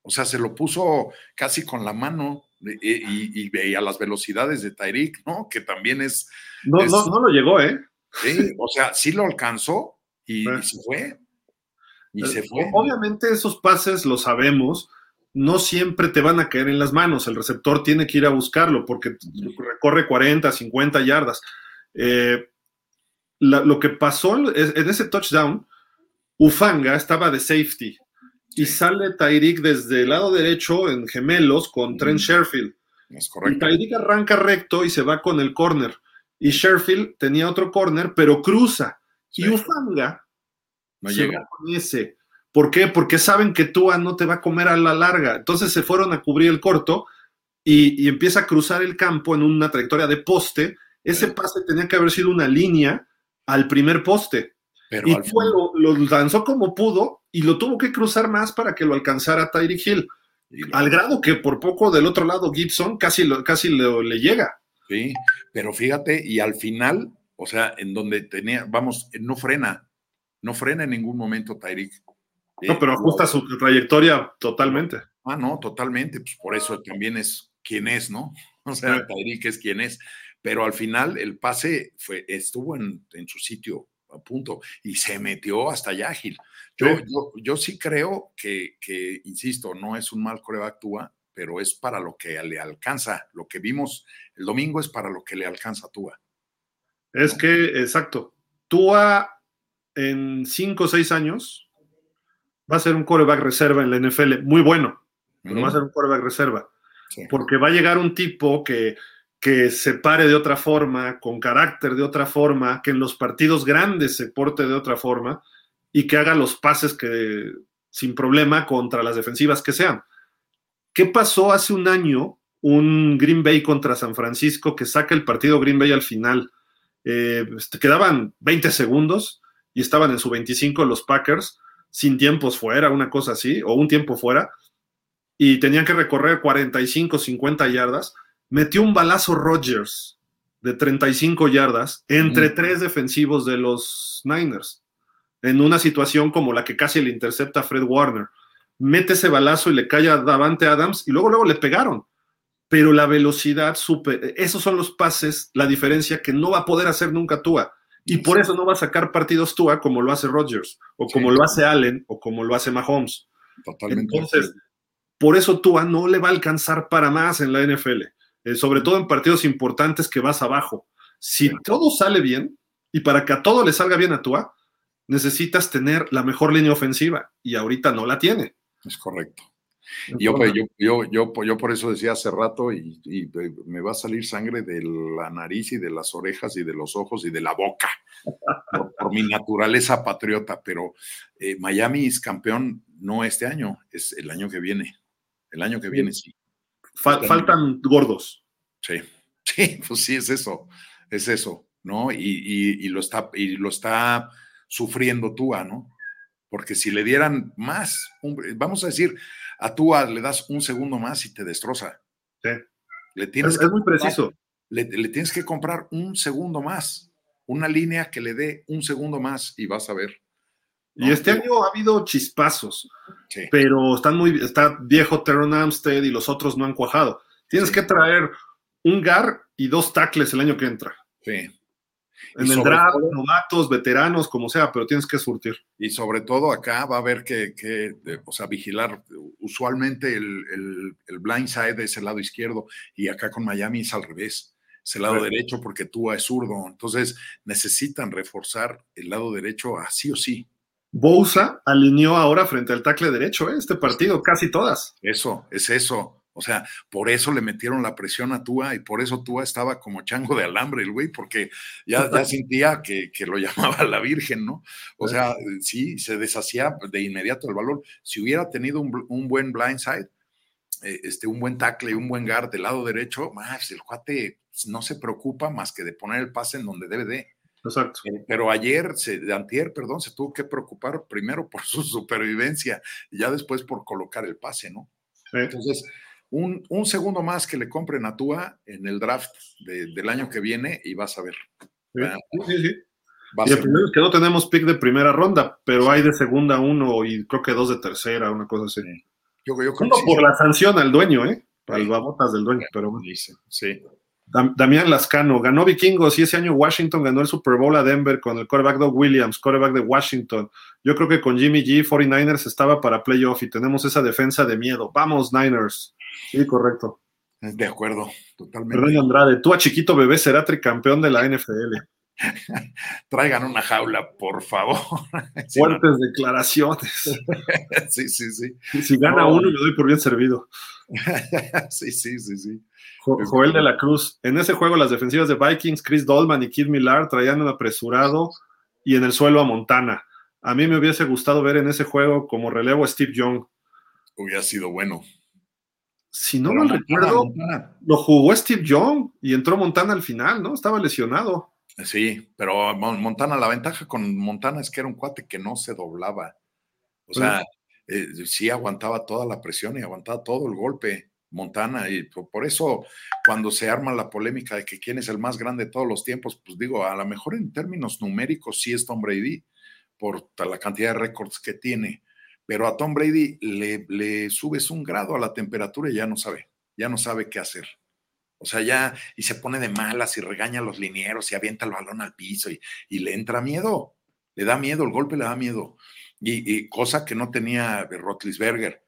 O sea, se lo puso casi con la mano y, y, y veía las velocidades de Tyreek, ¿no? Que también es. No, es, no, no lo llegó, ¿eh? Sí, o sea, sí lo alcanzó y, y se fue. Y se fue. Obviamente, esos pases lo sabemos, no siempre te van a caer en las manos. El receptor tiene que ir a buscarlo porque recorre 40, 50 yardas. Eh, la, lo que pasó en ese touchdown, Ufanga estaba de safety y sale Tyreek desde el lado derecho en gemelos con Trent Sherfield. Es correcto. Y Tyreek arranca recto y se va con el corner. Y Sherfield tenía otro corner, pero cruza. Sí. Y Ufanga no llega con ese. ¿Por qué? Porque saben que Tua no te va a comer a la larga. Entonces se fueron a cubrir el corto y, y empieza a cruzar el campo en una trayectoria de poste. Ese pase tenía que haber sido una línea al primer poste. Pero y fue, lo, lo, lanzó como pudo y lo tuvo que cruzar más para que lo alcanzara Tyreek Hill. Al grado que por poco del otro lado Gibson casi, lo, casi lo, le llega. Sí, pero fíjate, y al final, o sea, en donde tenía, vamos, no frena, no frena en ningún momento Tyreek. No, pero ajusta su trayectoria totalmente. Ah, no, totalmente, pues por eso también es quien es, ¿no? O sea. Tyreek es quien es. Pero al final el pase fue, estuvo en, en su sitio, punto, y se metió hasta allá, Gil. Yo, sí. Yo, yo, sí creo que, que, insisto, no es un mal coreback Tua, pero es para lo que le alcanza. Lo que vimos el domingo es para lo que le alcanza Tua. Es que, exacto, Tua en cinco o seis años va a ser un coreback reserva en la NFL, muy bueno, pero mm. va a ser un coreback reserva. Sí. Porque va a llegar un tipo que, que se pare de otra forma, con carácter de otra forma, que en los partidos grandes se porte de otra forma y que haga los pases que sin problema contra las defensivas que sean. ¿Qué pasó hace un año? Un Green Bay contra San Francisco que saca el partido Green Bay al final. Eh, quedaban 20 segundos y estaban en su 25 los Packers, sin tiempos fuera, una cosa así, o un tiempo fuera, y tenían que recorrer 45, 50 yardas. Metió un balazo Rodgers de 35 yardas entre mm. tres defensivos de los Niners, en una situación como la que casi le intercepta a Fred Warner. Mete ese balazo y le cae a Davante Adams y luego, luego le pegaron. Pero la velocidad, super, esos son los pases, la diferencia que no va a poder hacer nunca Tua. Y por eso no va a sacar partidos Tua como lo hace Rodgers, o como lo hace Allen, o como lo hace Mahomes. Totalmente. Entonces, por eso Tua no le va a alcanzar para más en la NFL, eh, sobre todo en partidos importantes que vas abajo. Si todo sale bien, y para que a todo le salga bien a Tua, necesitas tener la mejor línea ofensiva, y ahorita no la tiene. Es correcto. Yo, yo, yo, yo, yo, por eso decía hace rato, y, me va a salir sangre de la nariz y de las orejas y de los ojos y de la boca, por, mi naturaleza patriota, pero eh, Miami es campeón no este año, es el año que viene. El año que viene, sí. Faltan gordos. Sí, sí, pues sí, es eso, es eso, ¿no? Y, lo, está, y lo está sufriendo Tua, ¿no? Porque si le dieran más, vamos a decir, a Tua le das un segundo más y te destroza. Sí. Le tienes es, muy preciso. Le, tienes que comprar un segundo más, una línea que le dé un segundo más y vas a ver. Y este año ha habido chispazos, pero están muy, está viejo Teron Amstead y los otros no han cuajado. Tienes que traer un GAR y dos tackles el año que entra. Sí. En el draft, novatos, veteranos, como sea, pero tienes que surtir. Y sobre todo acá va a haber que, o sea, vigilar. Usualmente el, el, blind side es el lado izquierdo y acá con Miami es al revés. Es el lado derecho porque tú es zurdo. Entonces necesitan reforzar el lado derecho así o sí. Bousa alineó ahora frente al tackle derecho, ¿eh? este partido, casi todas. Eso, es eso. O sea, por eso le metieron la presión a Tua y por eso Tua estaba como chango de alambre, el güey, porque ya, ya sentía que, lo llamaba la Virgen, ¿no? O sea, sí, se deshacía de inmediato el valor. Si hubiera tenido un, buen blindside, eh, este, un buen tackle y un buen guard del lado derecho, más el cuate no se preocupa más que de poner el pase en donde debe de. Exacto. Pero ayer, se, de antier, perdón, se tuvo que preocupar primero por su supervivencia y ya después por colocar el pase, ¿no? Entonces, un, segundo más que le compren a Tua en el draft del año que viene y vas a ver. Sí, sí, y el primero es que no tenemos pick de primera ronda, pero hay de segunda uno y creo que dos de tercera, una cosa así. Yo, yo creo por la sanción al dueño, ¿eh? Al babotas del dueño, pero bueno. Sí. Damián Lascano ganó Vikingos y ese año Washington ganó el Super Bowl a Denver con el quarterback Doug Williams, quarterback de Washington. Yo creo que con Jimmy G, 49ers estaba para playoff y tenemos esa defensa de miedo. Vamos, Niners. Sí, correcto. De acuerdo, totalmente. René Andrade, tú a chiquito bebé será tricampeón de la NFL. Traigan una jaula, por favor. Fuertes declaraciones. sí, sí, sí. Si gana uno, me doy por bien servido. sí, sí, sí, sí. Joel de la Cruz. En ese juego, las defensivas de Vikings, Chris Dolman y Kid Millar traían un apresurado y en el suelo a Montana. A mí me hubiese gustado ver en ese juego como relevo a Steve Young. Hubiera sido bueno si no mal recuerdo, lo jugó Steve Young y entró Montana al final, ¿no? Estaba lesionado. Sí, pero Montana, la ventaja con Montana es que era un cuate que no se doblaba. O sea, eh, sí aguantaba toda la presión y aguantaba todo el golpe. Montana, y por eso cuando se arma la polémica de que quién es el más grande de todos los tiempos, pues digo, a lo mejor en términos numéricos sí es Tom Brady, por la cantidad de récords que tiene, pero a Tom Brady le, subes un grado a la temperatura y ya no sabe, ya no sabe qué hacer. O sea, ya, y se pone de malas y regaña a los linieros y avienta el balón al piso y, le entra miedo, le da miedo, el golpe le da miedo. Y, cosa que no tenía Rotlisberger,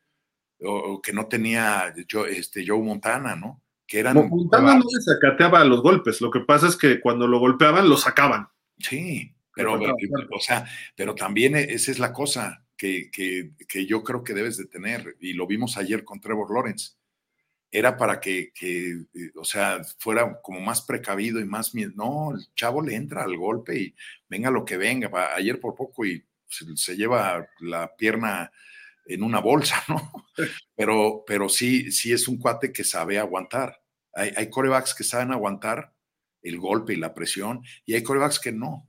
o, que no tenía Joe, este, Joe Montana, ¿no? Que eran. Montana no se sacateaba los golpes, lo que pasa es que cuando lo golpeaban, lo sacaban. Sí, pero, o sea, pero también e, esa es la cosa que, que, yo creo que debes de tener, y lo vimos ayer con Trevor Lawrence, era para que, que, eh, o sea, fuera como más precavido y más. No, el chavo le entra al golpe y venga lo que venga. Ayer por poco y se, lleva la pierna en una bolsa, ¿no? Pero, pero sí, sí es un cuate que sabe aguantar. Hay, hay corebacks que saben aguantar el golpe y la presión, y hay corebacks que no.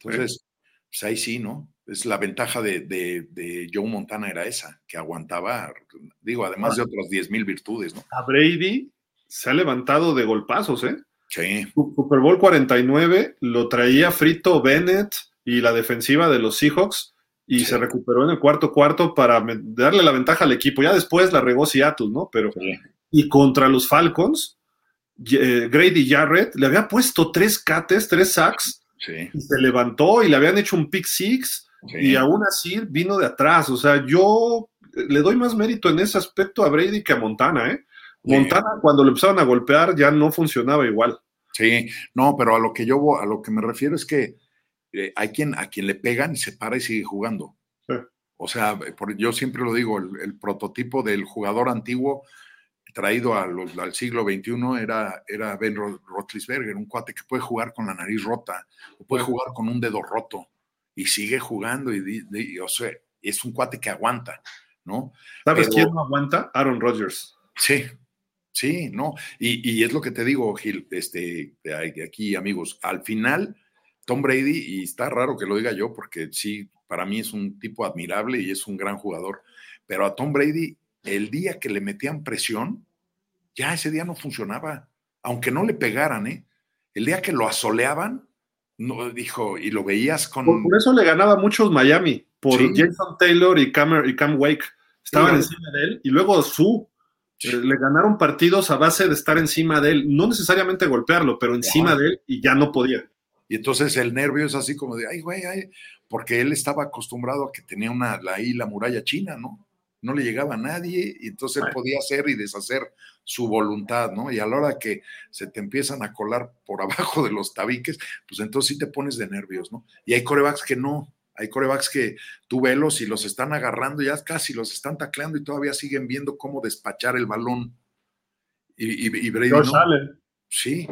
Entonces, pues ahí sí, ¿no? Es la ventaja de, de, Joe Montana era esa, que aguantaba, digo, además de otras 10 mil virtudes, ¿no? A Brady se ha levantado de golpazos, ¿eh? Sí. Super Bowl 49 lo traía frito Bennett y la defensiva de los Seahawks y se recuperó en el cuarto cuarto para darle la ventaja al equipo. Ya después la regó Seattle, ¿no? Pero y contra los Falcons, eh, Grady Jarrett le había puesto tres cates, tres sacks Y se levantó y le habían hecho un pick six y aún así vino de atrás. O sea, yo le doy más mérito en ese aspecto a Brady que a Montana, ¿eh? Montana, cuando le empezaron a golpear, ya no funcionaba igual. Sí, no, pero a lo que yo a lo que me refiero es que eh, hay quien a quien le pegan y se para y sigue jugando. O sea, yo siempre lo digo, el, prototipo del jugador antiguo traído al siglo XXI era, era Ben Roethlisberger, un cuate que puede jugar con la nariz rota, o puede jugar con un dedo roto, y sigue jugando, y, o sea, es un cuate que aguanta, ¿no? ¿Sabes quién no aguanta? Aaron Rodgers. Sí, sí, no, y, es lo que te digo, Gil, este, aquí, amigos, al final, Tom Brady, y está raro que lo diga yo, porque sí, para mí es un tipo admirable y es un gran jugador. Pero a Tom Brady, el día que le metían presión, ya ese día no funcionaba. Aunque no le pegaran, ¿eh? El día que lo asoleaban, no, dijo, y lo veías con. Por, eso le ganaba muchos Miami, por Jason Taylor y Cam, y Cam Wake. Estaban encima de él, y luego su. Eh, le ganaron partidos a base de estar encima de él, no necesariamente golpearlo, pero encima de él, y ya no podía. Y entonces el nervio es así como de, ay, güey, ay, porque él estaba acostumbrado a que tenía una, la, ahí la muralla china, ¿no? No le llegaba a nadie y entonces él podía hacer y deshacer su voluntad, ¿no? Y a la hora que se te empiezan a colar por abajo de los tabiques, pues entonces sí te pones de nervios, ¿no? Y hay corebacks que no, hay corebacks que tú velos y los están agarrando, ya casi los están tacleando y todavía siguen viendo cómo despachar el balón. Y, y, Brady no. Sí,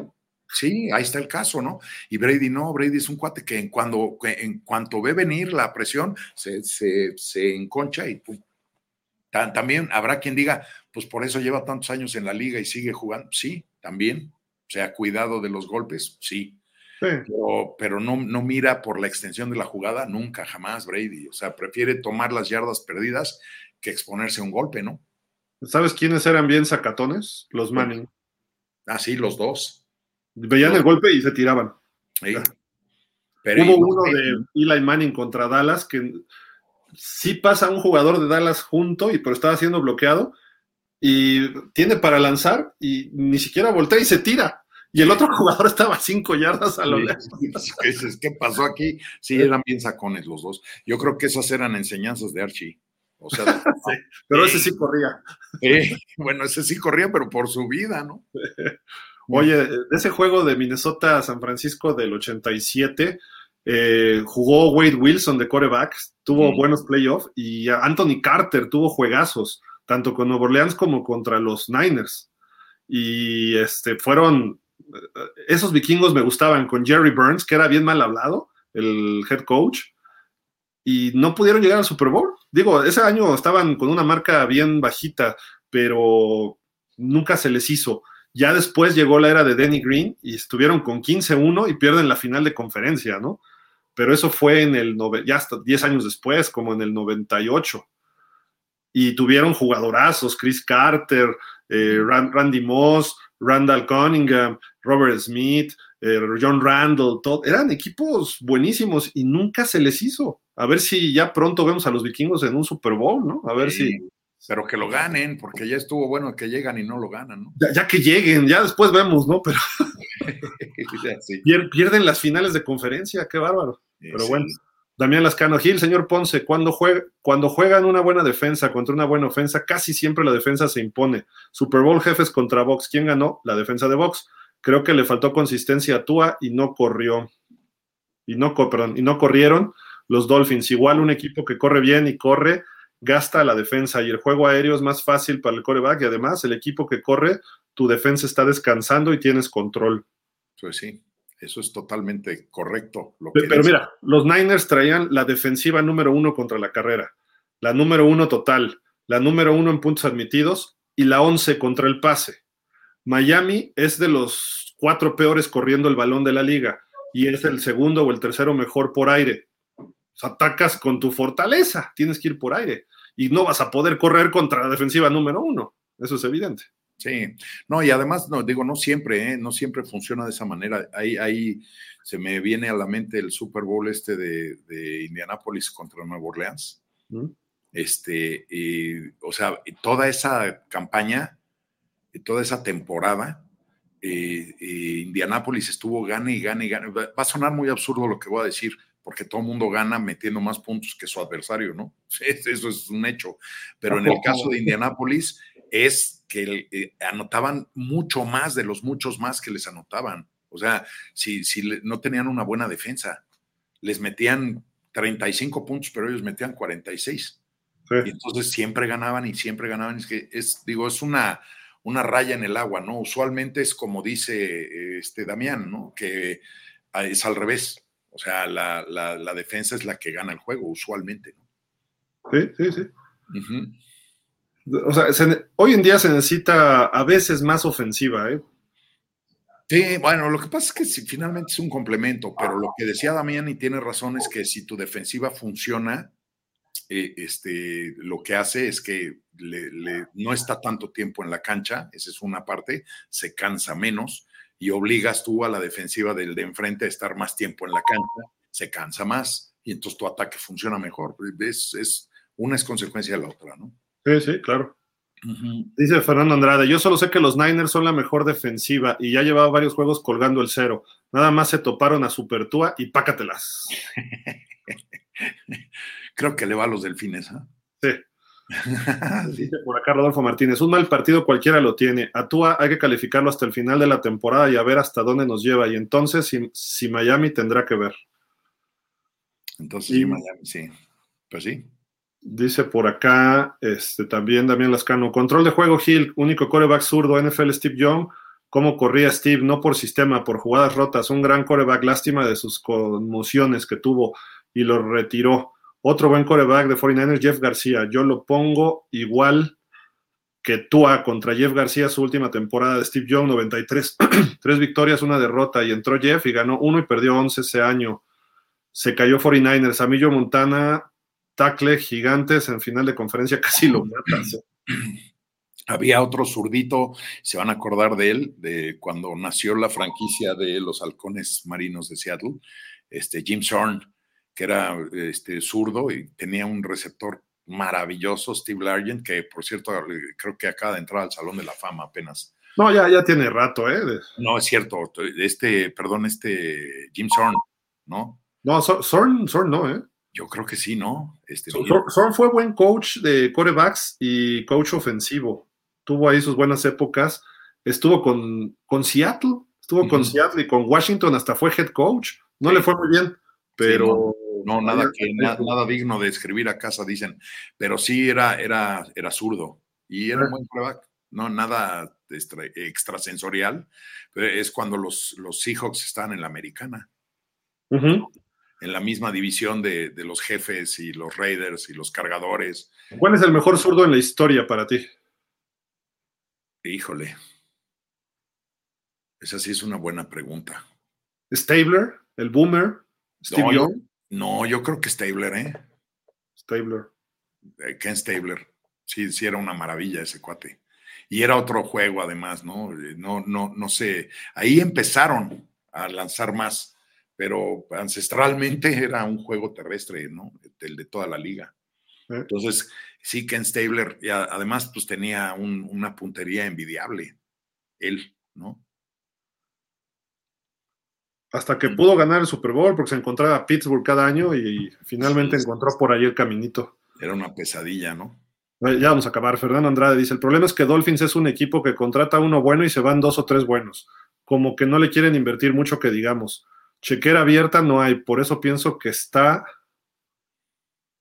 Sí, ahí está el caso, ¿no? Y Brady no, Brady es un cuate que en, cuando, en cuanto ve venir la presión, se, se, enconcha y pum. También habrá quien diga, pues por eso lleva tantos años en la liga y sigue jugando. Sí, también. O sea, cuidado de los golpes, sí. Pero, pero no, no mira por la extensión de la jugada, nunca, jamás, Brady. O sea, prefiere tomar las yardas perdidas que exponerse a un golpe, ¿no? ¿Sabes quiénes eran bien sacatones? Los Manning. Ah, sí, los dos. Veían el golpe y se tiraban. Hubo uno de Eli Manning contra Dallas que sí pasa un jugador de Dallas junto, y pero estaba siendo bloqueado y tiene para lanzar y ni siquiera voltea y se tira. Y el otro jugador estaba a cinco yardas a lo lejos. ¿Qué pasó aquí? Sí, eran bien sacones los dos. Yo creo que esas eran enseñanzas de Archie. O sea, pero ese sí corría. bueno, ese sí corría, pero por su vida, ¿no? Oye, ese juego de Minnesota San Francisco del 87, eh, jugó Wade Wilson de coreback, tuvo buenos playoffs y Anthony Carter tuvo juegazos, tanto con Nueva Orleans como contra los Niners. Y este, fueron, eh, esos vikingos me gustaban con Jerry Burns, que era bien mal hablado, el head coach, y no pudieron llegar al Super Bowl. Digo, ese año estaban con una marca bien bajita, pero nunca se les hizo. Ya después llegó la era de Danny Green y estuvieron con 15-1 y pierden la final de conferencia, ¿no? Pero eso fue en el, ya hasta 10 años después, como en el 98. Y tuvieron jugadorazos, Chris Carter, eh, Randy Moss, Randall Cunningham, Robert Smith, eh, John Randall, todo. eran equipos buenísimos y nunca se les hizo. A ver si ya pronto vemos a los vikingos en un Super Bowl, ¿no? A ver si pero que lo ganen, porque ya estuvo bueno que llegan y no lo ganan, ¿no? Ya, que lleguen, ya después vemos, ¿no? Pero pierden las finales de conferencia, qué bárbaro. Pero bueno, Damián Lascano Gil, señor Ponce, cuando, juega, cuando juegan una buena defensa contra una buena ofensa, casi siempre la defensa se impone. Super Bowl jefes contra Box, ¿quién ganó? La defensa de Box. Creo que le faltó consistencia a Tua y no corrió. Y no, perdón, y no corrieron los Dolphins. Igual un equipo que corre bien y corre gasta la defensa y el juego aéreo es más fácil para el coreback y además el equipo que corre, tu defensa está descansando y tienes control. Pues sí, eso es totalmente correcto. pero, mira, los Niners traían la defensiva número uno contra la carrera, la número uno total, la número uno en puntos admitidos y la once contra el pase. Miami es de los cuatro peores corriendo el balón de la liga y es el segundo o el tercero mejor por aire. atacas con tu fortaleza, tienes que ir por aire y no vas a poder correr contra la defensiva número uno. Eso es evidente. Sí, no, y además, no, digo, no siempre, ¿eh? no siempre funciona de esa manera. Ahí, ahí se me viene a la mente el Super Bowl este de, de Indianápolis contra Nueva Orleans. Este, y, o sea, toda esa campaña, toda esa temporada, eh, eh, Indianápolis estuvo gane y gane y gane. Va a sonar muy absurdo lo que voy a decir, porque todo el mundo gana metiendo más puntos que su adversario, ¿no? Eso es un hecho. Pero en el caso de Indianápolis es que eh, anotaban mucho más de los muchos más que les anotaban. O sea, si, si no tenían una buena defensa, les metían 35 puntos, pero ellos metían 46. Y entonces siempre ganaban y siempre ganaban. Es que es, digo, es una, una raya en el agua, ¿no? Usualmente es como dice este Damián, ¿no? Que ah, es al revés. O sea, la, la, defensa es la que gana el juego, usualmente, ¿no? Sí, sí, sí. O sea, hoy en día se necesita a veces más ofensiva, ¿eh? Sí, bueno, lo que pasa es que si, finalmente es un complemento, pero lo que decía Damián y tiene razón es que si tu defensiva funciona, eh, este, lo que hace es que no está tanto tiempo en la cancha, esa es una parte, se cansa menos y obligas tú a la defensiva del de enfrente a estar más tiempo en la cancha, se cansa más y entonces tu ataque funciona mejor. Es, es una es consecuencia de la otra, ¿no? Sí, sí, claro. Dice Fernando Andrade, yo solo sé que los Niners son la mejor defensiva y ya llevaba varios juegos colgando el cero. Nada más se toparon a Supertúa y pácatelas. Creo que le va a los delfines. ¿ah? Sí. Dice por acá Rodolfo Martínez, un mal partido cualquiera lo tiene. A Tua hay que calificarlo hasta el final de la temporada y a ver hasta dónde nos lleva. Y entonces si, Miami tendrá que ver. Entonces sí, Miami, sí. Pues sí. Dice por acá, este, también Damián Lascano, control de juego Hill, único coreback zurdo, NFL Steve Young, cómo corría Steve, no por sistema, por jugadas rotas, un gran coreback, lástima de sus conmociones que tuvo y lo retiró. Otro buen coreback de 49ers, Jeff García, yo lo pongo igual que Tua contra Jeff García su última temporada de Steve Young, 93, tres victorias, una derrota, y entró Jeff y ganó uno y perdió 11 ese año. Se cayó 49ers, Amillo Montana tackle gigantes en final de conferencia casi lo matan. Había otro zurdito, se van a acordar de él, de cuando nació la franquicia de los halcones marinos de Seattle, este Jim Zorn, que era este zurdo y tenía un receptor maravilloso, Steve Largent, que por cierto creo que acaba de entrar al Salón de la Fama apenas. No, ya, ya tiene rato, ¿eh? No, es cierto, este, perdón, este Jim Zorn, ¿no? No, Zorn, Zorn no, ¿eh? Yo creo que sí, ¿no? Este, Son fue buen coach de corebacks y coach ofensivo. Tuvo ahí sus buenas épocas. Estuvo con, con Seattle, estuvo con Seattle y con Washington, hasta fue head coach. No le fue muy bien, pero. no, nada, que, nada, digno de escribir a casa, dicen. Pero sí era, era, era zurdo y era un buen coreback. No, nada extrasensorial. Pero es cuando los, los Seahawks están en la americana en la misma división de, los jefes y los raiders y los cargadores. ¿Cuál es el mejor zurdo en la historia para ti? Híjole. Esa sí es una buena pregunta. ¿Stabler? ¿El Boomer? ¿Steve no, Young? no, yo creo que Stabler, ¿eh? Stabler. Eh, Ken Stabler. Sí, sí, era una maravilla ese cuate. Y era otro juego, además, ¿no? Eh, no, no, no sé. Ahí empezaron a lanzar más pero ancestralmente era un juego terrestre, ¿no? El de toda la liga. Eh. Entonces, sí, Ken Stabler, y además, pues tenía una puntería envidiable, él, ¿no? Hasta que pudo ganar el Super Bowl porque se encontraba a Pittsburgh cada año y finalmente encontró por ahí el caminito. Era una pesadilla, ¿no? Ya vamos a acabar. Fernando Andrade dice: el problema es que Dolphins es un equipo que contrata uno bueno y se van dos o tres buenos. Como que no le quieren invertir mucho que digamos chequera abierta no hay, por eso pienso que está,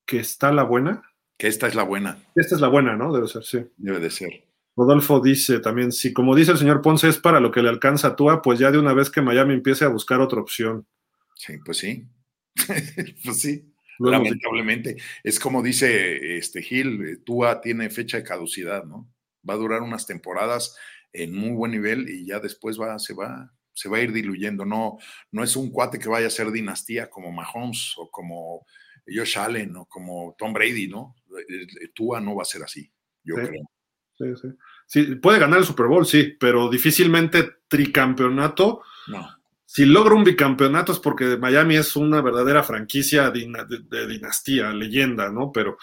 que está la buena. Que esta es la buena. Esta es la buena, ¿no? Debe ser, sí. Debe de ser. Rodolfo dice también, si como dice el señor Ponce es para lo que le alcanza a Tua, pues ya de una vez que Miami empiece a buscar otra opción. Sí, pues sí. pues sí. Lamentablemente. Es como dice este Gil, Tua tiene fecha de caducidad, ¿no? Va a durar unas temporadas en muy buen nivel y ya después va, se va, se va a ir diluyendo. No, no es un cuate que vaya a ser dinastía como Mahomes o como Josh Allen o como Tom Brady, ¿no? Tua no va a ser así, yo creo. Sí, sí. Sí, puede ganar el Super Bowl, sí, pero difícilmente tricampeonato. No. Si logra un bicampeonato es porque Miami es una verdadera franquicia de, dinastía, leyenda, ¿no? Pero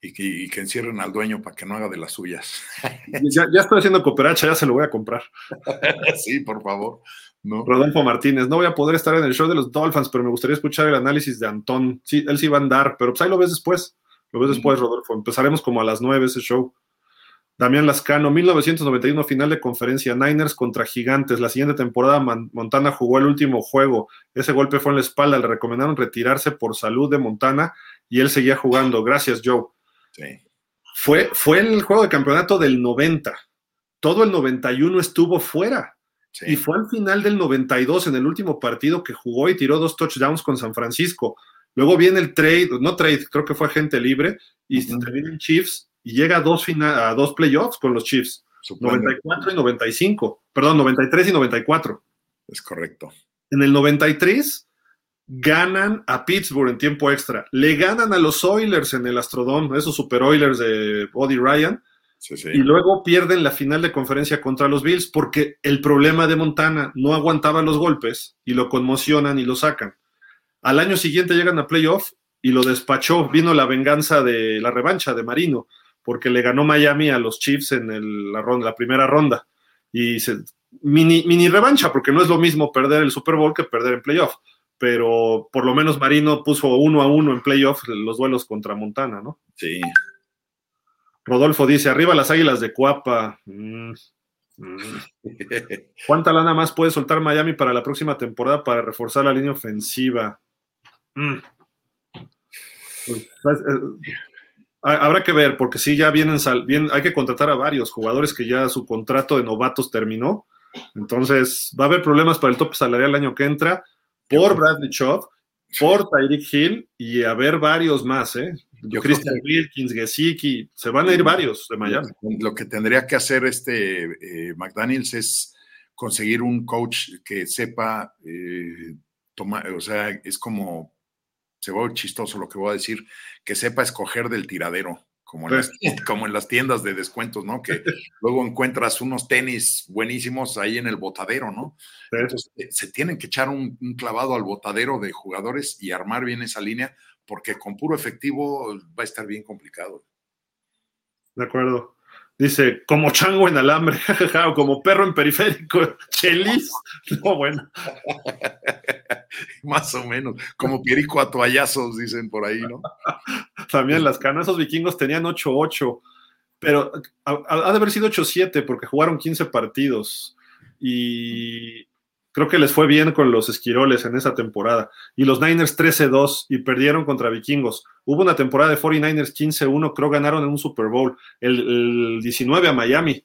y que, encierren al dueño para que no haga de las suyas. ya, ya estoy haciendo cooperacha, ya se lo voy a comprar. sí, por favor. Rodolfo Martínez, no voy a poder estar en el show de los Dolphins, pero me gustaría escuchar el análisis de Antón. Sí, él sí va a andar, pero pues ahí lo ves después. Lo ves después, Rodolfo. Empezaremos como a las nueve ese show. Damián Lascano, 1991, final de conferencia, Niners contra Gigantes. La siguiente temporada, Montana jugó el último juego. Ese golpe fue en la espalda. Le recomendaron retirarse por salud de Montana y él seguía jugando. Gracias, Joe. Fue, fue el juego de campeonato del 90. Todo el 91 estuvo fuera. Y fue al final del 92, en el último partido que jugó y tiró dos touchdowns con San Francisco. Luego viene el trade, no trade, creo que fue gente libre, y se termina en Chiefs y llega a dos, a dos playoffs con los Chiefs. 94 y 95, perdón, 93 y 94. Es correcto. En el 93 ganan a Pittsburgh en tiempo extra. Le ganan a los Oilers en el Astrodome, esos Super Oilers de Body Ryan. Y luego pierden la final de conferencia contra los Bills porque el problema de Montana no aguantaba los golpes y lo conmocionan y lo sacan. Al año siguiente llegan a playoff y lo despachó. Vino la venganza de la revancha de Marino porque le ganó Miami a los Chiefs en la, ronda, la primera ronda. Y se, mini, mini revancha porque no es lo mismo perder el Super Bowl que perder en playoff pero por lo menos Marino puso uno a uno en playoff los duelos contra Montana, ¿no? Sí. Rodolfo dice, arriba las águilas de Cuapa. Mm, mm. ¿Cuánta lana más puede soltar Miami para la próxima temporada para reforzar la línea ofensiva? Mm. Pues, habrá que ver, porque sí, ya vienen, bien, hay que contratar a varios jugadores que ya su contrato de novatos terminó. Entonces, va a haber problemas para el tope salarial el año que entra por Bradley Chubb, por Tyreek Hill y a ver varios más, ¿eh? Yo Christian Wilkins, Gesicki, se van a ir varios de Miami. Lo que tendría que hacer este eh, McDaniels es conseguir un coach que sepa eh, tomar, o sea, es como, se va chistoso lo que voy a decir, que sepa escoger del tiradero como en, las, como en las tiendas de descuentos, ¿no? Que luego encuentras unos tenis buenísimos ahí en el botadero, ¿no? Entonces, eh, se tienen que echar un, clavado al botadero de jugadores y armar bien esa línea, porque con puro efectivo va a estar bien complicado. De acuerdo. Dice, como chango en alambre, o como perro en periférico, chelis. No, bueno. Más o menos, como pierico a toallazos, dicen por ahí, ¿no? También las canas, esos vikingos tenían 8-8, pero ha, de haber sido 8-7 porque jugaron 15 partidos y creo que les fue bien con los esquiroles en esa temporada. Y los Niners 13-2 y perdieron contra vikingos. Hubo una temporada de 49ers 15-1, creo ganaron en un Super Bowl, el, 19 a Miami.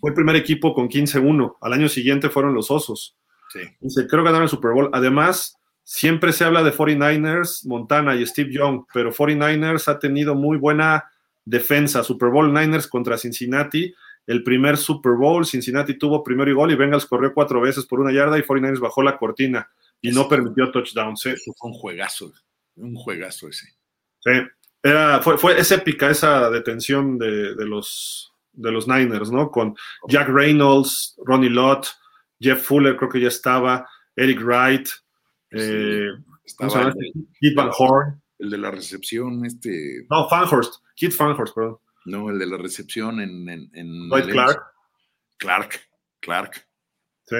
Fue el primer equipo con 15-1. Al año siguiente fueron los Osos. Sí. Dice, creo ganaron el Super Bowl. Además, siempre se habla de 49ers, Montana y Steve Young, pero 49ers ha tenido muy buena defensa. Super Bowl Niners contra Cincinnati. El primer Super Bowl, Cincinnati tuvo primero y gol y Bengals corrió cuatro veces por una yarda y 49ers bajó la cortina y no permitió touchdowns. ¿eh? Fue un juegazo, un juegazo ese. Sí, Era, fue, fue, es épica esa detención de, de, los, de los Niners, ¿no? Con Jack Reynolds, Ronnie Lott, Jeff Fuller creo que ya estaba, Eric Wright, eh, estaba el, Van Horn. El de la recepción, este. No, Fanhurst, Kit Fanhurst, perdón. No, el de la recepción en. en, Clark. Clark, Clark. Sí.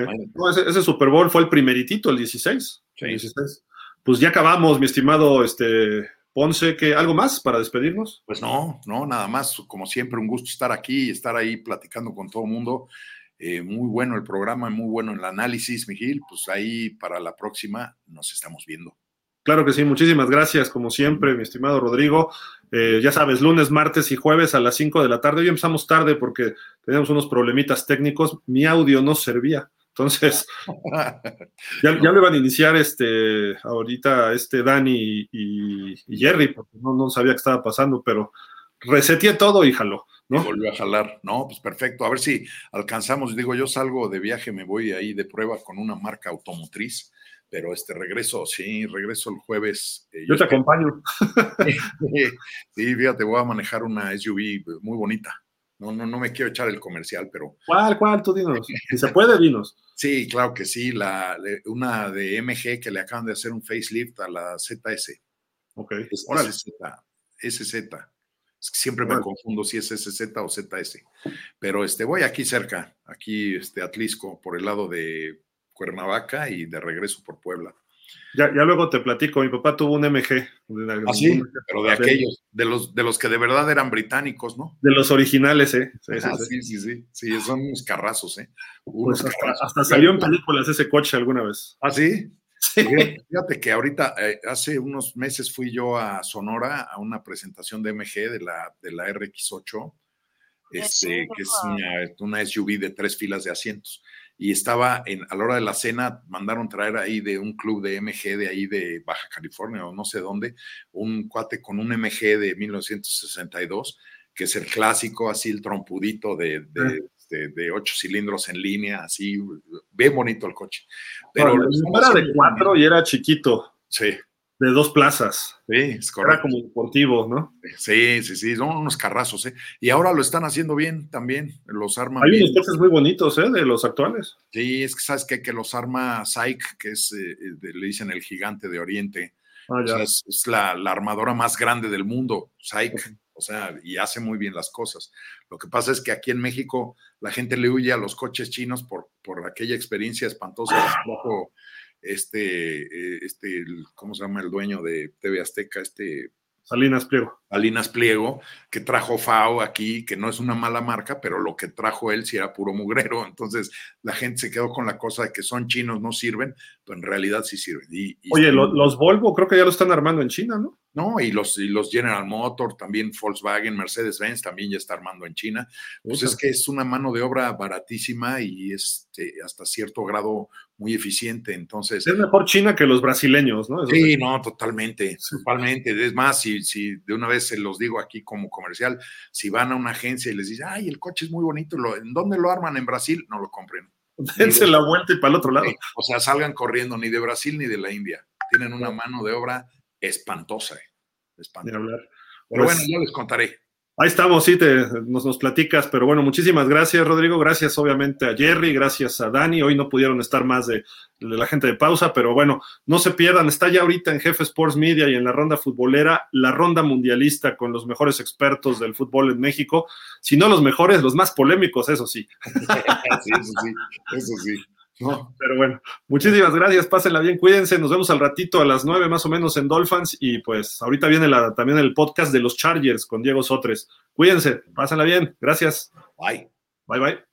ese, Super Bowl fue el primeritito, el 16. Sí. 16. Pues ya acabamos, mi estimado este, Ponce, que ¿algo más para despedirnos? Pues no, no, nada más. Como siempre, un gusto estar aquí y estar ahí platicando con todo el mundo. Eh, muy bueno el programa, muy bueno el análisis, Miguel. Pues ahí para la próxima nos estamos viendo. Claro que sí, muchísimas gracias, como siempre, mi estimado Rodrigo. Eh, ya sabes, lunes, martes y jueves a las 5 de la tarde. Hoy empezamos tarde porque teníamos unos problemitas técnicos. Mi audio no servía. Entonces, ya, ya lo iban a iniciar este, ahorita este Dani y, Jerry, porque no, no sabía qué estaba pasando, pero reseteé todo y jaló. ¿No? volvió a jalar. No, pues perfecto. A ver si alcanzamos. Digo, yo salgo de viaje, me voy ahí de prueba con una marca automotriz, pero este regreso, sí, regreso el jueves. Eh, yo, te acompaño. sí, fíjate, voy a manejar una SUV muy bonita. No, no, no me quiero echar el comercial, pero. ¿Cuál, cuál? Tú dinos. Si se puede, dinos. Sí, claro que sí. La, una de MG que le acaban de hacer un facelift a la ZS. Ok. Es, SZ. SZ. Siempre me confundo si es SZ o ZS. Pero este, voy aquí cerca, aquí este, Atlisco, por el lado de Cuernavaca y de regreso por Puebla. Ya, ya luego te platico, mi papá tuvo un MG. Ah, sí, pero de aquellos, de los, de los que de verdad eran británicos, ¿no? De los originales, ¿eh? Sí, sí, ah, sí, sí, sí, son unos carrazos, ¿eh? Pues hasta, salió en películas ese coche alguna vez. ¿Ah, sí? Fíjate que ahorita, eh, hace unos meses fui yo a Sonora a una presentación de MG de la, de la RX8, este, que es una, una SUV de tres filas de asientos. Y estaba en, a la hora de la cena, mandaron traer ahí de un club de MG de ahí de Baja California o no sé dónde, un cuate con un MG de 1962, que es el clásico, así el trompudito de, de, de, ocho cilindros en línea, así, ve bonito el coche. Pero era de cuatro y era chiquito. Sí de dos plazas. Sí, es correcto. Era como deportivo, ¿no? Sí, sí, sí, son unos carrazos, ¿eh? Y ahora lo están haciendo bien también, los arman Hay unos coches muy bonitos, ¿eh? De los actuales. Sí, es que sabes que, que los arma Saik, que es, eh, le dicen el gigante de Oriente. Ah, es, la, armadora más grande del mundo, Saik. O sea, y hace muy bien las cosas. Lo que pasa es que aquí en México la gente le huye a los coches chinos por, por aquella experiencia espantosa este, eh, este, ¿cómo se llama el dueño de TV Azteca? Este. Salinas Pliego. Salinas Pliego, que trajo FAO aquí, que no es una mala marca, pero lo que trajo él sí era puro mugrero. Entonces la gente se quedó con la cosa de que son chinos, no sirven, pero en realidad sí sirven. Oye, los Volvo creo que ya lo están armando en China, ¿no? ¿no? Y los, y los General Motor, también Volkswagen, Mercedes-Benz también ya está armando en China. Pues es que es una mano de obra baratísima y es este, hasta cierto grado muy eficiente. Entonces. Es mejor China que los brasileños, ¿no? sí, no, totalmente, totalmente. Es más, si, si de una vez se los digo aquí como comercial, si van a una agencia y les dicen, ay, el coche es muy bonito, ¿en dónde lo arman? ¿En Brasil? No lo compren. Dense la vuelta y para el otro lado. O sea, salgan corriendo ni de Brasil ni de la India. Tienen una mano de obra espantosa. Eh, espantosa. Pero bueno, pues yo les contaré. Ahí estamos, sí, te, nos, platicas, pero bueno, muchísimas gracias, Rodrigo. Gracias, obviamente, a Jerry, gracias a Dani. Hoy no pudieron estar más de, la gente de pausa, pero bueno, no se pierdan. Está ya ahorita en Jefe Sports Media y en la ronda futbolera, la ronda mundialista con los mejores expertos del fútbol en México. Si no los mejores, los más polémicos, eso sí eso sí, eso sí. Pero bueno, muchísimas gracias, pásenla bien, cuídense, nos vemos al ratito a las nueve más o menos en Dolphins y pues ahorita viene la, también el podcast de los Chargers con Diego Sotres. Cuídense, pásenla bien, gracias. Bye. Bye bye.